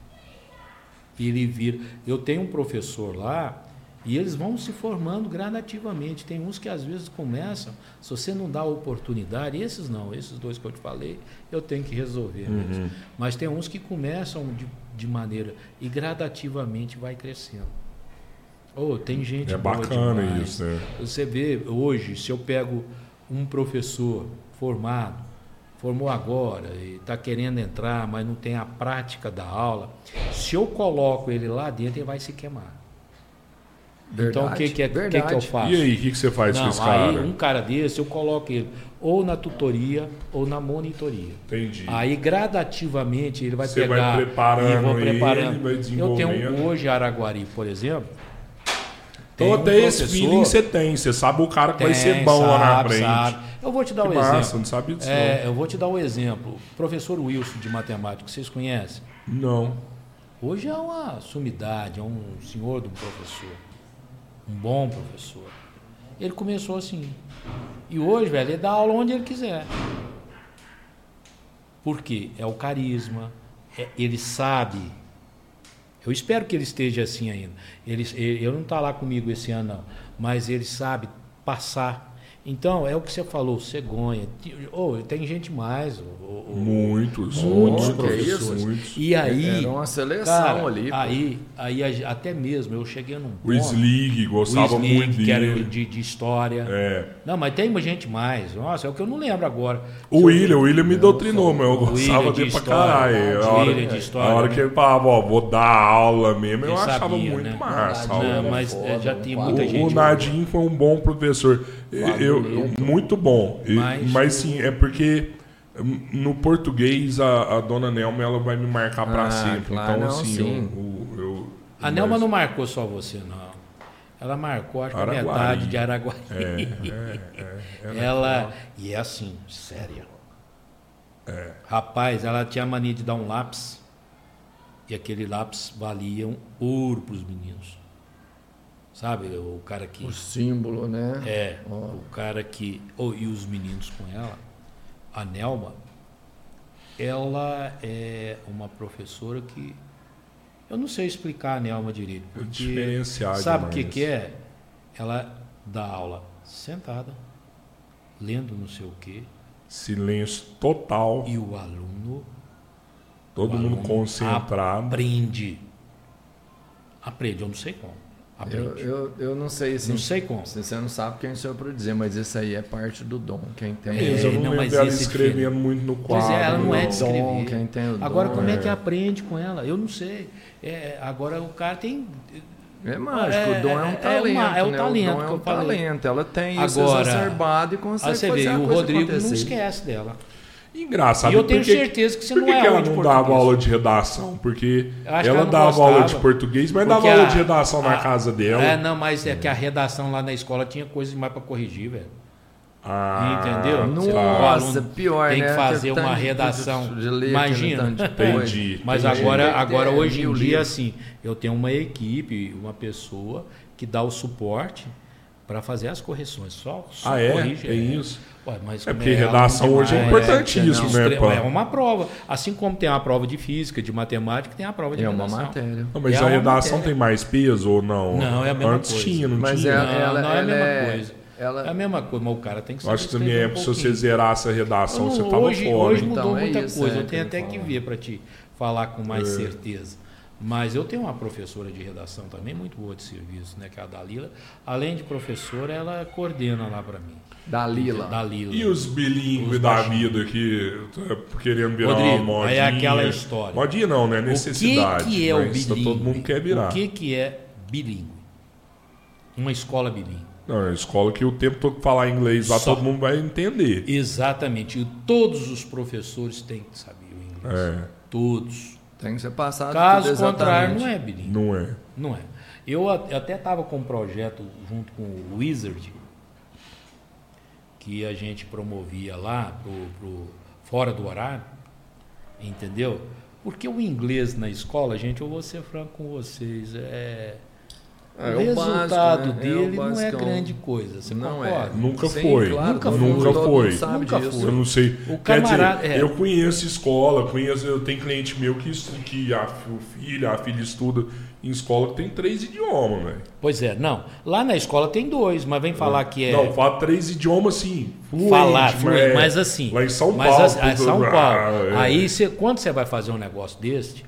Ele vira. Eu tenho um professor lá e eles vão se formando gradativamente. Tem uns que às vezes começam, se você não dá a oportunidade, esses não, esses dois que eu te falei, eu tenho que resolver. Uhum. mesmo. Mas tem uns que começam de, de maneira e gradativamente vai crescendo. Oh, tem gente É bacana demais. isso, né? Você vê hoje, se eu pego um professor formado, formou agora e está querendo entrar, mas não tem a prática da aula, se eu coloco ele lá dentro, ele vai se queimar. Então o que, que, é, que, que eu verdade. faço? E aí, o que, que você faz com Não, esse aí cara? um cara desse, eu coloco ele ou na tutoria ou na monitoria. Entendi. Aí gradativamente ele vai Você vai pegar preparando e vou ele, preparando. vai eu desenvolvendo. tenho hoje Araguari, por exemplo. Então tem um até esse feeling você tem. Você sabe o cara que vai ser Tem, bom lá na sabe, frente. sabe. Eu vou te dar Que um massa, exemplo. não sabia disso É, eu vou te dar um exemplo. Professor Wilson de matemática, vocês conhecem? não. Não. Hoje é uma sumidade, é um senhor de um professor. Um bom professor. Ele começou assim. E hoje, velho, ele dá aula onde ele quiser. Por quê? É o carisma. é- ele sabe. Eu espero que ele esteja assim ainda. Ele, ele, ele não está lá comigo esse ano, não. Mas ele sabe passar. Então, é o que você falou, cegonha. Oh, tem gente mais. oh, oh, Muitos. muitos que professores. Muitos. E aí, Era uma seleção cara, ali. pô. aí, aí até mesmo eu cheguei num O Slig, o gostava Slig, muito que era de, de história. É. Não, mas tem gente mais. Nossa, é o que eu não lembro agora. O William, o William me doutrinou, mas eu O gostava dele de pra caralho. o A hora, William de história, a hora né? que ele falava, ó, vou dar aula mesmo, eu Ele achava sabia, muito né? massa. Não, mas foda, é, já tem muita O, gente. o Nadim foi um bom professor. Eu, muito bom. Mas- Mas, sim, é porque hum, no português a, a dona Nelma ela vai me marcar pra Ah, sempre. claro, então, não, assim, sim. eu, eu- eu- A Nelma mas- não marcou só você, não. Ela marcou, acho Araguari. metade de Araguari. É, é, é, ela é. E é assim, séria. É. Rapaz, ela tinha a mania de dar um lápis. E aquele lápis valia um ouro para os meninos. Sabe? O cara que. O símbolo, né? É, Ó. o cara que. Oh, e os meninos com ela, a Nelma, ela é uma professora que. Eu não sei explicar a Nelma direito. É Porque, sabe o que, que é? Ela dá aula sentada, lendo não sei o quê, silêncio total, e o aluno todo o mundo aluno concentrado. aprende. Aprende, eu não sei como. Eu, Aprende. eu, eu não sei assim. não sei como. se Você não sabe quem sou eu para dizer, mas isso aí é parte do dom. Quem tem É, Mas eu não, mas esse escrevendo muito no Pois quadro. é, ela não é o de dom, escrever. quem tem o dom. Agora, como é é. que aprende com ela? Eu não sei. É, agora, o cara tem. É mágico, É, o dom é um é- é talento. uma- é o né? talento dom é um talento. Ela tem isso Agora, exacerbado e Aí consegue você fazer vê, o Rodrigo acontecer. não esquece dela. Engraçado. E eu tenho por que- certeza que você não que é que ela aula de não dava português? aula de redação? Porque ela dava aula de gostava. português, mas dava Porque aula a- de redação na a- casa dela. É, não, mas é que a redação lá na escola tinha coisa demais pra corrigir, velho. Ah, Entendeu? tá. Nossa, pior, tem né? que fazer uma redação. de letra, Imagina. Entendi. Mas entendi. agora, Tem agora hoje em dia, livros. assim, eu tenho uma equipe, uma pessoa que dá o suporte para fazer as correções. Só, só Ah, é? corrige. É isso? Ué, mas É porque aluno redação hoje é importantíssimo, é, né, pá? É uma prova. Assim como tem a prova de física, de matemática, tem a prova de É uma redação. matéria. Não, mas É a uma redação matéria. tem mais peso ou não? Não, é a mesma Antes coisa. tinha, não Mas tinha? ela, Não, ela, não é a mesma é- coisa. ela- É a mesma coisa, mas o cara tem que Eu acho que saber também é escrever se um você pouquinho. zerasse a redação, você Não, tava hoje, fora. hoje mudou Então, é muita isso, coisa. é, eu tenho até que ver para te falar com mais É. certeza. Mas eu tenho uma professora de redação também muito boa de serviço, né, que é a Dalila. Além de professora, ela coordena lá para mim. Dalila. Dalila. E os bilíngues da vida que tá querendo virar Rodrigo, uma modinha? aí é aquela história. Modinha não, né? Necessidade. O que, que é o mas bilíngue? Todo mundo quer virar. O que, que é bilíngue? Uma escola bilíngue. Não, é escola que o tempo todo que falar inglês lá, Só. todo mundo vai entender. Exatamente. E todos os professores têm que saber o inglês. É, Todos. Tem que ser passado Caso tudo contrário, não é bilíngue. não é. Não é. Eu até estava com um projeto junto com o Wizard, que a gente promovia lá pro, pro fora do horário, entendeu? Porque o inglês na escola, gente, eu vou ser franco com vocês, é, É, o resultado básico, né? É o dele não é grande coisa. Você Não é. concorda? Nunca Sim, foi. claro, Nunca Nunca foi. Nunca disso. foi. Eu não sei. O Quer dizer, camarada- é. eu conheço escola, conheço, eu tenho cliente meu que, que a, o filho, a filha estuda em escola que tem três idiomas, velho. Pois é, não. Lá na escola tem dois, mas vem falar que é. Não, fala três idiomas sim. Fluente, falar, mas, fluente, é- mas assim. Lá em São mas Paulo. assim, ah, São tudo- Paulo. ah, é. Aí, você, quando você vai fazer um negócio deste,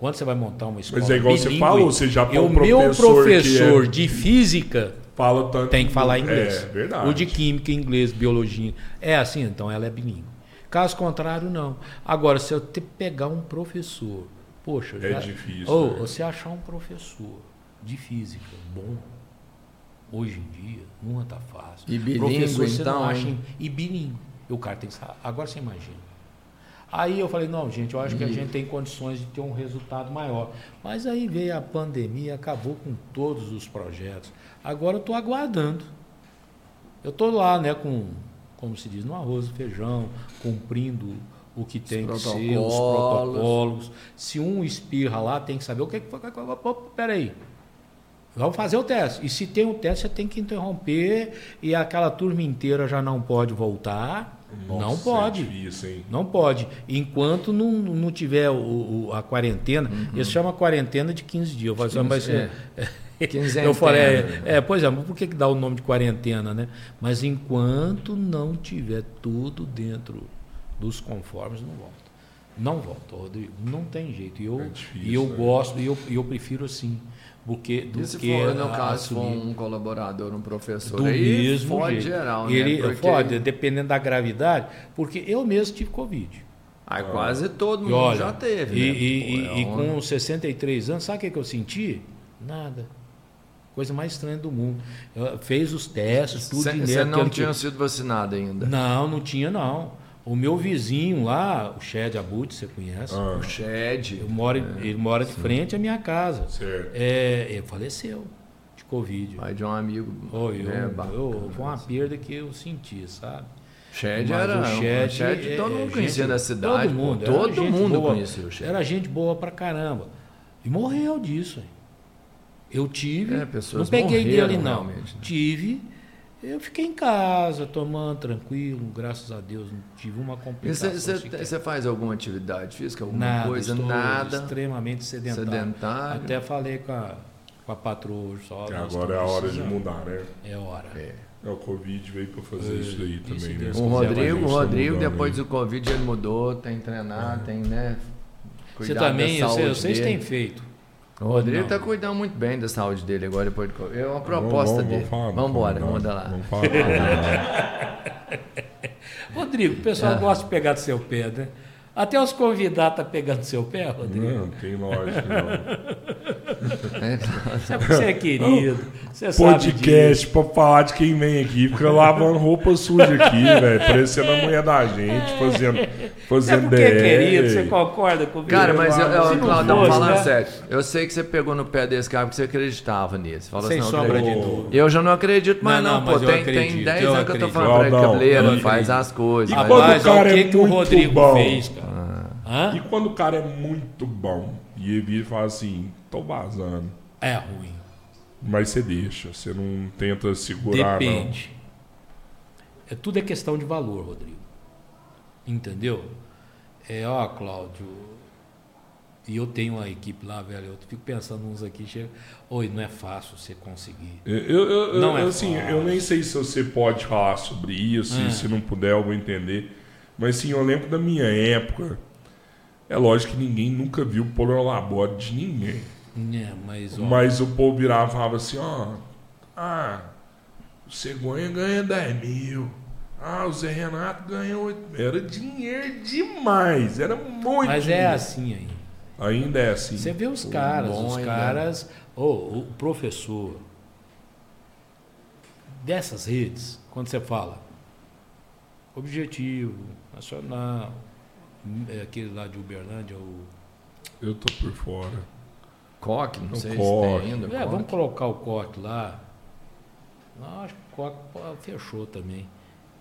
quando você vai montar uma escola. Mas é igual você bilíngue, falou, você já tem o um meu professor é- de física Fala tanto. tem que falar inglês. É verdade. O de química, inglês, biologia. É assim, então ela é bilíngue. Caso contrário, não. Agora, se eu te pegar um professor, poxa, É já- difícil, Ou né? você achar um professor de física bom, hoje em dia, não tá fácil. E bilíngue, professor, você então, não acha hein? em- E bilíngue. E o cara tem que saber. Agora você imagina. Aí eu falei, não, gente, eu acho que a gente tem condições de ter um resultado maior. Mas aí veio a pandemia, acabou com todos os projetos. Agora eu estou aguardando. Eu estou lá, né, com, como se diz, no arroz e feijão, cumprindo o que tem que ser, os protocolos. Se um espirra lá, tem que saber o que que foi. Peraí. Vamos fazer o teste. E se tem o teste, você tem que interromper e aquela turma inteira já não pode voltar. Nossa, não pode. É difícil, hein? Não pode. Enquanto não, não tiver o, o- a quarentena, isso chama quarentena de 15 dias. Eu falei, assim, mas, É. Quinzentena. eu falei, é, é, pois é, mas por que, que dá o nome de quarentena, né? Mas enquanto não tiver tudo dentro dos conformes, não volta. Não volta, Rodrigo. Não tem jeito. E eu, É difícil, e eu né? gosto, e eu, e eu prefiro assim. Porque, do E se que for, no caso, se for assumir. um colaborador, um professor, Do aí mesmo fode jeito. geral, né? Ele Porque- pode, dependendo da gravidade, porque eu mesmo tive Covid. Aí quase todo mundo olha, já teve, e, né? e- Pô, é e com 63 anos, sabe o que, eu senti? Nada. Coisa mais estranha do mundo. Eu- fez os testes, tudo Você não tinha sido vacinado ainda? Não, não tinha não. O meu vizinho lá, o Shed Abut, você conhece? Ah, O Shed. Eu moro, Ele mora de frente à minha casa. certo. É, ele faleceu de Covid. Pai de um amigo. Oh, eu, né, bacana. eu- foi uma perda que eu senti, sabe? Shed Mas era. o O Shed, Shed, é- todo é mundo conhecia da cidade. Todo mundo. era Todo gente mundo boa. conhecia o Shed. Era gente boa pra caramba. E morreu disso. Eu tive. É, pessoas não peguei morreram dele, não. né? Tive. Eu fiquei em casa, tomando tranquilo, graças a Deus. Não tive uma complicação. Você faz alguma atividade física? Alguma nada, coisa? estou Nada. extremamente sedentário. Sedentário. Até falei com a, com a patroa hoje só. Que agora é a hora de mudar, né? É hora. É. É, o Covid veio pra fazer É, isso aí isso também, né? O Rodrigo, o Rodrigo mudando depois aí. do Covid, ele mudou, tem treinado, tem, né? Você também, eu sei- vocês têm feito. O Rodrigo está cuidando muito bem da saúde dele agora depois do Covid. É uma proposta Vamos- vamos- dele. Vamos, embora, vamos andar lá. Vamos falar. Rodrigo, o pessoal É. gosta de pegar do seu pé, né? Até os convidados estão pegando do seu pé, Rodrigo. não, tem lógica, não. É porque você é querido. Você sabe Podcast pra falar de quem vem aqui, fica lavando roupa suja aqui, velho. Parecendo a mulher da gente, fazendo, É fazendo porque é DR. querido, você concorda comigo? Cara, mas eu, eu, não Claudão, falando né? sério, eu sei que você pegou no pé desse cara porque você acreditava nisso. Falou Sem assim, sombra de dúvida. Eu já não acredito mais, Não, não, não, pô. mas eu Tem, acredito, tem 10 eu anos que eu tô falando pra ele, cabeleiro, eu faz as coisas. E quando o cara o que, é que o muito Rodrigo bom. fez, cara. Hã? E quando o cara é muito bom e ele vira e fala assim, tô vazando. É ruim. Mas você deixa, você não tenta segurar, Depende. É, tudo é questão de valor, Rodrigo. Entendeu? É, ó, Cláudio. E eu tenho uma equipe lá, velho. Eu fico pensando uns aqui, chega. Oi, não é fácil você conseguir. não. Eu, eu, eu- Não é assim, fácil. eu nem sei se você pode falar sobre isso, É. se não puder eu vou entender. Mas sim, eu lembro da minha época. É lógico que ninguém nunca viu Polar Labore de ninguém. É, mas, ó, Mas o povo virava e falava assim, ó. Ah, o Cegonha ganha 10 mil. Ah, o Zé Renato ganha 8 mil. Era dinheiro demais. Era muito mas é dinheiro. assim aí. Ainda é assim. Você vê os caras, os ainda. caras. Ô, o professor dessas redes, quando você fala Objetivo, Nacional, é aquele lá de Uberlândia, o. Eu tô por fora. Coque, não O sei coque. se tem ainda. É, coque. vamos colocar o Coque lá. Não, acho que o Coque pô, fechou também.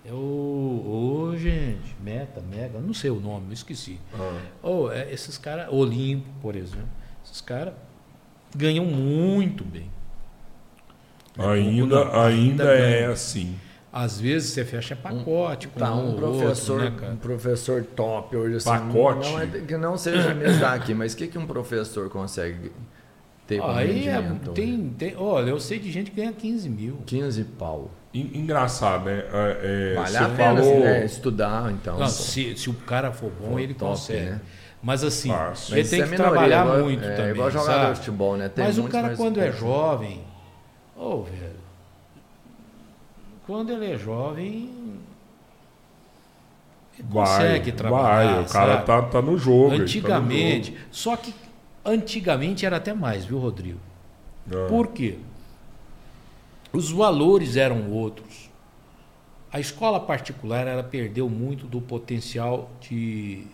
É o. Ô, gente, Meta, Mega, não sei o nome, eu esqueci. Ah. Ou é, esses caras, Olimpo, por exemplo, esses caras ganham muito bem. Ainda, Não, ainda ainda é assim. Às vezes você fecha pacote com Tá, um, um professor, outro, né, cara? um professor top hoje, assim. Pacote? Não, é- que não seja mesmo aqui, mas o que, que um professor consegue ter como Aí é, rendimento? tem, tem, olha, eu sei de gente que ganha 15 mil. 15 pau. En- Engraçado, né? É, é, Vale a pena falou... né, estudar, então. Não, se, se o cara for bom, For ele top, consegue. né? Mas assim, Fácil. ele tem que é minoria, trabalhar igual- muito é, também. igual jogador sabe? de futebol, né? Tem Mas o cara, quando é jovem, ô, velho, quando ele é jovem, ele Vai, consegue trabalhar. vai. O cara sabe? tá, tá no jogo. ele tá no Antigamente, só que antigamente era até mais, viu, Rodrigo? jogo. Ah. Por quê? Os valores eram outros. A escola particular ela perdeu muito do potencial de,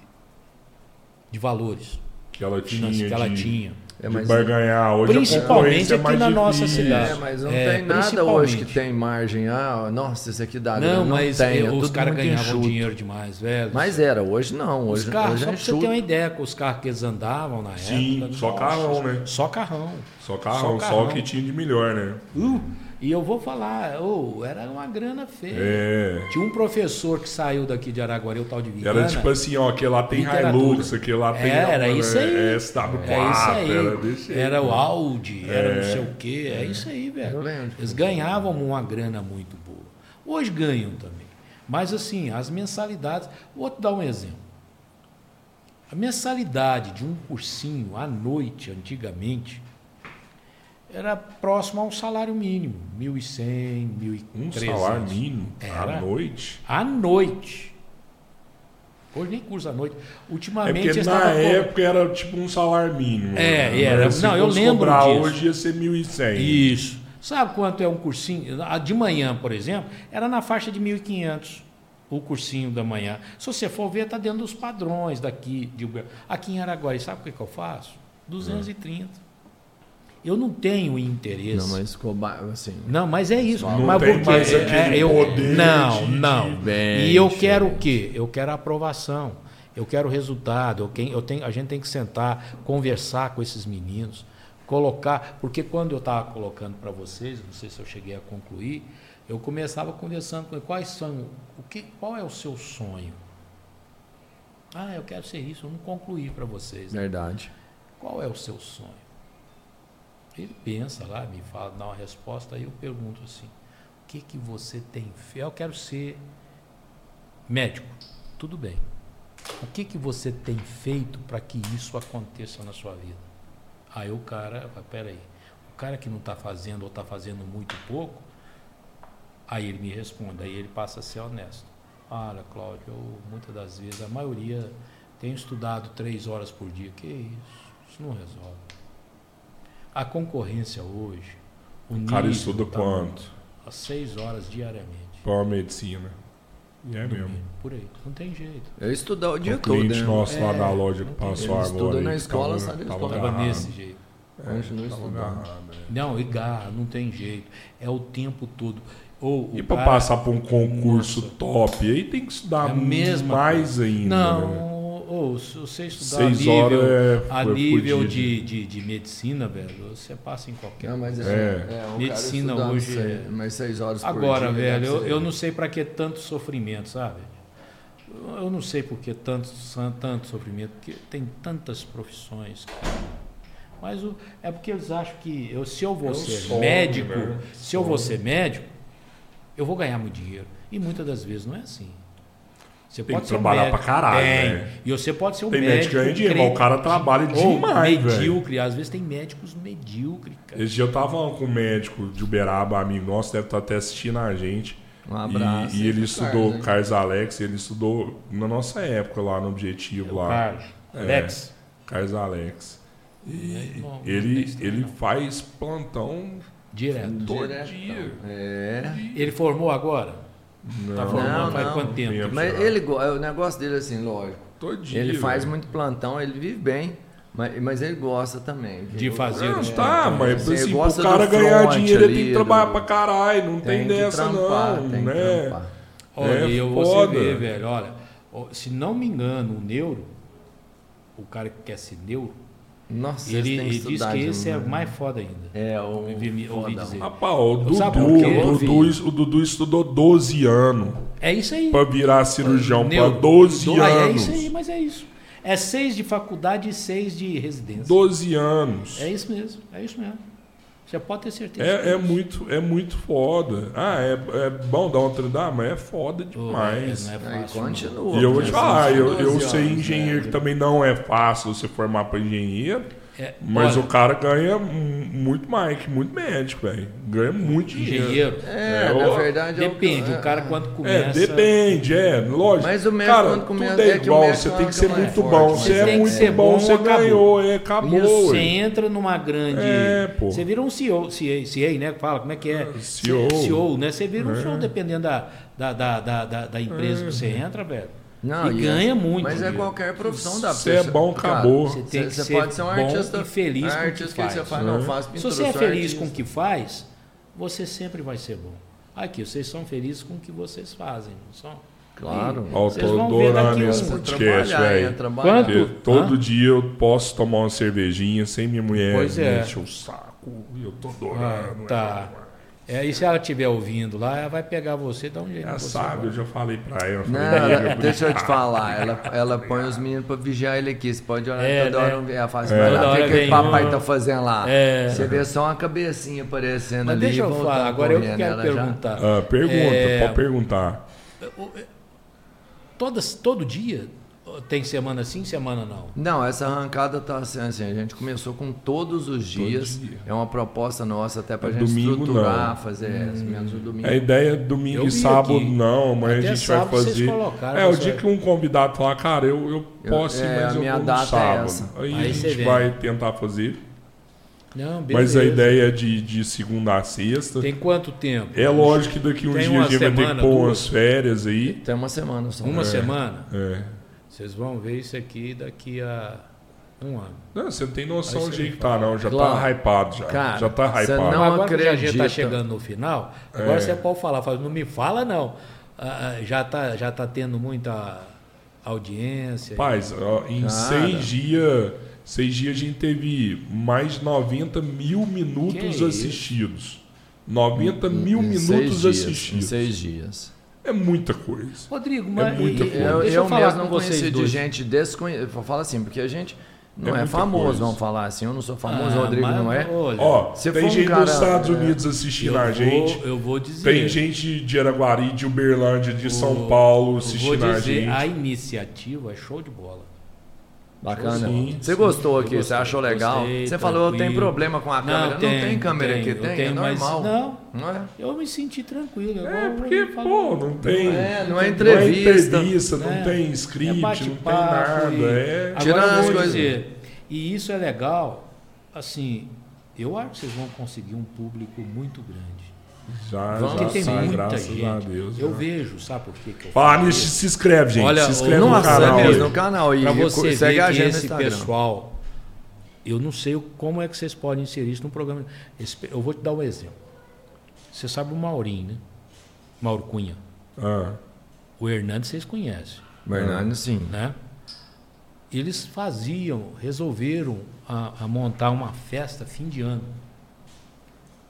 de valores que ela tinha. que ela de, tinha. É, de mas- barganhar. Hoje a Principalmente é aqui mais na nossa difícil. cidade. É, mas não É, tem nada hoje que tem margem. Ah, nossa, isso aqui dá. Não, não mas tem, é os caras ganhavam enxuto. dinheiro demais, velho. Mas era, hoje não. os Hoje, carros, hoje só é pra você ter uma ideia, com os carros que eles andavam na Sim, época. só carrão, né? Só carrão. Só carrão, Só só, o carrão. que tinha de melhor, né? Uh, e eu vou falar, ô, era uma grana feia. É. Tinha um professor que saiu daqui de Araguari, o tal de Viana. Era tipo assim, ó, aquele lá tem Literatura. Hilux, aquele lá tem. Era uma, isso aí. É, SW4, É isso aí. era desse. Era o Audi, era não É. sei o quê. É isso aí, velho. Eles ganhavam uma grana muito boa. Hoje ganham também. Mas assim, as mensalidades. Vou te dar um exemplo. A mensalidade de um cursinho à noite, antigamente, era próximo a um salário mínimo. 1.100, 1.300. Um salário mínimo Era. à noite. À noite. Hoje nem curso à noite. É Ultimamente porque eles na época era tipo um salário mínimo. É, né? era. Se Não, eu lembro disso. hoje ia ser 1.100. Isso. Sabe quanto é um cursinho? De manhã, por exemplo, era na faixa de 1.500 o cursinho da manhã. Se você for ver, está dentro dos padrões daqui. De. Aqui em Araguari, sabe o que, que eu faço? 230. Eu não tenho interesse. Não, mas assim. Não, mas é isso. Não mas tem mais é, eu poder não, não. Bem e eu quero o quê? Eu quero aprovação. Eu quero resultado. Eu quem- eu tenho, a gente tem que sentar, conversar com esses meninos, colocar, porque quando eu estava colocando para vocês, não sei se eu cheguei a concluir, eu começava conversando com eles, quais são, o que, qual é o seu sonho? Ah, eu quero ser isso. Eu não concluí para vocês. né? Verdade. Qual é o seu sonho? Ele pensa lá, me fala, dá uma resposta, aí eu pergunto assim: o que que você tem feito? Eu quero ser médico. Tudo bem. O que que você tem feito para que isso aconteça na sua vida? Aí o cara, peraí, o cara que não está fazendo ou está fazendo muito pouco, aí ele me responde, aí ele passa a ser honesto. Olha, Cláudio, eu muitas das vezes, a maioria tem estudado três horas por dia. Que isso? Isso não resolve. A concorrência hoje, o O cara estuda tá quanto? Às seis horas diariamente. Pra uma medicina. E é mesmo. Por aí. Não tem jeito. Eu estudar o dia O todo, cliente né? nosso lá É, da loja que passou agora. estuda na aí, escola, tava- sabe? tava Escola. Tava agarrado. nesse jeito. Continua Tava estudando. agarrado, é. Não, e garra, não tem jeito. É o tempo todo. Ou E cara- passar por um concurso Nossa. top, aí tem que estudar É a mais ainda. Não, né? Ou se você estudar Seis a nível, é, a nível de, de, de medicina, velho, você passa em qualquer. Não, mas é, É. é, Medicina hoje seis- é- seis horas por Agora, dia, velho, eu, eu não sei para que tanto sofrimento, sabe? Eu- Eu não sei por que tanto, tanto sofrimento, porque tem tantas profissões. cara. Mas o- é porque eles acham que eu, se eu vou É o ser sonho, médico, né? se eu vou ser médico, eu vou ganhar muito dinheiro. E muitas das vezes não é assim. Você Tem pode que ser um trabalhar médico- pra caralho, Tem. né? E você pode ser um Tem médico médico. que ganha dinheiro, mas o cara trabalha demais, medíocre. Às vezes tem médicos medíocres, cara. Esse dia eu tava com um médico de Uberaba, amigo nosso, deve estar até assistindo a gente. Um abraço. E, e ele estudou, Carlos? Carlos Alex, ele estudou na nossa época lá no Objetivo lá. Carlos, É. Alex. Carlos Alex. E ele, tem estranho, ele não. faz plantão Direto. todo Direto. dia. É. Ele formou agora? Não, Tá formando Não, faz não. quanto tempo? Mas já. ele, go- o negócio dele, assim, lógico. todo dia. Ele faz velho. muito plantão, ele vive bem, mas, mas ele gosta também. De fazer Não, os tá, mas assim, gosta pro cara ganhar dinheiro, ele tem que trabalhar do- pra caralho. Não tem, que dessa, trampar, não. tem que né? trampar. Olha, É eu foda. você vê, velho, olha, se não me engano, o neuro, o cara que quer ser neuro, Nossa, ele, ele diz que esse é novo. mais foda ainda. É, o. Ouvi- ouvi dizer. Rapaz, o Dudu, o? Dudu, o Dudu estudou 12 anos É isso aí. pra virar cirurgião, pra Neuro. 12 Do- ah, É anos. isso aí, mas é isso. É seis de faculdade e seis de residência. 12 anos. É isso mesmo, é isso mesmo. Você pode ter certeza. É, é muito, é muito foda. Ah, é, é bom dar uma treinada, mas é foda demais. é, não é Aí fácil, continua. E eu vou te falar, São eu, eu 12 sei engenheiro né? que também não é fácil você formar para engenheiro, É, mas olha, o cara ganha mu- muito mais que muito médico, velho. Ganha muito dinheiro. engenheiro. É, É, na ó, verdade. é o Depende, o cara quando É, começa. depende, é, lógico. Mas o médico cara, quando começa- tudo é é o igual, você é tem que ser é muito forte, bom. Você tem é muito bom, bom, você acabou. ganhou, é, acabou. Você entra numa grande. É, pô. Você vira um CEO, CA, CA, né? Fala, como é que é? CEO. CEO, né? Você vira um É. CEO dependendo da, da, da, da, da, da empresa que você entra, velho. Não, e e ganha é- muito. Mas é qualquer profissão da Você é bom, acabou. Você tem que você ser pode ser um bom artista e feliz com o que artista que, você faz. faz. Não, É. faz Se pintura. você é feliz artista. com o que faz, você sempre vai ser bom. Aqui, vocês são felizes com o que vocês fazem, não são? Claro. Ó, Vocês tô vão ver daqui um- podcast, trabalhar, é, velho. trabalhar. Quanto? Todo Hã? dia eu posso tomar uma cervejinha sem minha mulher Pois é. me encher o saco. E eu tô adorando. Ah, tá. É? E se ela estiver ouvindo lá, ela vai pegar você e dar um jeito. Ela sabe, agora. eu já falei pra ela. eu Não, falei, ela- "Nega, deixa eu te brincar." falar, ela, ela põe os meninos pra vigiar ele aqui. Você pode olhar É, toda né? hora, ela fala assim, É. lá, o que, o papai um- tá fazendo lá? É. Você vê só uma cabecinha aparecendo Mas ali. deixa eu falar, agora eu quero ela já- perguntar. Ah, pergunta, É, pode perguntar. Todas, todo dia tem semana sim, semana não. Não, essa arrancada tá assim, assim, a gente começou com todos os dias. dia. É uma proposta nossa até pra É gente domingo, estruturar, não. fazer é, menos o domingo. A ideia é domingo Eu e sábado aqui. não, mas Até a gente vai fazer. É, o dia que um convidado falar, cara, eu, eu Eu- posso ir, é, mas a eu minha vou no data é sábado. essa. Aí, Aí a gente vai tentar fazer. Não, Mas a ideia é de, de segunda a sexta. Tem quanto tempo? É lógico que daqui uns Tem dias uma a gente vai ter semana, que pôr duas? umas férias aí. Tem uma semana só. Uma É. semana? É. Vocês vão ver isso aqui daqui a um ano. Não, você não tem noção você jeito que tá, não. Já Claro. tá hypado já. Cara, já tá você hypado. não agora que a gente acredita. está chegando no final, agora É. você pode falar, fala, não me fala não. Ah, ah, já está já tá tendo muita audiência. Paz, ó, em Cara. seis dias, seis dias a gente teve mais de 90 mil minutos assistidos. 90 mil Em seis minutos dias, Em assistidos. seis dias. É muita coisa. Rodrigo, mas muita e- e- coisa. Eu, deixa eu eu, falar mesmo com não vocês conheci de gente desconhecida. Fala assim, porque a gente não É é, muita famoso, coisa. vamos falar assim. Eu não sou famoso, Ah, Rodrigo mas, não é. olha, Ó, tem um gente cara, dos Estados é, Unidos assistindo eu a vou- gente. eu vou dizer. Tem gente de Araguari, de Uberlândia, de São Paulo assistindo a dizer, gente. a iniciativa é show de bola. Bacana. Sim, você sim. gostou aqui, você gostei, achou legal? gostei, você falou, tem problema com a câmera. Não tem, câmera tenho, aqui, tem, tenho, é mas normal. não, Não é? eu me senti tranquilo. É, porque, pô, não tem. É, não Não é é entrevista. entrevista, não É. tem script, É não tem nada. e- É. Tirando as coisas- dizer, e isso é legal, assim, eu acho que vocês vão conseguir um público muito grande. Já, Vamos. já tem sai, muita graças gente. a Deus. eu já. vejo, sabe por quê que eu Fala falo nisso, isso? se inscreve, gente. Olha, se inscreve o- no canal. é no canal. E Para você segue ver a que esse pessoal, eu não sei como é que vocês podem inserir isso no programa. Esse eu vou te dar um exemplo. Você sabe o Maurinho, né? Mauro Cunha. Ah, O Hernandes vocês conhecem, Bernardo, sim. né? Eles faziam, resolveram a, a montar uma festa fim de ano.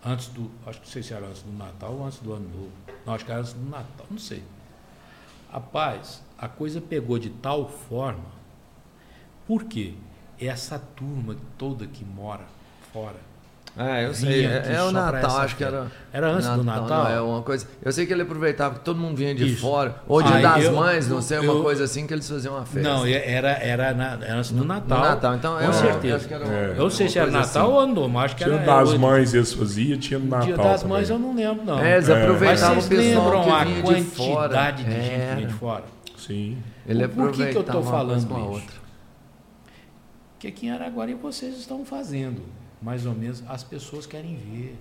Antes do, acho que não sei se era antes do Natal ou antes do Ano Novo. Não, acho que era antes do Natal, não sei. Rapaz, a coisa pegou de tal forma. Por quê? Essa turma toda que mora fora. É, eu sei. Vinha É, é o Natal, acho que era. Era antes do Natal? Não, é uma coisa. Eu sei que ele aproveitava que todo mundo vinha de Isso. fora. Ou dia Aí das eu- mães, não sei, uma eu- coisa assim que eles faziam uma festa. Não, era, era, na- era antes do Natal. No Natal, então com é uma- certeza. acho que era É. uma- Eu não sei uma se era Natal assim. ou Ano mas acho que tinha era. das o- mães eles faziam, tinha no o Natal Dia das também. Mães eu não lembro, não. É, eles É. Mas aproveitavam o vocês pessoal lembram que a vinha de fora. quantidade de, gente que Era. vinha de fora? Sim. Ele Por que que eu uma falando isso? outra. que aqui em Araguari vocês estão fazendo. Mais ou menos, as pessoas querem ver.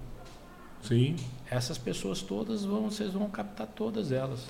Sim. Essas pessoas todas vão, vocês vão captar todas elas.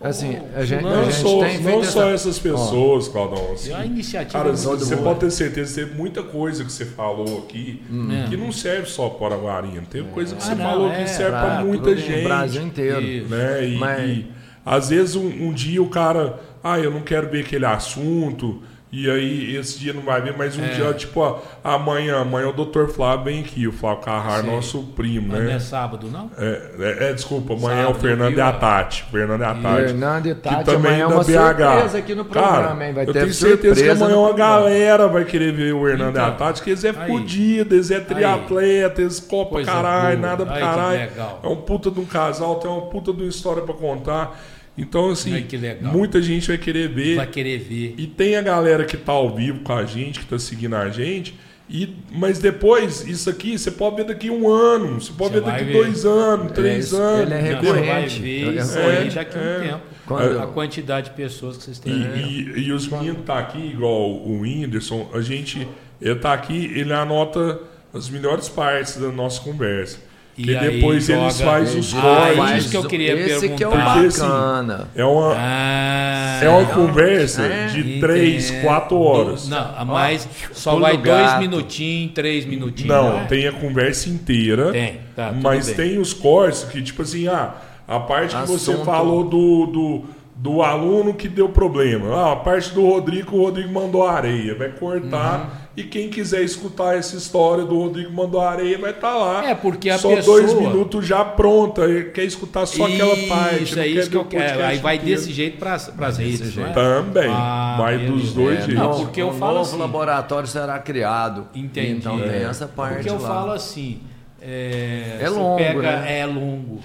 Assim, a gente- Não, gente só, tem não só essa- essas pessoas, Claudão. assim, a iniciativa Cara, é muito você boa. pode ter certeza que tem muita coisa que você falou aqui É. que não serve só para Guarinha. Tem coisa que Ah, você não, falou é, que serve para Pra muita gente. O Brasil inteiro. Né? E, Mas- e, às vezes um, um dia o cara, ah, eu não quero ver aquele assunto, e aí esse dia não vai ver, mas um É. dia, tipo, ó, amanhã, amanhã o Dr. Flávio vem aqui, o Flávio Carrara, Sim. nosso primo, Mas não é né? sábado, não? É, é, é, desculpa, amanhã é o Sábado, Fernando e a Tati. Fernando e a Tati. Fernando e Que Tati, também amanhã é da uma BH. surpresa aqui no programa, Cara, hein? Vai eu ter tenho certeza que surpresa amanhã uma galera vai querer ver o Hernando e a Então, Tati, que eles é aí. fudido, eles é triatleta, eles copa Coisa caralho, nada que caralho. É um puta de um casal, tem uma puta de uma história pra contar. Então, assim, Ai, que legal. muita gente vai querer ver. Vai querer ver. E tem a galera que tá ao vivo com a gente, que tá seguindo a gente. E, mas depois, isso aqui, você pode ver daqui um ano, você pode Você ver daqui ver. dois anos, três isso, anos. ele é recorrente. Ver isso É, aí daqui a um é. tempo. Quando- A quantidade de pessoas que vocês têm. E, e- e os meninos tá aqui, igual o Whindersson, a gente, ele tá aqui, ele anota as melhores partes da nossa conversa. E E, aí depois eles joga- fazem os Ah, cortes. isso que eu queria Esse que é o perguntar. Porque, assim, bacana. É uma, Ah, é uma conversa é. de três, Entendo. quatro horas. Não, a mais só pulo vai do dois gato. minutinhos, três minutinhos. Não, né? tem a conversa inteira. Tem, tá, mas bem. tem os cortes que, tipo assim, ah, a parte que você falou do, do, do aluno que deu problema. Ah, a parte do Rodrigo, o Rodrigo mandou areia. Vai cortar. Uhum. E quem quiser escutar essa história do Rodrigo mandou areia, vai estar lá. É, porque a só pessoa- dois minutos já pronta. Quer escutar só aquela parte. Isso, é isso que eu quero. Aí vai inteiro. desse jeito para as redes, não é? Também. Ah, vai dos dois É, jeitos. não, porque eu um falo novo assim- laboratório será criado. Entendi. Então tem É. essa parte Porque eu lá. falo assim, é, É longo, pega- né? É longo.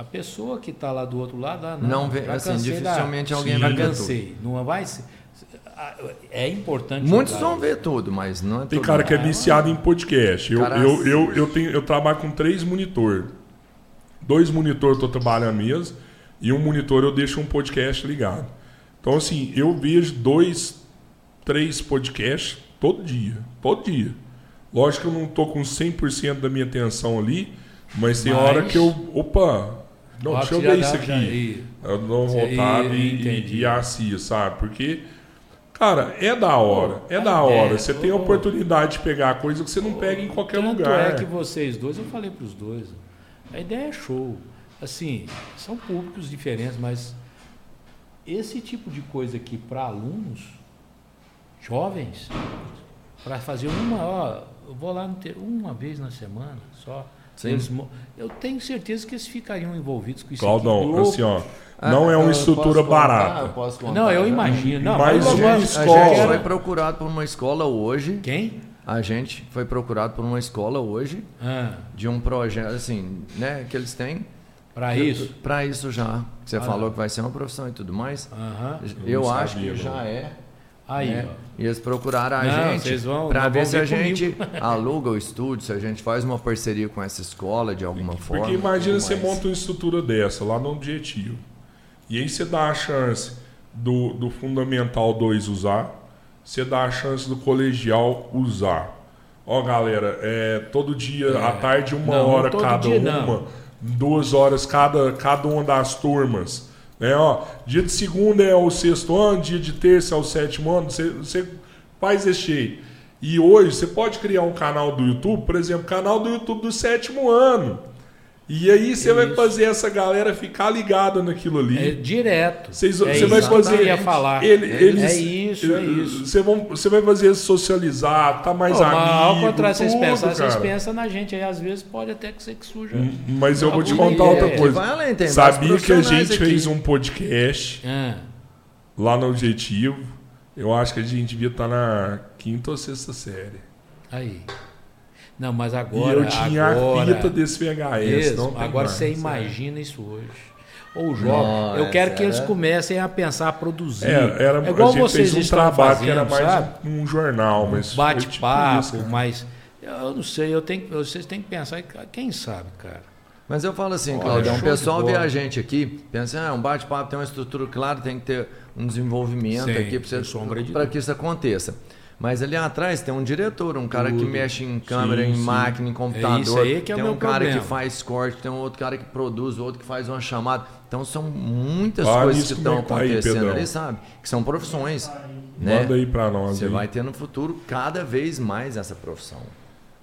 A pessoa que está lá do outro lado, ah, Não não, vê- já assim, dificilmente da, alguém já vai ver cansei. Não vai ser- ah, É importante. Muitos vão ver tudo, mas não é Tem cara que é viciado em podcast. Eu, Cara, eu, eu, eu, tenho, eu trabalho com três monitor. Dois monitor eu tô trabalhando mesmo. E um monitor eu deixo um podcast ligado. Então, assim, eu vejo dois, três podcasts todo dia. Todo dia. Lógico que eu não tô com 100% da minha atenção ali. Mas tem Mas- hora que eu. Opa! Não, deixa eu ver isso aqui. Eu dou voltada e- e, entendi. e, assisto, sabe? Porque, cara, é da hora. É da ideia- hora. Você tem a oportunidade de pegar coisa que você não pega em qualquer Tanto lugar. é que vocês dois, eu falei para os dois, a ideia é show. Assim, são públicos diferentes, mas esse tipo de coisa aqui para alunos jovens, para fazer uma, ó, eu vou lá no ter- uma vez na semana só. Sim. Eles eu tenho certeza que eles ficariam envolvidos com isso. Claudão, aqui. assim, ó. Ah, Não é uma eu estrutura contar? barata. Eu posso contar, Não, eu imagino. Não, Mas eu uma gosto- A escola- gente eu foi procurado por uma escola hoje. Quem? A gente foi procurado por uma escola hoje Ah, de um projeto assim, né, que eles têm para isso? para isso já. Você Ah, falou não. que vai ser uma profissão e tudo mais. Aham. Eu, não acho sabia, que já é. Aí, né? ó. E eles procuraram a Não, gente para ver se a gente aluga o estúdio, se a gente faz uma parceria com essa escola de alguma forma. Porque imagina você mais. monta uma estrutura dessa lá no objetivo. E aí você dá a chance do, do Fundamental 2 usar, você dá a chance do colegial usar. Ó, galera, é, todo dia, É. à tarde, uma Não, hora cada dia, uma. não. Duas horas cada, cada uma das turmas. Né, ó, dia de segunda é o sexto ano, dia de terça é o sétimo ano. Você, você faz esse jeito. E hoje você pode criar um canal do YouTube, por exemplo, canal do YouTube do sétimo ano. E aí você vai fazer essa galera ficar ligada naquilo ali. É direto. Vocês- é você vai fazer- ia falar. Ele- eles- é isso, é isso. Você, vão, você vai fazer eles socializar, tá mais Pô, mas ao amigo, contrário, vocês pensam, vocês pensam na gente aí, às vezes pode até que ser que suja. Mas eu vou te contar outra coisa. Além, Sabia que a gente aqui. fez um podcast Ah, lá no Objetivo. Eu acho que a gente devia estar na quinta ou sexta série. aí. Não, mas agora. e eu tinha agora, a fita desse VHS. Mesmo, agora mais, você é. imagina isso hoje. Ou jovem. Nossa, eu quero que eles era- comecem a pensar, a produzir. É, era, é igual a gente vocês fez um estão trabalho fazendo, que era mais sabe? um, um jornal, mas tipo Bate-papo, cara. mas eu não sei, eu tenho, vocês têm que pensar, quem sabe, cara. Mas eu falo assim, Olha, Claudião, o show de pessoal vê a gente aqui, pensa, ah, um bate-papo tem uma estrutura clara, tem que ter um desenvolvimento Sim, aqui para que isso aconteça. Mas ali atrás tem um diretor, um cara que Tudo. mexe em câmera, Sim, em sim. máquina, em computador. isso aí que é o tem meu um cara problema. que faz corte, tem um outro cara que produz, outro que faz uma chamada. Então são muitas Ah, coisas que estão é que tá aí, acontecendo Pedrão? ali, sabe? Que são profissões. Né? Manda aí pra nós. Você aí. vai ter no futuro cada vez mais essa profissão.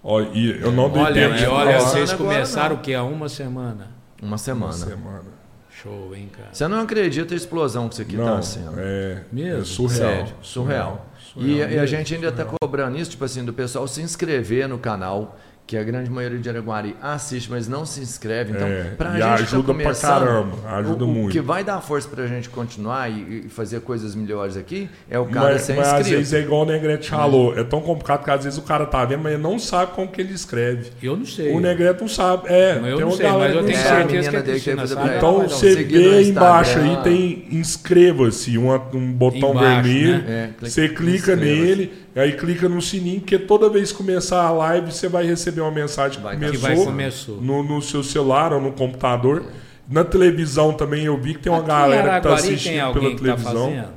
Ó, e eu não dei Olha, tempo olha, vocês começaram não. o quê? Há uma semana. Uma Uma semana. semana. Show, hein, cara? Você não acredita a explosão que isso aqui Não, está sendo. é, Mesmo? é surreal. Sério, surreal. Surreal e a mesmo, gente ainda está cobrando isso, tipo assim, do pessoal se inscrever no canal, que a grande maioria de Araguari assiste, mas não se inscreve. Então, É, pra e gente tá ajuda pra começando, caramba, ajuda o, o muito. que vai dar força pra gente continuar e, e fazer coisas melhores aqui é o cara Mas, ser mas às inscrito. vezes é igual o Negrete falou. É tão complicado que às vezes o cara tá vendo, mas ele não sabe como que ele escreve. Eu não sei. O Negrete não sabe. É, Mas eu tem não sei, galera mas eu que tenho É, a certeza que a dele que a sabe. primeira- Então ela um você vê embaixo aí, tem inscreva-se, uma- um botão Embaixo, vermelho. né? É, clica- Você clica nele, aí clica no sininho, porque toda vez que começar a live, você vai receber uma mensagem que Vai- começou, que vai começou. No, no seu celular ou no computador. Na televisão também eu vi que tem uma Aqui galera que tá tem assistindo pela que tá televisão. fazendo?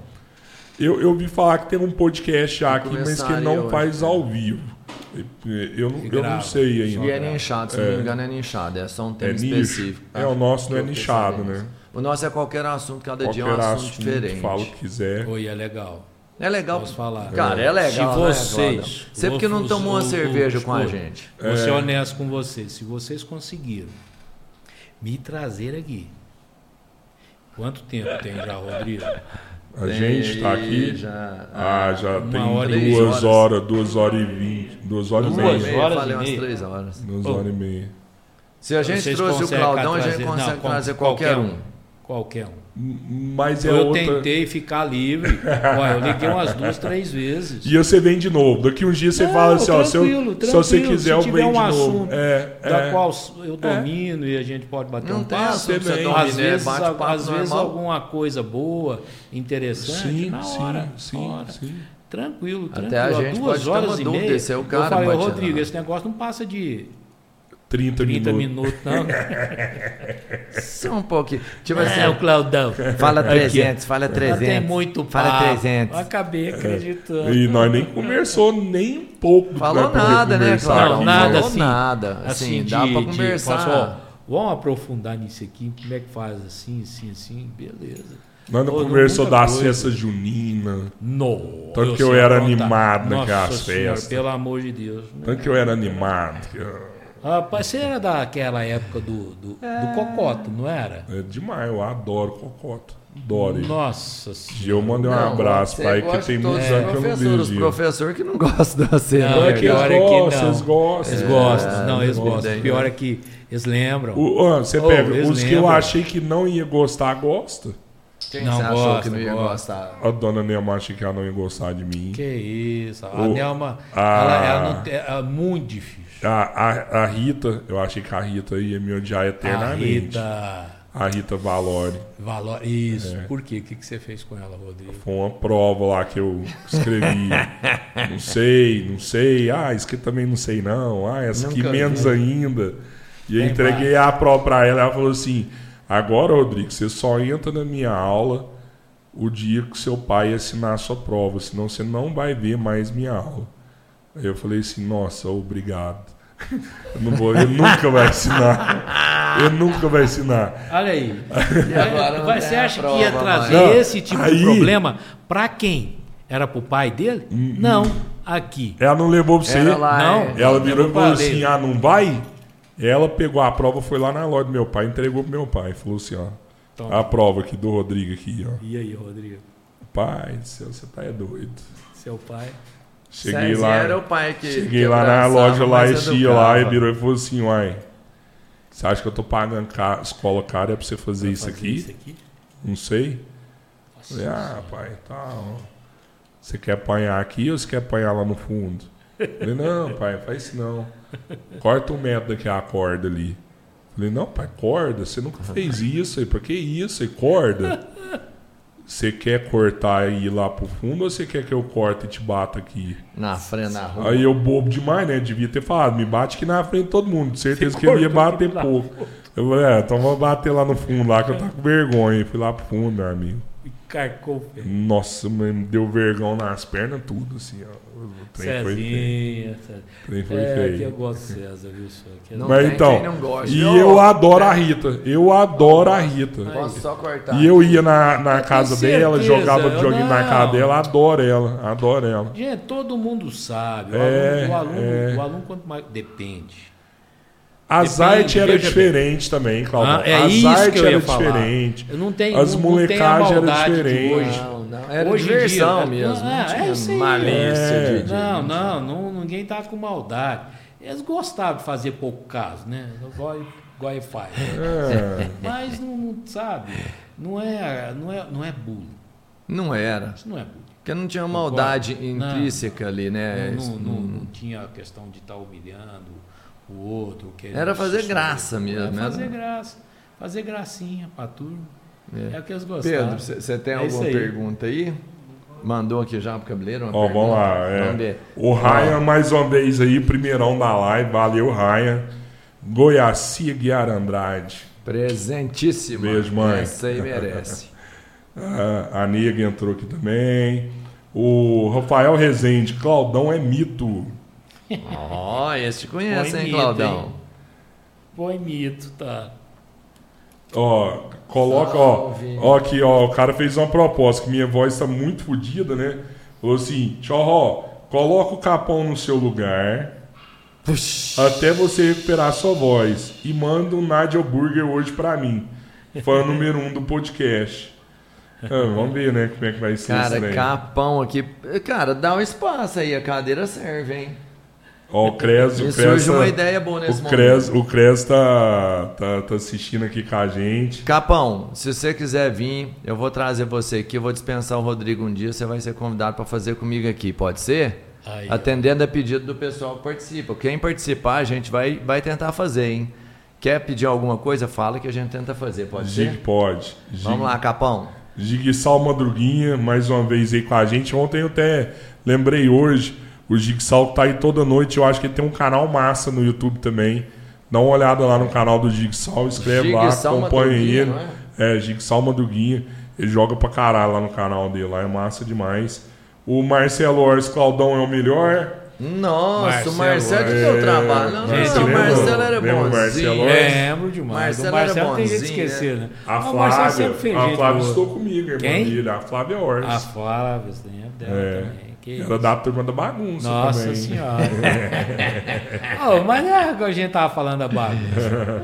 Eu, eu vi falar que tem um podcast já aqui, mas que não hoje, faz ao vivo. Eu não, Que eu não sei ainda. E é nichado, se não É. me engano é nichado, é só um tema É específico. É, o nosso não é Que nichado, né? O nosso é qualquer assunto, cada dia é um Qualquer assunto, assunto, diferente. fala o que quiser. Oi, é legal. É legal. Posso falar. Cara, é legal. Se né, vocês- Claudio? Você porque não tomou uma cerveja o- com a gente. Vou ser É. honesto com vocês. Se vocês conseguiram me trazer aqui. Quanto tempo tem já, Rodrigo? A gente tá aqui. Já, Ah, já Uma tem hora e duas meia. horas, duas horas e vinte, duas horas e Duas meia. meia, horas falei e umas três horas. Duas Oh. horas e meia. Se a gente Vocês trouxe o Claudão, a gente consegue não, trazer qualquer um. Qualquer um. Mas é eu outra. tentei ficar livre. Olha, eu liguei umas duas, três vezes. E você vem de novo. Daqui uns dias você Não, fala assim, ó, se, eu- tranquilo, se você quiser, Se eu tiver venho um de novo. assunto É, da é. qual eu domino e a gente pode bater Não um papo. pra você domina, Às é vezes, bate-papo às vezes alguma coisa boa, interessante, Sim, na sim, hora, sim, hora. sim. Tranquilo, Até tranquilo. a Há gente duas pode ter horas uma e dúvida meia. se é o eu cara falei, vai te Rodrigo, esse negócio não passa de 30, 30 minutos. minutos, não. Só um pouquinho. Tipo assim, É, o Claudão. fala Aqui. 300, fala Não 300. tem muito Fala papo. 300. Eu acabei acreditando. E nós nem conversou nem um pouco Falou nada, né? Não, aqui. nada Falou assim. nada. Assim, dá pra conversar. faço, ó, vamos aprofundar nisso aqui, como é que faz assim, assim, assim, beleza. Nós não conversou das coisa. festas juninas. No, Tanto que eu era animado Nossa naquelas Senhora, festas. Pelo amor de Deus. Tanto que eu era animado. que eu- Rapaz, você era daquela época do, do, do Cocoto, não era? É demais, eu adoro Cocota. Adoro ele. Nossa E Senhora. eu mandei um Não, abraço pra ele, gosta porque tem muitos os anos que eu não professores, vejo. Os professores que não gostam da cena. Não, É é que pior eles é que gostam, não. eles gostam. Eles É, gostam, não, eles gostam. gostam. Pior é que eles lembram. O, ó, você Oh, pega os que eu lembram. achei que não ia gostar, gosta. Quem Não você achou gosta, que não ia gosta. gostar? A dona Nema achei que ela não ia gostar de mim. Que isso. A O- Nelma, a- ela, ela não é muito difícil. A, a, a Rita, eu achei que a Rita ia me odiar A eternamente. Rita A Rita Valori. Valor. Isso. É. Por quê? O que, que você fez com ela, Rodrigo? Foi uma prova lá que eu escrevi. não sei, não sei. Ah, isso aqui também não sei não. Ah, essa aqui menos vi. ainda. E eu Tem entreguei a prova pra ela. Ela falou assim: agora, Rodrigo, você só entra na minha aula o dia que seu pai assinar a sua prova, senão você não vai ver mais minha aula. Aí eu falei assim, nossa, obrigado. Eu, não vou, eu nunca vai ensinar. Eu nunca vai ensinar. Olha aí. Tem você acha prova que ia trazer. Não, esse tipo aí- de problema para quem? Era pro pai dele? Não, aqui. Ela não levou pra você. Era lá, Não. é. Ela virou e falou assim: ah, não vai? Ela pegou a prova, foi lá na loja do meu pai, entregou pro meu pai. Falou assim: ó, Toma. a prova aqui do Rodrigo aqui, ó. E aí, Rodrigo? Pai do céu, você tá é doido. Seu pai? Cheguei lá. era o pai que Cheguei que lá na loja lá, esse dia lá, e virou e falou assim, uai, você acha que eu tô pagando ca- escola cara é pra você fazer isso Fazer aqui? Isso aqui? Não sei. Nossa Falei, ah, pai, tá. ó. Você quer apanhar aqui ou você quer apanhar lá no fundo? Falei, não, pai, faz isso não. Corta um metro daqui a corda ali. Falei, não, pai, corda, você nunca fez isso aí, pra que isso aí, corda? Você quer cortar e ir lá pro fundo ou você quer que eu corte e te bata aqui? Na frente, na rua. Aí eu bobo demais, né? Devia ter falado, me bate aqui na frente de todo mundo. De certeza Você que ele ia bater pouco. Eu falei, é, então vou bater lá no fundo lá que eu tava com vergonha. Fui lá pro fundo, meu amigo. Carcou o pé. Nossa, me deu vergão nas pernas, tudo, assim, ó. O trem foi feio. Cezinha. Cezinha. O trem foi É, que eu gosto do César, viu? Que é Não Mas então, e eu adoro a Rita. Eu adoro a Rita. Posso só cortar? E eu ia na, na Eu casa dela, certeza, jogava videogame na casa dela, adoro ela, adoro ela. Gente, todo mundo sabe. O É, aluno, o aluno, é. o aluno quanto mais. Depende. Artes era diferente também, Claudio. Ah, é As isso que artes eu ia era falar. diferente. Eu não tenho, As não, não a molecagens eram diferentes. hoje. Não, não. Era Hoje diversão dia, mesmo. ah, não é tinha isso aí. malícia É. de, de- Não, não, não, ninguém tá com maldade. Eles gostavam de fazer pouco caso, né? Igual, igual ele faz. É. Mas não, não sabe, não é, não é, não é bullying. Não era. Isso não é bullying. Porque não tinha maldade Não. intrínseca ali, né? não, não, não, não- não tinha a questão de estar humilhando o outro. Era fazer graça mesmo, Era fazer era- graça. Fazer gracinha pra turma. É. É, o que eles gostavam. Pedro, você tem É alguma aí. pergunta aí? Mandou aqui já pro cabeleiro? uma Ó, vamos pergunta? lá. é. Vamos ver. O Ryan, mais uma vez aí, primeirão da live. Valeu, Ryan. Goiacia Guiar Andrade. Presentíssimo. Beijo, mãe. Essa aí merece. A, a Nega entrou aqui também. O Rafael Rezende. Claudão é mito. Ó, esse te conhece, Põe hein, mito, Claudão? hein? Põe mito, tá? Ó, coloca, ó. Salve. Ó, aqui, ó. O cara fez uma proposta que minha voz tá muito fodida, né? Falou assim: Tchorró, coloca o capão no seu lugar. Puxa. Até você recuperar sua voz. E manda um Nadia Burger hoje pra mim. Fã número um do podcast. Ah, vamos ver, né? Como é que vai ser isso Cara, capão aqui. Cara, dá um espaço aí, a cadeira serve, hein? Ó, o Cres, o Cres. surge uma tá- ideia boa nesse O momento. Cres, o Cres tá, tá, tá assistindo aqui com a gente. Capão, se você quiser vir, eu vou trazer você aqui, eu vou dispensar o Rodrigo um dia, você vai ser convidado para fazer comigo aqui, pode ser? Aí. Atendendo a pedido do pessoal que participa. Quem participar, a gente vai, vai tentar fazer, hein? Quer pedir alguma coisa, fala que a gente tenta fazer, pode Gig ser? pode. Gig, Vamos lá, Capão. Gig Sal Madruguinha, mais uma vez aí com a gente. Ontem eu até lembrei hoje, o Gig Sal tá aí toda noite. Eu acho que ele tem um canal massa no YouTube também. Dá uma olhada lá no canal do Gig Sal, escreve Gig lá, acompanha ele. É, Gig Sal Madruguinha. Ele joga pra caralho lá no canal dele, lá é massa demais. O Marcelo Ors Claudão é o melhor. Nossa, o Marcelo, Marcelo que é, deu trabalho. Não, gente, não, o Marcelo era bonzinho. Marcelo? Lembro demais. Marcelo o Marcelo era tem jeito de bonzinho, esquecer, né? A o Marcelo Flávia, sempre fez a gente Flávia estou comigo, irmã Quem? dele, a Flávia Ors. A Flávia, você lembra dela É. também. Que Era isso. da turma da bagunça Nossa também. senhora. oh, mas não é que a gente tava falando da bagunça.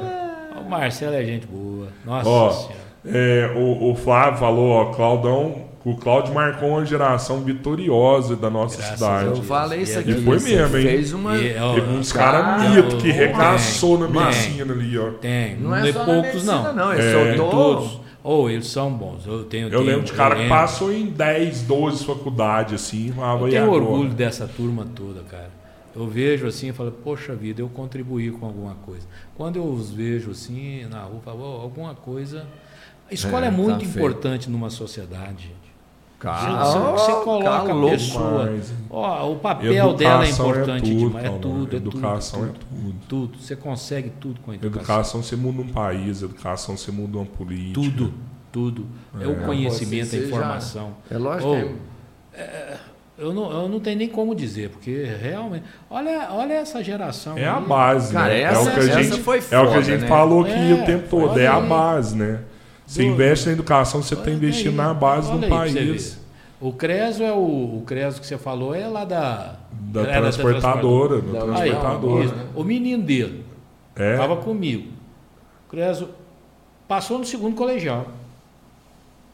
o Marcelo é gente boa. Nossa Ó, senhora. é, o, o Flávio falou, ó, Claudão, o Cláudio marcou uma geração vitoriosa da nossa Graças cidade. Eu falei isso E aqui. foi você mesmo, hein? Fez uma. E, ó, Teve uns Cara, caras mito que recaçou na medicina ali, ó. Tem, Não não, é é poucos medicina, não. não. Ele É. soltou. Todos. Ou eles são bons. Eu tenho, Eu tenho- lembro de cara que lembro. passou em 10, 12 faculdades, assim, Eu tenho agora? orgulho dessa turma toda, cara. Eu vejo assim e falo, poxa vida, eu contribuí com alguma coisa. Quando eu os vejo assim na rua, eu falo, "Ó, alguma coisa. A escola É, é, muito tá feio. importante numa sociedade, Cara, Você, você ó, coloca a pessoa. Ó, o papel dela é Educação importante tudo, demais. É tudo, é Educação tudo. é tudo. Tudo. Você consegue tudo com a educação. Educação você muda um país, educação você muda uma política. Tudo, tudo. É, o conhecimento, a já- informação. É lógico Ou, que. Eu não, eu não tenho nem como dizer, porque realmente. Olha, olha essa geração. É a aí. base, Cara, né? essa- é o que a gente, foi é o que a foda, gente né? falou aqui É, o tempo todo, é a base, né? Você Do- investe na educação, você está investindo aí, na base do aí país. O Creso é o, o Creso que você falou, é lá da. Da é transportadora. Da Da- Aí, transportadora. isso. o menino dele É, estava comigo. O Creso passou no segundo colegial.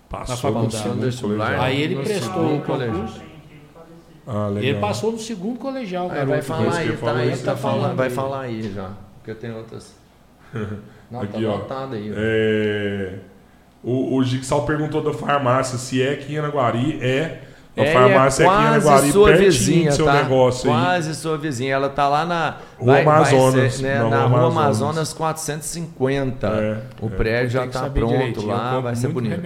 passou faculdade. no segundo colegial. Aí ele prestou o colégio. concurso. Ah, legal. Ele passou no segundo colegial, Aí vai falar que aí, eu tá aí, isso, tá tá falando, vai aí. falar aí já. Porque tem outras. Não, Aqui, tá ó. aí. ó. É, o, o Jigsaw perguntou da farmácia se é aqui em Anaguari. É. A É, farmácia é, aqui em Anaguari, sua pertinho vizinha, do seu tá? negócio aí. Quase sua vizinha. Ela tá lá na Rua Amazonas, ser, né, na na, Rua Rua Amazonas. Amazonas 450. É, o é. prédio já tá pronto lá, vai ser bonito.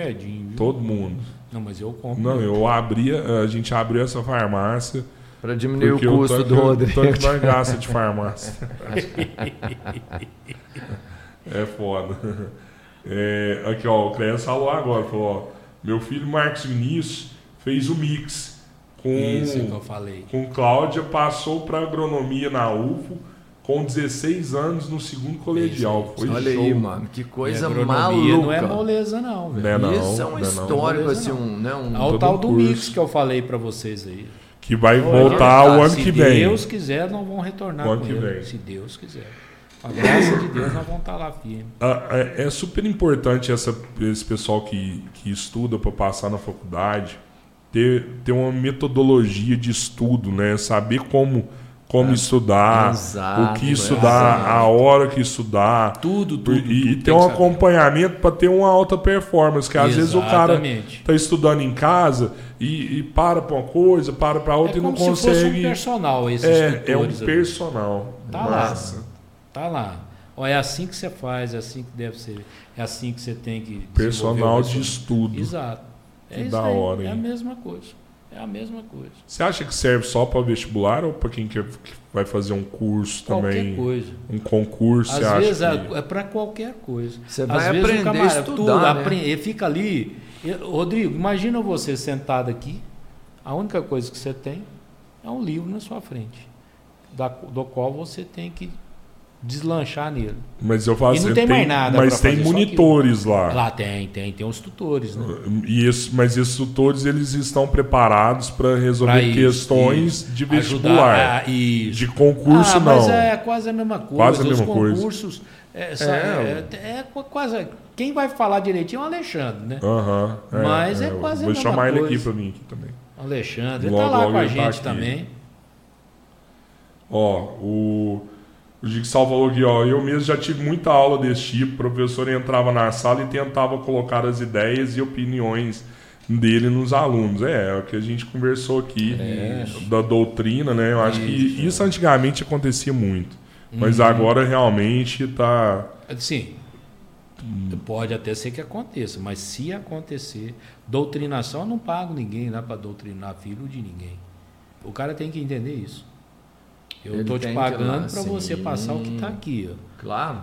Todo mundo. Não, mas eu compro. Não, eu abri, a gente abriu essa farmácia. Pra diminuir o custo tanto, do Rodrigo. tanto nós gasta de farmácia. é foda. É, aqui, ó, o Clécio falou agora, falou, ó, meu filho Marcos Vinícius fez o mix com, Isso que eu falei. com Cláudia, passou para agronomia na UFO com 16 anos no segundo colegial. Foi Olha show. aí, mano, que coisa maluca. Não é moleza, não, velho. Né, não, Isso é um não. histórico, assim, não. um, né, um... Olha o todo tal do curso. mix que eu falei pra vocês aí. Que vai Olha, voltar tá, o ano se que vem. Deus quiser, não vão retornar O ano com que ele. vem. Se Deus quiser. A graça de Deus, nós vamos estar lá firme. Ah, É é super importante essa, esse pessoal que, que estuda para passar na faculdade ter, ter uma metodologia de estudo, né? Saber como, como estudar, exato, o que estudar, exato. a hora que estudar. Tudo, tudo. e tudo e ter um acompanhamento para ter uma alta performance, que às vezes o cara está estudando em casa e, e para para uma coisa, para para outra É e não como se fosse um consegue. personal esses é, é um ali. personal. Tá lá. Tá lá. Ó, é assim que você faz, é assim que deve ser. É assim que você tem que. Personal de estudo. Exato. É Que isso da aí, hora, É a hein? mesma coisa. É a mesma coisa. Você acha que serve só para vestibular ou para quem quer, que vai fazer um curso Qualquer também? coisa. Um concurso, Às você vezes acha que... é para qualquer coisa. Você Às vai vezes aprender a camarada- estudar, tudo, né? apre- Ele fica ali. Rodrigo, imagina você sentado aqui. A única coisa que você tem é um livro na sua frente, da- do qual você tem que deslanchar nele. Mas eu falo E não assim, tem mais nada mas tem fazer, monitores lá. Lá tem, tem, tem uns tutores, né? E esse, mas esses tutores eles estão preparados para resolver Pra isso, questões isso. de vestibular. Ajudar a- isso. De concurso ah, mas não. é quase a mesma coisa. Quase a Os mesma coisa. concursos é, sa- É, é, é qu- quase. Quem vai falar direitinho é o Alexandre, né? Aham, Mas é quase a Vou mesma chamar ele aqui coisa. para mim aqui também. Alexandre, ele Logo, tá lá com a ele tá gente aqui. também. Ó, o, o Jigsaw falou aqui, ó, eu mesmo já tive muita aula desse tipo, o professor entrava na sala e tentava colocar as ideias e opiniões dele nos alunos. É, é o que a gente conversou aqui da doutrina, né? Eu acho que isso antigamente acontecia muito. Mas agora realmente tá. Sim. Pode até ser que aconteça, mas se acontecer, doutrinação eu não pago ninguém lá para doutrinar filho de ninguém. O cara tem que entender isso. Eu estou te ir lá, pagando para você sim. passar o que está aqui. ó. Claro.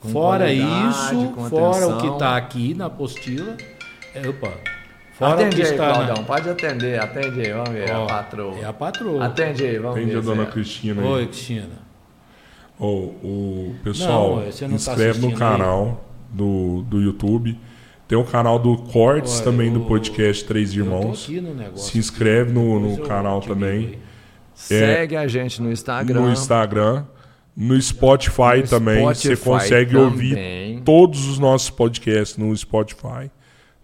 Com Fora isso, fora o que está aqui na apostila, é, opa, fora Atende o que aí, está na-. Pode atender. Atende aí. Vamos ver Ó, a patroa. É a patroa. Atende aí. Vamos Entende ver. a dona Zé. Cristina aí? Oi, Cristina. Ó, o pessoal, Não, você não tá inscreve no assistindo canal do, do YouTube. Tem o canal do Cortes Olha, também do eu- podcast Três Eu tô Irmãos. aqui no negócio. Se inscreve no, no canal te também. aí. Segue a gente no Instagram. No Instagram. No Spotify No também. Você Spotify consegue também. ouvir todos os nossos podcasts no Spotify.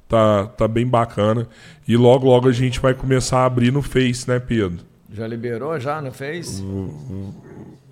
Tá, tá bem bacana. E logo, logo a gente vai começar a abrir no Face, né, Pedro? Já liberou já no Face?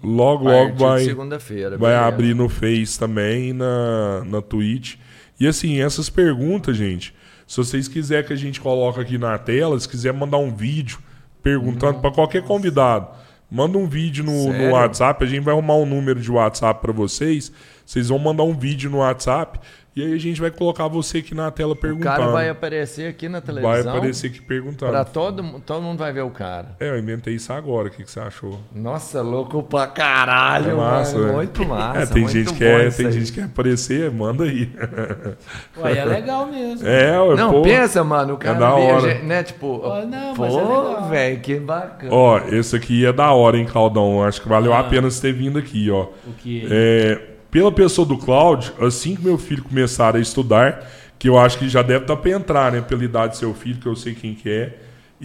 Logo, logo de vai, segunda-feira. vai beleza. abrir no Face também, na, na Twitch. E assim, essas perguntas, gente, se vocês quiserem que a gente coloque aqui na tela, se quiser mandar um vídeo perguntando para qualquer convidado, manda um vídeo no, no? WhatsApp, a gente vai arrumar um número de WhatsApp para vocês. Vocês vão mandar um vídeo no WhatsApp E aí a gente vai colocar você aqui na tela O perguntando. cara vai aparecer aqui na Vai televisão. aparecer aqui perguntando. Pra todo, todo mundo vai ver o cara. É, eu inventei isso agora. O que, que você achou? Nossa, louco pra caralho, É massa, mano. né? Muito massa. é, tem muito gente que isso tem aí. gente que quer aparecer, manda aí. Ué, é legal mesmo. É, ué, Não, pô. pensa, mano, o cara da vê a hora. gente, né, tipo, Ah, não, mas é pô, velho, que bacana. Ó, esse aqui é da hora, hein, Claudão? Acho que valeu a Ah. pena você ter vindo aqui, ó. O que... É, pela pessoa do Cláudio, assim que meu filho começar a estudar, que eu acho que já deve estar para entrar, né? Pela idade do seu filho, que eu sei quem que é,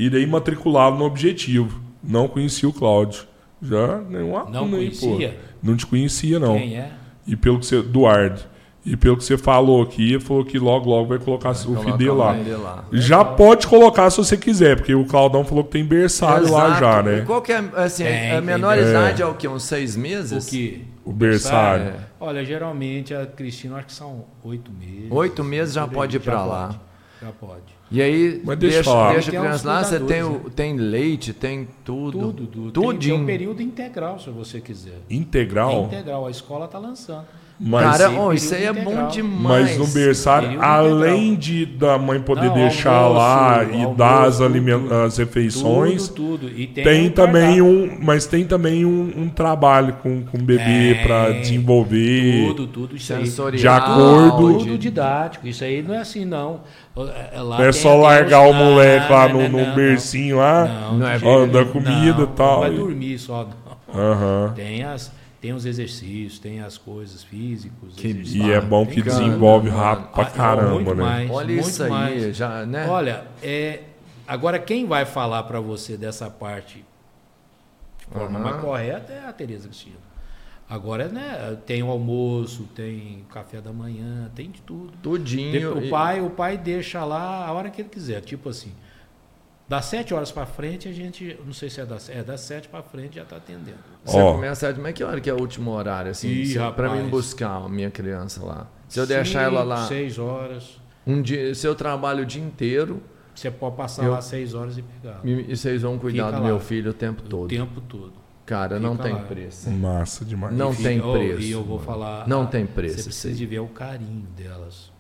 daí matriculá-lo no objetivo. Não conhecia o Cláudio. Já nenhum aluno Não aí, pô. conhecia? Não te conhecia, não. Quem é? E pelo que você. Eduardo. E pelo que você falou aqui, falou que logo, logo vai colocar o Coloca filho dele o lá. nome dele lá. Já pode colocar se você quiser, porque o Claudão falou que tem berçário lá Exato. já, E né? Qual que é, assim, Tem, a tem menor berçário. idade é o quê? Uns seis meses? O que? O berçário. É. Olha, geralmente a Cristina, acho que são oito meses. Oito meses já pode ir pra lá. pode, Já pode. E aí, Mas deixa eu deixa, falar. deixa a Tem criança lá, você tem, o, cuidadores, tem leite, tem tudo. Tudo, tudo. Tem, tem um período integral, se você quiser. É Integral. integral, a escola está lançando. Mas, Cara, Sim, oh, isso aí é bom demais. mas no berçário, Período além de da mãe poder Não, deixar almoço, lá e almoço, dar as, tudo, aliment- tudo. as refeições, Tudo, tudo. E tem, tem um também um. Mas tem também um, um trabalho com, com o bebê Tem. para desenvolver. Tudo, tudo isso. Sensorial. De acordo- Tudo didático. Isso aí não é assim, não. É, lá Não é só largar os- o moleque lá no, no não, bercinho lá, Não, Não é ó, nenhum. comida Não, e tal. Não vai dormir só, não. Tem, as, tem os exercícios, tem as coisas físicas. Que. E é bom que desenvolve mano. rápido pra Ah, caramba, muito né? mais, Olha muito isso aí, mais. já, né? Olha, é, agora quem vai falar para você dessa parte de forma Aham. mais correta é a Tereza Cristina. Agora, né, tem o almoço, tem café da manhã, tem de tudo. Tudinho. O e- pai, o pai deixa lá a hora que ele quiser, tipo assim. Das sete horas para frente, a gente, não sei se é das, é das sete para frente já está atendendo. Você Ó. começa a... Mas é que hora que é o último horário, assim? Rapaz. mim buscar a minha criança lá. Se eu deixar ela lá Seis horas, um dia... Se eu trabalho o dia inteiro você pode passar Eu- lá seis horas e pegar. e, vocês vão cuidar Fica do lá. meu filho o tempo O todo. tempo todo. Cara, não Fica tem lá. preço. Massa demais. Não E tem fica- oh, preço, E eu vou mano. falar. Não ah, tem preço, Você precisa de ver o carinho delas.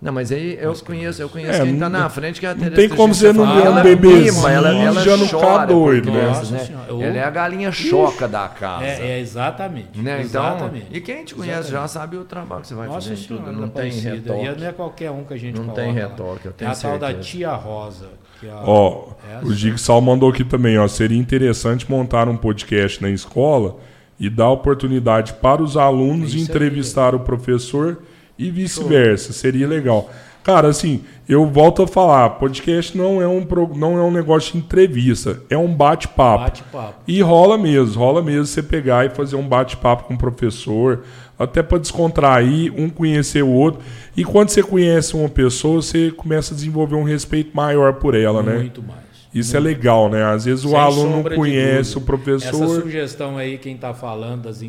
Não, mas aí eu As conheço, eu conheço É, quem tá não- na frente que é a não Tereza tem como você não ver um bebezinho ela, ela já não chora ficar por doido, né? crianças, Nossa Senhora, eu- Ela é a galinha choca da casa. É, é exatamente. Né? Então, exatamente. e quem te conhece já Exatamente. sabe o trabalho que você vai Nossa fazer Senhora, tudo. Não tem retoque. E não é qualquer um que a gente Não coloca tem retoque, eu tenho a tal da certeza. tia Rosa. Que é a- Ó, Essa. o Jigsaw mandou aqui também, ó. Seria interessante montar um podcast na escola e dar oportunidade para os alunos entrevistar o professor e vice-versa. Seria legal. Cara, assim, eu volto a falar, podcast não é um, pro- não é um negócio de entrevista, é um bate-papo. Bate-papo. E rola mesmo, rola mesmo você pegar e fazer um bate-papo com o professor, até para descontrair, um conhecer o outro. E quando você conhece uma pessoa, você começa a desenvolver um respeito maior por ela, né? Muito mais. Isso é legal, né? Às vezes o Sem aluno não conhece o professor. Essa sugestão aí, quem está falando das.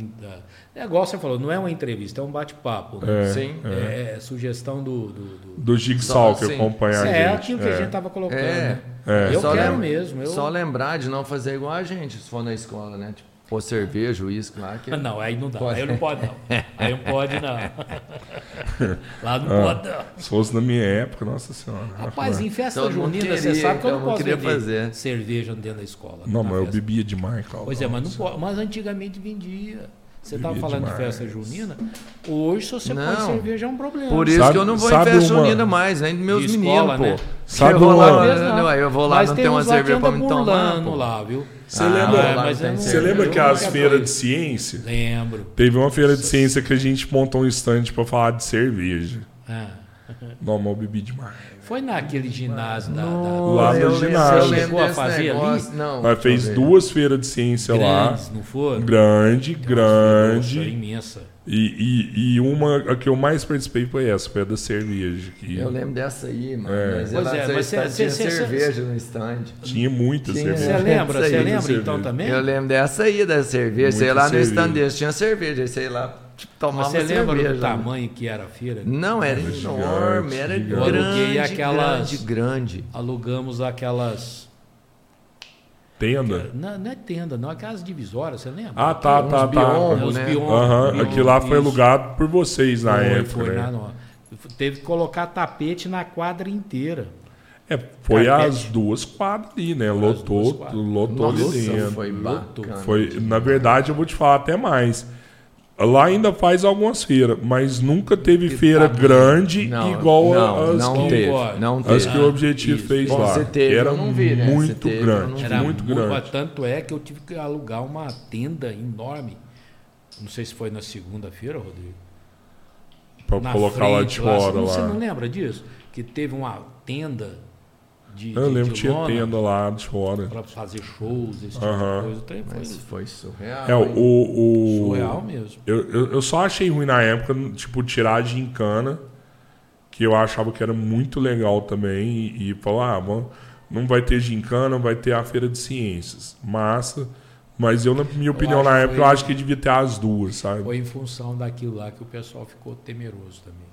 Da... É igual você falou, não é uma entrevista, é um bate-papo. Né? É, Sim. É, é sugestão do. do, do- Do Jigsaw que sim. acompanha a É, aquilo que a gente estava colocando. É. né? É. Eu Só quero lem- mesmo. Eu... Só lembrar de não fazer igual a gente, se for na escola, né? Tipo, pôr cerveja, uísque lá. Que... Não, aí não dá. Pode. Aí não pode, não. Aí não pode, não. Lá não Ah. pode, não. Se fosse na minha época, nossa senhora. Rapaz, em festa mundo junina, você queria, sabe que eu não posso vender fazer. cerveja dentro da escola. Não, mas eu festa. bebia demais, Claudio. Pois é, mas não pode. Mas antigamente vendia. Você estava falando demais. de festa junina. Hoje, se você põe Não. cerveja, é um problema. Por isso Sabe- que eu não vou em festa uma- unida mais, nem dos meus De meninos, escola, pô. né? Sabe eu vou uma- lá, Talvez não. não, aí eu vou lá, Mas não tem uma cerveja pra anda me tomar. pô. lá, viu? Você Ah, lembra, não- você lembra que não as feiras de ciência, Lembro. teve uma feira de ciência que a gente montou um stand pra falar de cerveja. Ah. Eu bebi demais. Foi naquele ginásio da. da- Lá no ginásio. Você chegou a fazer negócio, ali? Não. Mas fez duas feiras de ciência lá. grandes, não foi? Grande, Nossa, grande. imensa. E, e, e uma a que eu mais participei foi essa, foi a da cerveja. Que Eu lembro dessa aí, mano. É. Mas Pois lá é, no mas cê- tinha cê- cê- cerveja no stand. Tinha muita Tinha. cerveja. Você lembra? Você lembra cerveja. então também? Eu lembro dessa aí da cerveja. Sei Muita lá no cerveja. stand deles tinha cerveja. Sei lá, tipo, tomava Você lembra cerveja. do tamanho que era a feira? Não, era Gigante, enorme, era gigante. Eu aluguei grande, aquelas- grande, grande. Alugamos aquelas. Tenda? Não, não é tenda, não, aquelas divisórias, você lembra? Ah, tá, tá, tá. biombo, Os né? biombo, Aham, biombo, aquilo lá foi isso. alugado por vocês na Foi, época, foi né? na no- Teve que colocar tapete na quadra inteira. É, foi Carpete. as duas quadras ali, né? Lotou, quadras. lotou ali Nossa, dentro. foi Lotou. bacana. Foi, na verdade, eu vou te falar até mais. Lá ainda faz algumas feiras, mas nunca teve Que feira tamanho. grande Não, igual não, as não que, teve, não as teve. que o Objetivo Isso. fez Bom, lá. você teve, Era eu não vi, né? Você muito teve, eu grande. Era muito mu- grande. Tanto é que eu tive que alugar uma tenda enorme. Não sei se foi na segunda-feira, Rodrigo. Pra na colocar lá frente de fora. Você não Lá. lembra disso? Que teve uma tenda de. Eu de- lembro de que tinha tenda lá de fora. Pra fazer shows, esse tipo Aham. de coisa. O trem foi Mas foi surreal. É, hein? o. o surreal mesmo. eu, eu, eu só achei ruim na época, tipo, tirar a gincana, que eu achava que era muito legal também, e, e falar, ah, vamos- não vai ter gincana, vai ter a feira de ciências. Massa. Mas eu, na minha opinião, na época, foi- eu acho que devia ter as duas, sabe? Foi em função daquilo lá que o pessoal ficou temeroso também.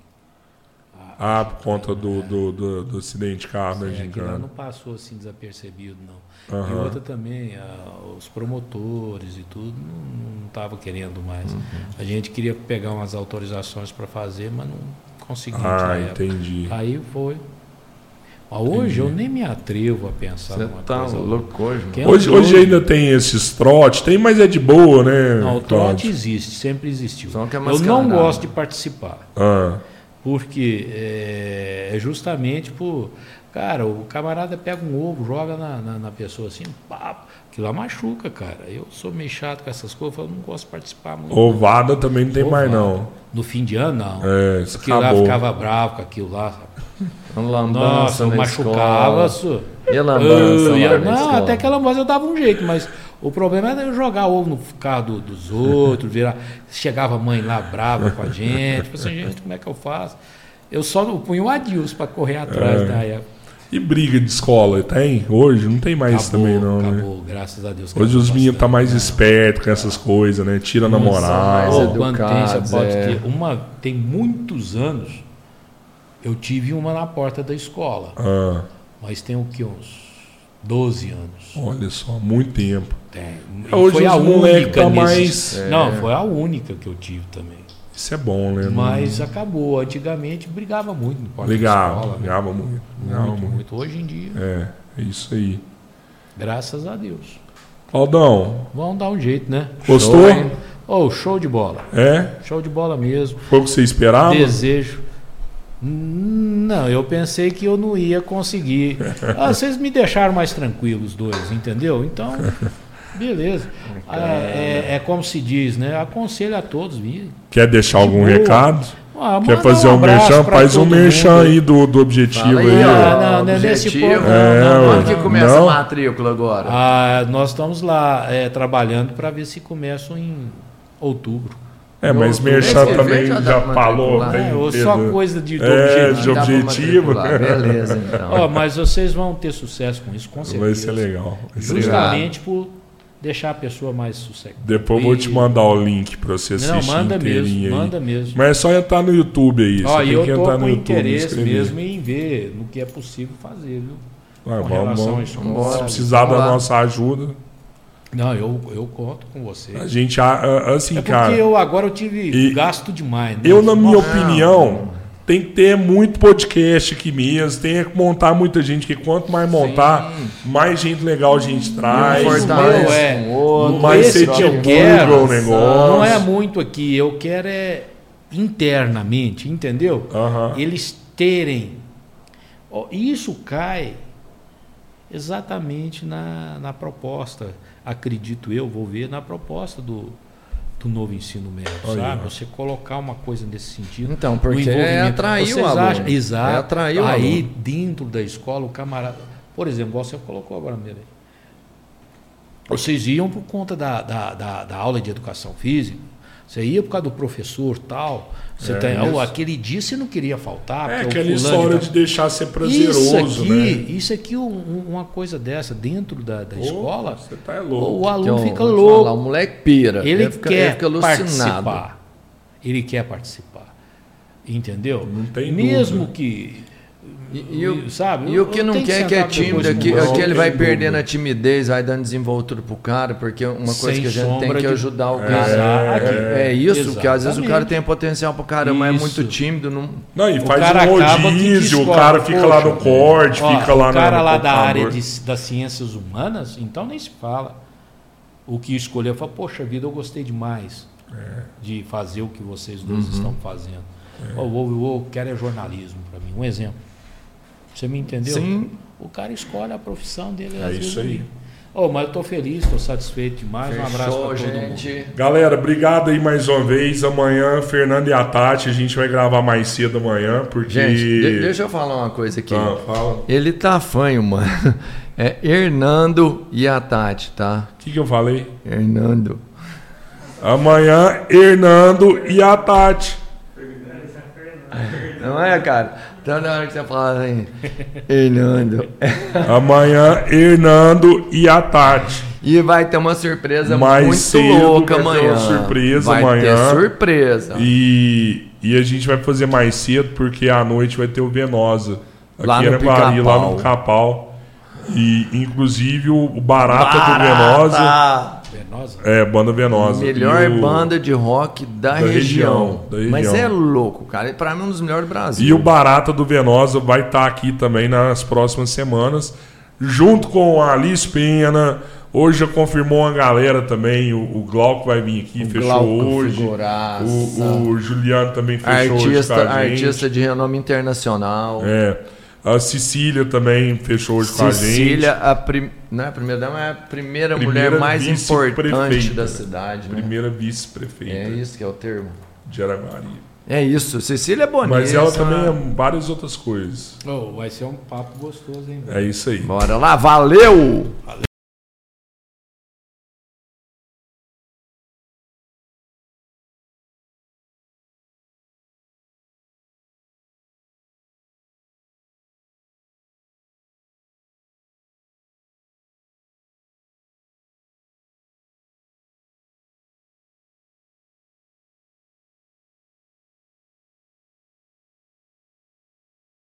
Ah, por conta do, do, do, do acidente de carro É, gincana. não passou assim desapercebido, não. E Aham. outra também, ah, os promotores e tudo não estavam querendo mais. Uhum. A gente queria pegar umas autorizações para fazer, mas não conseguimos Ah, época. entendi. Aí foi. Mas hoje Entendi. eu nem me atrevo a pensar Você numa tá coisa. louco hoje. Quem Hoje, andou- hoje ainda tem esses trote, tem, mas é de boa, né? Não, o trote existe, sempre existiu. Só que é eu não gosto de participar. Ah, Porque é, é justamente por. Cara, o camarada pega um ovo, joga na, na, na pessoa assim, pá, aquilo lá machuca, cara. Eu sou meio chato com essas coisas, eu não gosto de participar muito. ovada também não tem mais, Ovada. não. No fim de ano, não. É, isso Aquilo lá acabou. ficava bravo com aquilo lá. lambança Nossa, eu na machucava. escola. Su... E a lambança Eu lá ia- na Não, escola? até que a lambança eu dava um jeito, mas o problema era eu jogar ovo no carro do- dos outros, virar. Chegava a mãe lá brava com a gente, tipo assim, gente, como é que eu faço? Eu só não punho o Adilson para correr atrás É. da época. E briga de escola, tem? Hoje não tem mais Acabou, também, não, né? acabou, graças a Deus. Hoje os meninos tá bastante, mais né? espertos com essas coisas, né? Tira a Não são namoral. mais Pô, quando tem, você pode é. ter. Uma, tem muitos anos, eu tive uma na porta da escola, Ah, mas tem o que? Uns 12 anos. olha só, muito tempo. Tem. É, Hoje foi a moleques única tá nesses- mais. Não, foi a única que eu tive também. Isso é bom, né? Mas acabou. Antigamente brigava muito no porta Ligava, da escola. né? ligava muito. Ligava Muito, muito. muito. Hoje em dia, É, é isso aí. graças a Deus. Claudão, Vamos dar um jeito, né? gostou? Show? Oh, show de bola. É? Show de bola mesmo. Foi o que você esperava? Desejo. Não, eu pensei que eu não ia conseguir. Ah, vocês me deixaram mais tranquilos, dois, entendeu? Então, beleza. Ah, é, é como se diz, né? Aconselho a todos virem. Quer deixar algum boa. recado? Ah, Quer fazer um, abraço merchan? Faz um merchan mundo. aí do, do objetivo Fala aí. aí, ó, não, não é nesse objetivo. ponto, não, É, não. Quando que começa Não? a matrícula agora? Ah, nós estamos lá é, trabalhando para ver se começam em outubro. É, mas Eu- merchan eu- também já falou. É, ou só coisa de, do É, objetivo. de objetivo. Beleza, então. Ó, mas vocês vão ter sucesso com isso, com certeza. Vai ser legal. vai ser legal. Justamente por deixar a pessoa mais sossegada. Depois eu vou te mandar o link pra você assistir Não, manda mesmo, aí. manda mesmo. Mas é só entrar no YouTube aí. Ó, você e tem eu que tô entrar com no YouTube interesse escrever. mesmo em ver no que é possível fazer, viu? Ah, com vamos, relação vamos. escola. Se precisar da nossa ajuda, Não, eu, eu conto com você. a gente, assim, é porque cara, eu agora eu tive E- gasto demais. né? eu, na minha Nossa, opinião, tem que ter muito podcast aqui mesmo, tem que montar muita gente, que quanto mais montar, mais gente legal a gente traz. Mas o Fortalece meu é, outro, mais esse você que eu divulga quero o negócio. não é muito aqui, eu quero é internamente, entendeu? Aham. Eles terem. Isso cai exatamente na, na proposta, acredito eu, vou ver, na proposta do, do novo ensino médio, Olha sabe? Você colocar uma coisa nesse sentido. Então, porque é atrair o aluno. acham- Exato. É atrair o Aí, aluno. dentro da escola, o camarada. Por exemplo, você colocou agora mesmo. Vocês iam por conta da, da, da, da aula de educação física, você ia por causa do professor tal. Você É, tem, oh, aquele dia você não queria faltar. É aquela história tá- de deixar ser isso prazeroso, aqui, né? isso aqui um- um- uma coisa dessa dentro da, da Ô, escola, Você tá é louco. o Que aluno eu fica louco. falar, o moleque pira. Ele, fica, quer ele fica participar. Ele quer participar. Entendeu? Não tem Mesmo dúvida. que E, e o, sabe? e o que não quer que é tímido, é que, é que ele vai perdendo a timidez, vai dando desenvoltura pro cara, porque uma coisa Sem que a gente tem que de- ajudar o É, cara. aqui. É, isso, que às vezes o cara Exatamente. tem potencial pro caramba, mas é muito tímido, não. Não, e O faz cara um rodízio, o cara fica lá no corte, Ó, fica lá o cara no lá da área de- das ciências humanas, então nem se fala. O que escolheu, fala, poxa vida, eu gostei demais É. de fazer o que vocês dois Uhum. estão fazendo. Ó, Eu, eu, eu quero é jornalismo para mim. Um exemplo. Você me entendeu? Sim. O cara escolhe a profissão dele. É às vezes, isso aí. Ô, mas eu tô feliz, tô satisfeito demais. um abraço Fechou, para todo mundo. gente. Galera, obrigado aí mais uma vez. Amanhã, Fernando e a Tati, a gente vai gravar mais cedo amanhã, porque. Gente, de- deixa eu falar uma coisa aqui. Ah, fala. Ele tá fanho, mano. É Hernando e a Tati, tá? O que, que eu falei? Hernando. Amanhã, Hernando e a Tati. Não é, cara? Então na hora que você fala assim, Hernando. Amanhã, Hernando e a Tati. E vai ter uma surpresa Mais muito cedo louca vai ter amanhã. uma surpresa vai amanhã. ter surpresa. E, e a gente vai fazer mais cedo, porque à noite vai ter o Venosa. Lá aqui no em Araguari, lá no. Capau. E inclusive o Barata, do Venosa. Venosa? É, banda Venosa. Melhor o- banda de rock da, da região. região, da Mas região. é louco, cara. Pra mim é um dos melhores do Brasil. E o Barata do Venosa vai estar aqui também nas próximas semanas, junto com a Alice Pena. Hoje já confirmou uma galera também. O, o Glauco vai vir aqui, O fechou Glauco hoje. figuraça. O, o Juliano também fechou hoje artista, com a gente. artista de renome internacional. É. A Cecília também fechou hoje com a gente. Cecília, a, prim... não é a primeira dama, é a primeira, Primeira mulher mais importante da cidade, né? Primeira vice-prefeita É isso que é o termo. de Araguari. É isso, Cecília é bonita. Mas ela também é várias outras coisas. Ô, vai ser um papo gostoso, hein, velho? É isso aí. Bora lá, valeu! Valeu.